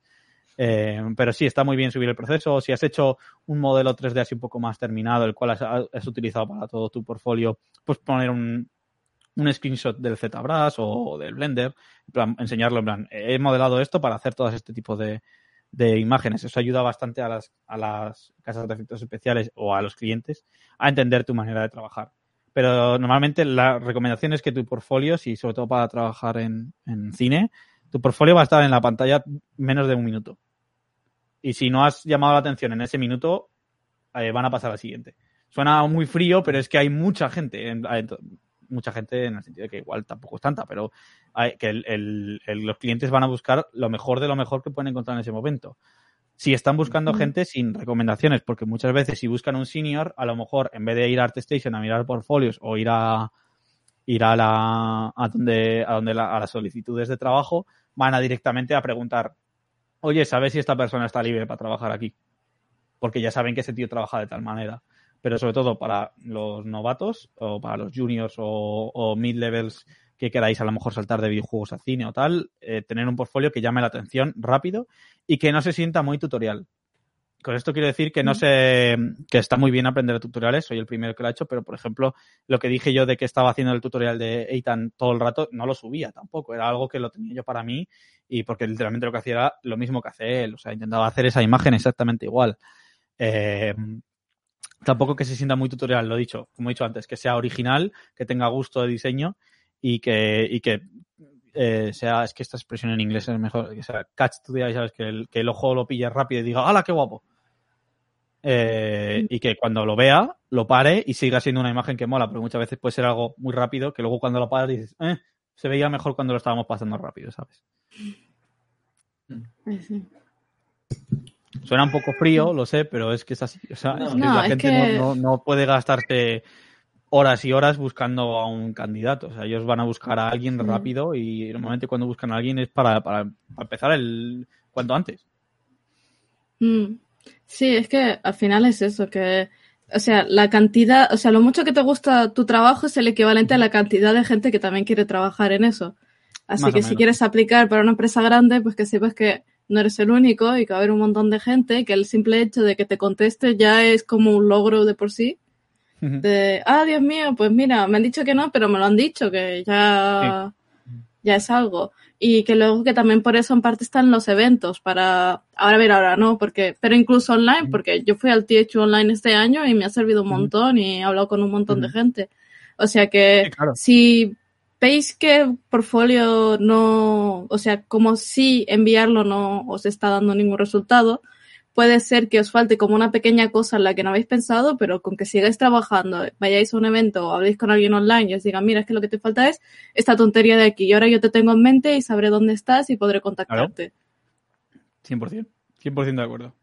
S4: Eh, pero sí, está muy bien subir el proceso. Si has hecho un modelo 3D así un poco más terminado, el cual has, utilizado para todo tu portfolio, pues poner un, un screenshot del ZBrush o del Blender, enseñarlo en plan, he modelado esto para hacer todo este tipo de, de imágenes. Eso ayuda bastante a las, a las casas de efectos especiales o a los clientes a entender tu manera de trabajar. Pero normalmente la recomendación es que tu portfolio, si sobre todo para trabajar en, en cine, tu portfolio va a estar en la pantalla menos de un minuto. Y si no has llamado la atención en ese minuto, eh, van a pasar al siguiente. Suena muy frío, pero es que hay mucha gente, mucha gente en el sentido de que igual tampoco es tanta, pero hay, que los clientes van a buscar lo mejor de lo mejor que pueden encontrar en ese momento. Si están buscando gente sin recomendaciones, porque muchas veces si buscan un senior, a lo mejor en vez de ir a ArtStation a mirar portfolios o ir a, ir a la, a donde, a donde a las solicitudes de trabajo, van a directamente a preguntar, oye, ¿sabes si esta persona está libre para trabajar aquí? Porque ya saben que ese tío trabaja de tal manera. Pero sobre todo para los novatos o para los juniors o, mid-levels que queráis a lo mejor saltar de videojuegos a cine o tal, eh, tener un portfolio que llame la atención rápido y que no se sienta muy tutorial con esto quiero decir que no sé, que está muy bien aprender tutoriales, soy el primero que lo ha hecho, pero por ejemplo, lo que dije yo de que estaba haciendo el tutorial de Eitan todo el rato, no lo subía tampoco, era algo que lo tenía yo para mí y porque literalmente lo que hacía era lo mismo que hace él, o sea, intentaba hacer esa imagen exactamente igual. Eh, tampoco que se sienta muy tutorial, lo he dicho, como he dicho antes, que sea original, que tenga gusto de diseño y que, y que eh, sea, es que esta expresión en inglés es mejor, que sea catch to the eye, ¿sabes? Que el, que el ojo lo pille rápido y diga, ¡hala, qué guapo! Eh, y que cuando lo vea, lo pare y siga siendo una imagen que mola, porque muchas veces puede ser algo muy rápido que luego cuando lo paras dices, eh, se veía mejor cuando lo estábamos pasando rápido, ¿sabes? Suena un poco frío, lo sé, pero es que es así. O sea, la gente no, puede gastarse horas y horas buscando a un candidato. O sea, ellos van a buscar a alguien rápido y normalmente cuando buscan a alguien es para, para, empezar el cuanto antes.
S3: Mm. Sí, es que al final es eso, que, o sea, la cantidad, o sea, lo mucho que te gusta tu trabajo es el equivalente a la cantidad de gente que también quiere trabajar en eso. Así que si quieres aplicar para una empresa grande, pues que sepas que no eres el único y que va a haber un montón de gente, que el simple hecho de que te conteste ya es como un logro de por sí. De, ah, Dios mío, pues mira, me han dicho que no, pero me lo han dicho, que ya, ya es algo. Y que luego que también por eso en parte están los eventos para ahora ver ahora no porque pero incluso online porque yo fui al TH online este año y me ha servido un montón y he hablado con un montón de gente. O sea que si veis que portfolio no o sea como si enviarlo no os está dando ningún resultado puede ser que os falte como una pequeña cosa en la que no habéis pensado, pero con que sigáis trabajando, vayáis a un evento o habléis con alguien online y os digan, mira, es que lo que te falta es esta tontería de aquí y ahora yo te tengo en mente y sabré dónde estás y podré contactarte.
S4: 100%, 100% de acuerdo.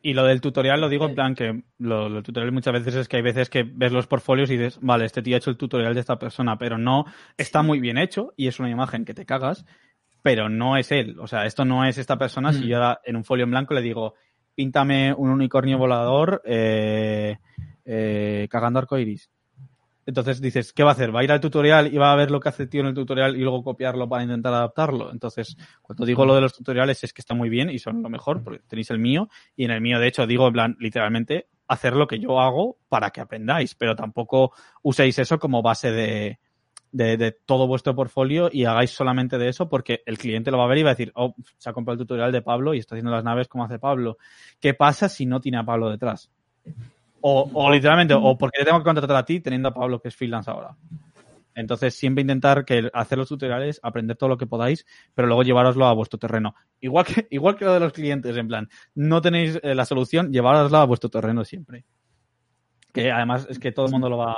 S4: Y lo del tutorial lo digo en plan que lo, lo tutorial muchas veces es que hay veces que ves los portfolios y dices, vale, este tío ha hecho el tutorial de esta persona, pero no está muy bien hecho y es una imagen que te cagas pero no es él. O sea, esto no es esta persona. Si mm. yo en un folio en blanco le digo, píntame un unicornio volador eh, eh, cagando arcoiris. Entonces dices, ¿qué va a hacer? ¿Va a ir al tutorial y va a ver lo que hace el tío en el tutorial y luego copiarlo para intentar adaptarlo? Entonces, cuando digo lo de los tutoriales es que está muy bien y son lo mejor, porque tenéis el mío, y en el mío, de hecho, digo, en plan, literalmente, hacer lo que yo hago para que aprendáis, pero tampoco uséis eso como base de, de, todo vuestro portfolio y hagáis solamente de eso porque el cliente lo va a ver y va a decir, oh, se ha comprado el tutorial de Pablo y está haciendo las naves como hace Pablo. ¿Qué pasa si no tiene a Pablo detrás? O, o literalmente, o porque tengo que contratar a ti teniendo a Pablo que es freelance ahora. Entonces, siempre intentar que hacer los tutoriales, aprender todo lo que podáis, pero luego llevároslo a vuestro terreno. Igual que, igual que lo de los clientes, en plan, no tenéis eh, la solución, llevárosla a vuestro terreno siempre. Que además es que todo el mundo lo va,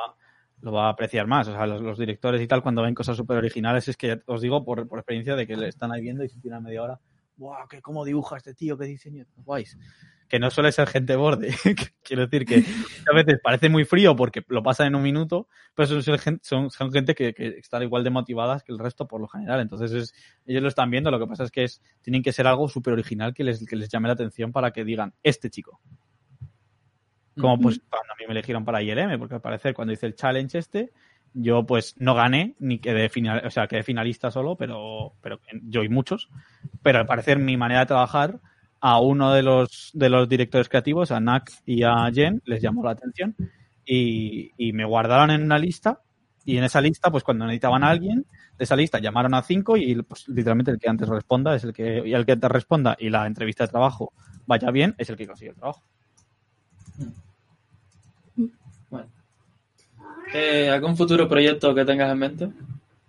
S4: lo va a apreciar más. O sea, los, directores y tal, cuando ven cosas súper originales, es que os digo por, por, experiencia de que le están ahí viendo y se tiran media hora. ¡Guau! ¡Qué cómo dibuja este tío! ¡Qué diseño! ¡Guays! Que no suele ser gente borde. Quiero decir que a veces parece muy frío porque lo pasan en un minuto, pero son, son, son gente que, que, están igual de motivadas que el resto por lo general. Entonces es, ellos lo están viendo, lo que pasa es que es, tienen que ser algo súper original que les, que les llame la atención para que digan, este chico, como pues cuando a mí me eligieron para ILM, porque al parecer cuando hice el challenge este, yo pues no gané, ni quedé final, o sea, quedé finalista solo, pero, pero yo y muchos. Pero al parecer mi manera de trabajar a uno de los, de los directores creativos, a Nak y a Jen, les llamó la atención y, y me guardaron en una lista y en esa lista, pues cuando necesitaban a alguien de esa lista, llamaron a cinco y pues literalmente el que antes responda es el que, y el que te responda y la entrevista de trabajo vaya bien, es el que consigue el trabajo.
S1: Bueno. Eh, ¿Algún futuro proyecto que tengas en mente?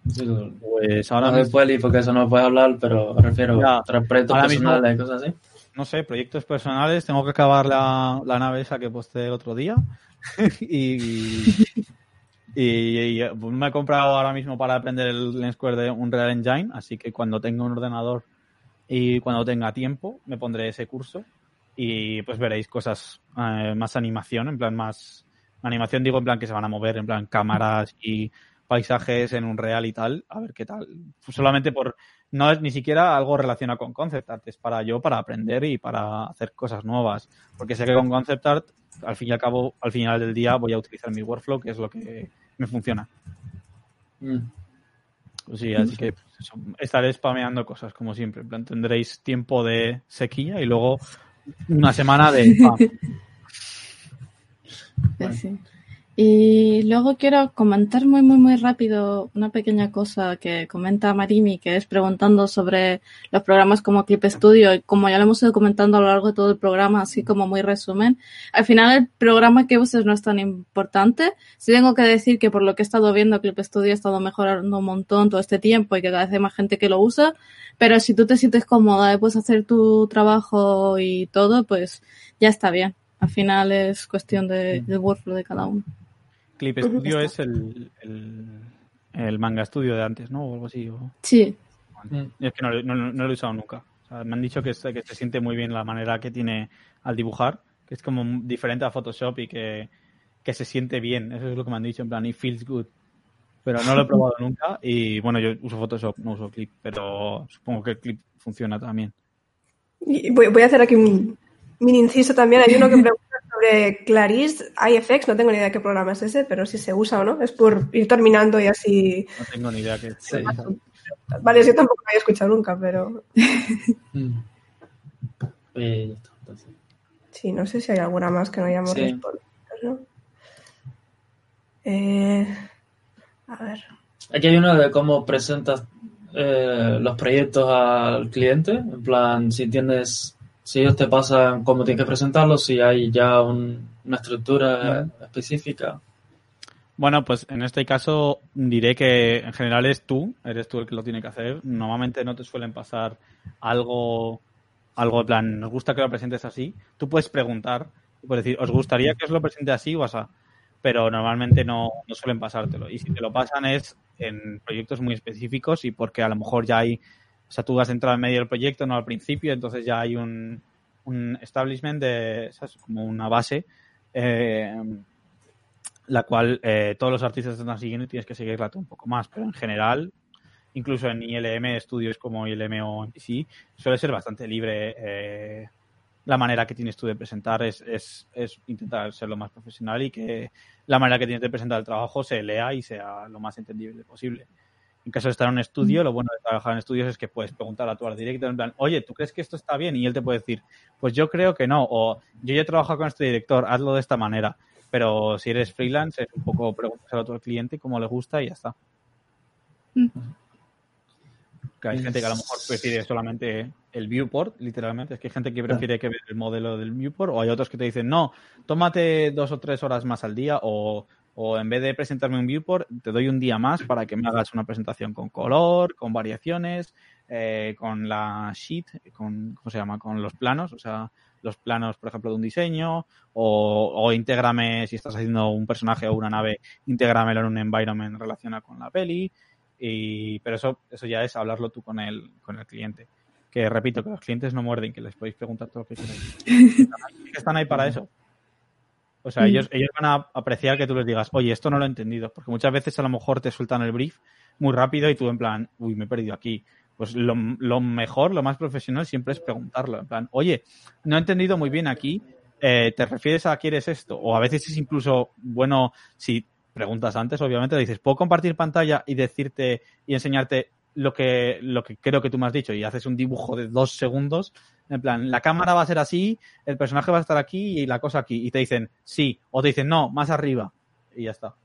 S4: Pues ahora
S1: no mismo... porque eso no puedes hablar, pero me refiero a proyectos personales y cosas así.
S4: No sé, proyectos personales. Tengo que acabar la, la nave esa que posté el otro día. y, y, me he comprado ahora mismo para aprender el Lens Square de Unreal Engine. Así que cuando tenga un ordenador y cuando tenga tiempo, me pondré ese curso. Y pues veréis cosas, eh, más animación, en plan más animación digo en plan que se van a mover, en plan cámaras y paisajes en un real y tal, a ver qué tal. Solamente por, no es ni siquiera algo relacionado con concept art, es para yo, para aprender y para hacer cosas nuevas. Porque sé que con concept art, al fin y al cabo, al final del día voy a utilizar mi workflow, que es lo que me funciona. Mm. Pues sí, así que pues estaré spameando cosas como siempre. En plan, tendréis tiempo de sequía y luego una semana de
S3: Y luego quiero comentar muy, muy, muy rápido una pequeña cosa que comenta Marimi, que es preguntando sobre los programas como Clip Studio y como ya lo hemos ido comentando a lo largo de todo el programa, así como muy resumen. Al final el programa que uses no es tan importante. Sí tengo que decir que por lo que he estado viendo, Clip Studio ha estado mejorando un montón todo este tiempo y que cada vez hay más gente que lo usa. Pero si tú te sientes cómoda y puedes hacer tu trabajo y todo, pues ya está bien. Al final es cuestión de, de workflow de cada uno.
S4: Clip Studio es el, el, manga studio de antes, ¿no? O algo así.
S3: Sí.
S4: Es que no, lo he usado nunca. me han dicho que, que se siente muy bien la manera que tiene al dibujar, que es como diferente a Photoshop y que, que se siente bien. Eso es lo que me han dicho, en plan, it feels good. Pero no lo he probado nunca y bueno, yo uso Photoshop, no uso Clip, pero supongo que Clip funciona también.
S2: voy, voy a hacer aquí un mini inciso también. Hay uno que pregunta sobre Claris IFX, no tengo ni idea de qué programa es ese, pero si se usa o no. Es por ir terminando y así.
S4: No tengo ni idea qué es.
S2: Vale, yo tampoco lo había escuchado nunca, pero.
S1: Mm. Eh,
S2: sí, no sé si hay alguna más que no hayamos respondido. Eh, a ver.
S1: Aquí hay uno de cómo presentas eh, los proyectos al cliente. En plan, si tienes si ellos te pasan cómo tienes que presentarlo, si hay ya una estructura específica.
S4: Bueno, pues en este caso diré que en general es tú, eres tú el que lo tiene que hacer. Normalmente no te suelen pasar algo, algo en plan, nos gusta que lo presentes así. Tú puedes preguntar, puedes decir, ¿os gustaría que os lo presente así o así? Pero normalmente no, no suelen pasártelo. Y si te lo pasan es en proyectos muy específicos y porque a lo mejor ya hay o sea, tú has entrado en medio del proyecto, no al principio, entonces ya hay un, establishment de, como una base, eh, la cual eh, todos los artistas están siguiendo y tienes que seguirla tú un poco más, pero en general, incluso en ILM, estudios como ILM o MPC, suele ser bastante libre eh, la manera que tienes tú de presentar. Es, es, es, intentar ser lo más profesional y que la manera que tienes de presentar el trabajo se lea y sea lo más entendible posible. En caso de estar en un estudio, lo bueno de trabajar en estudios es que puedes preguntar a tu art director en plan, oye, ¿tú crees que esto está bien? Y él te puede decir, pues yo creo que no, o yo ya he trabajado con este director, hazlo de esta manera. Pero si eres freelance, es un poco preguntar a tu cliente cómo le gusta y ya está. Mm. Que hay gente que a lo mejor prefiere solamente el viewport, literalmente. Es que hay gente que prefiere que vea el modelo del viewport, o hay otros que te dicen, no, tómate dos o tres horas más al día, o o en vez de presentarme un viewport, te doy un día más para que me hagas una presentación con color, con variaciones, eh, con la sheet, con, ¿cómo se llama? Con los planos, o sea, los planos, por ejemplo, de un diseño, o, o intégrame, si estás haciendo un personaje o una nave, intégramelo en un environment relacionado con la peli. Y, pero eso, eso ya es hablarlo tú con el, con el cliente. Que repito, que los clientes no muerden, que les podéis preguntar todo lo que queráis. Están ahí para eso. O sea, ellos, ellos van a apreciar que tú les digas, oye, esto no lo he entendido, porque muchas veces a lo mejor te sueltan el brief muy rápido y tú en plan, uy, me he perdido aquí. Pues lo, mejor, lo más profesional siempre es preguntarlo, en plan, oye, no he entendido muy bien aquí, eh, ¿te refieres a quieres esto? O a veces es incluso bueno si preguntas antes, obviamente, le dices, ¿puedo compartir pantalla y decirte y enseñarte lo que, lo que creo que tú me has dicho? Y haces un dibujo de dos segundos en plan, la cámara va a ser así, el personaje va a estar aquí y la cosa aquí. Y te dicen sí, o te dicen no, más arriba. Y ya está.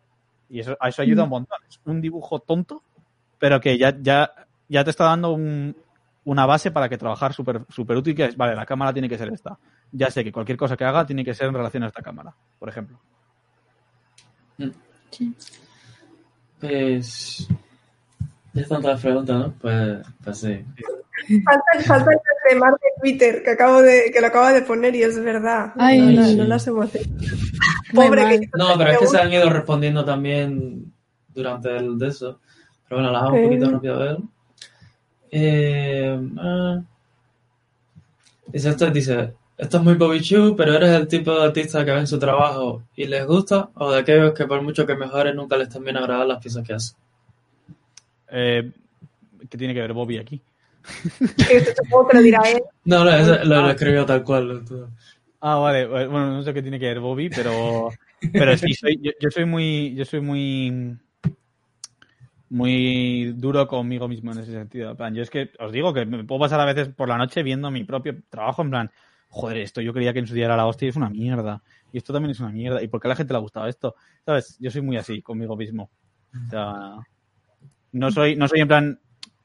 S4: Y eso, a eso ayuda un montón. Es un dibujo tonto, pero que ya, ya, ya te está dando una base para que trabajar súper super útil, que es, vale, la cámara tiene que ser esta. Ya sé que cualquier cosa que haga tiene que ser en relación a esta cámara, por ejemplo.
S1: Sí. Pues... Ya están todas las preguntas, ¿no? Pues, pues sí.
S2: Falta, falta el tema de Twitter que acabo de, que lo acabo de poner y es verdad.
S3: Ay, no,
S2: no, no las hemos Pobre
S1: que No, pero es que se han ido respondiendo también durante el de eso. Pero bueno, las hago un poquito rápido a ver. Eh, ah. Dice esto, dice, esto es muy Bobby Chu, pero eres el tipo de artista que ven su trabajo y les gusta, o de aquellos que por mucho que mejores nunca les termina a grabar las piezas que hacen.
S4: Eh, ¿Qué tiene que ver Bobby aquí?
S2: Supongo que lo dirá él.
S1: No, no, eso lo, lo escribió tal cual. todo.
S4: Ah, vale. Bueno, no sé qué tiene que ver Bobby, pero, pero sí, soy, yo, yo soy muy, yo soy muy, muy duro conmigo mismo en ese sentido. En plan, yo es que os digo que me puedo pasar a veces por la noche viendo mi propio trabajo en plan, joder, esto yo creía que en su día era la hostia y es una mierda. Y esto también es una mierda. ¿Y por qué a la gente le ha gustado esto? ¿Sabes? Yo soy muy así conmigo mismo. O sea, no soy, no soy en plan,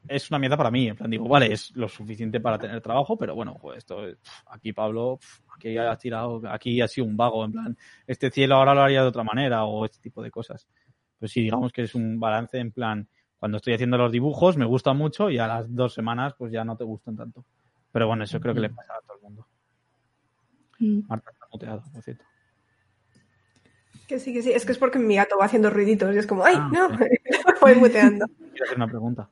S4: es una mierda para mí. En plan, digo, vale, es lo suficiente para tener trabajo, pero bueno, joder, esto, pf, aquí Pablo, pf, aquí has tirado, aquí ha sido un vago, en plan, este cielo ahora lo haría de otra manera o este tipo de cosas. Pues sí, digamos que es un balance en plan, cuando estoy haciendo los dibujos me gusta mucho y a las dos semanas pues ya no te gustan tanto. Pero bueno, eso creo que le pasa a todo el mundo.
S3: Mm.
S4: Marta está muteado, por cierto.
S2: Que sí, que sí. Es que es porque mi gato va haciendo ruiditos y es como, ¡ay,
S4: Ah,
S2: no! Voy muteando.
S4: Quiero hacer una pregunta.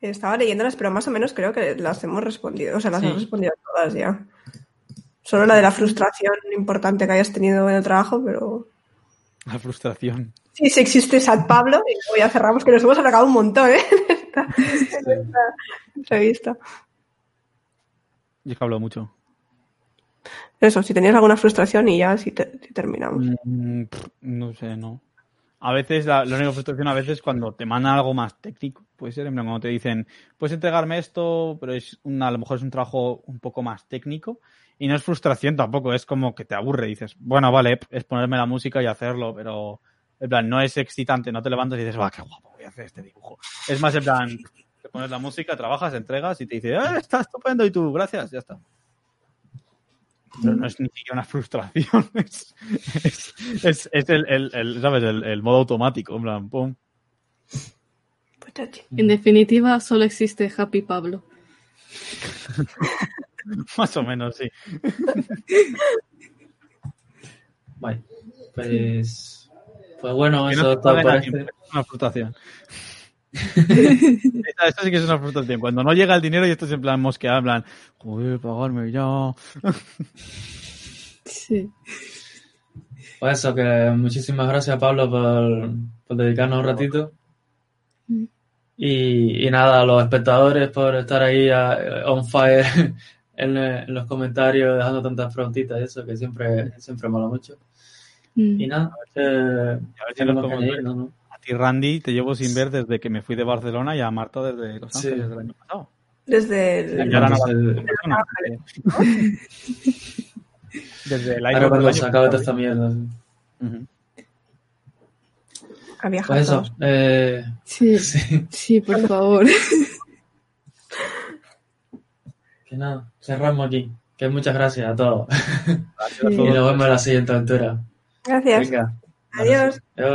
S2: Estaba leyéndolas, pero más o menos creo que las hemos respondido. O sea, las
S4: Sí.
S2: hemos respondido todas ya. Solo la de la frustración importante que hayas tenido en el trabajo, pero.
S4: La frustración.
S2: Sí, sí existe Sad Pablo y luego ya cerramos, que nos hemos alargado un montón, ¿eh? En esta, en esta entrevista.
S4: Yo es que hablo mucho.
S2: Eso, si tenías alguna frustración y ya si, te- si terminamos.
S4: Mm, pff, no sé, no. A veces, la, única frustración a veces cuando te mandan algo más técnico, puede ser, cuando te dicen, puedes entregarme esto, pero es una, a lo mejor es un trabajo un poco más técnico y no es frustración tampoco, es como que te aburre, dices, bueno, vale, es ponerme la música y hacerlo, pero en plan, no es excitante, no te levantas y dices, va, qué guapo, voy a hacer este dibujo. Es más en plan, te pones la música, trabajas, entregas y te dice, eh, está estupendo y tú, gracias, ya está. Pero no es ni siquiera una frustración, es, es, es, es el, el, el, ¿sabes? El, el modo automático, en plan, pum.
S2: Pues.
S3: En definitiva, solo existe Happy Pablo.
S4: Más o menos, sí.
S1: Vale. Pues, pues bueno, eso
S4: no
S1: todo
S4: a
S1: este.
S4: una frustración. Esta- Esto sí que es una frustración. Cuando no llega el dinero y esto es en plan mosquear, en plan, joder, pagarme ya.
S3: Sí.
S1: Pues eso, que muchísimas gracias Pablo por, por dedicarnos un ratito.
S3: Mm.
S1: Y, y nada, a los espectadores por estar ahí a- on fire en, en los comentarios, dejando tantas preguntitas y eso, que siempre, siempre mola mucho.
S3: Mm.
S1: Y nada,
S4: A ver si
S1: ir,
S4: ver.
S1: ¿no? ¿no?
S4: A ti, Randy, te llevo sin ver desde que me fui de Barcelona y a Marta desde Los
S1: Sí.
S4: Ángeles del año pasado.
S2: Desde el...
S1: Entonces,
S4: Persona, Desde el año
S1: ahora cuando se
S4: pasado.
S1: toda esta mierda.
S4: Ujú.
S2: a viajar
S1: Pues eso, eh,
S3: Sí,
S1: sí,
S3: sí, por favor.
S1: que nada, cerramos aquí. Que muchas gracias a todos.
S4: Gracias a
S3: Sí.
S1: Y nos vemos en la siguiente aventura.
S2: Gracias.
S1: Venga.
S2: Adiós.
S1: Adiós.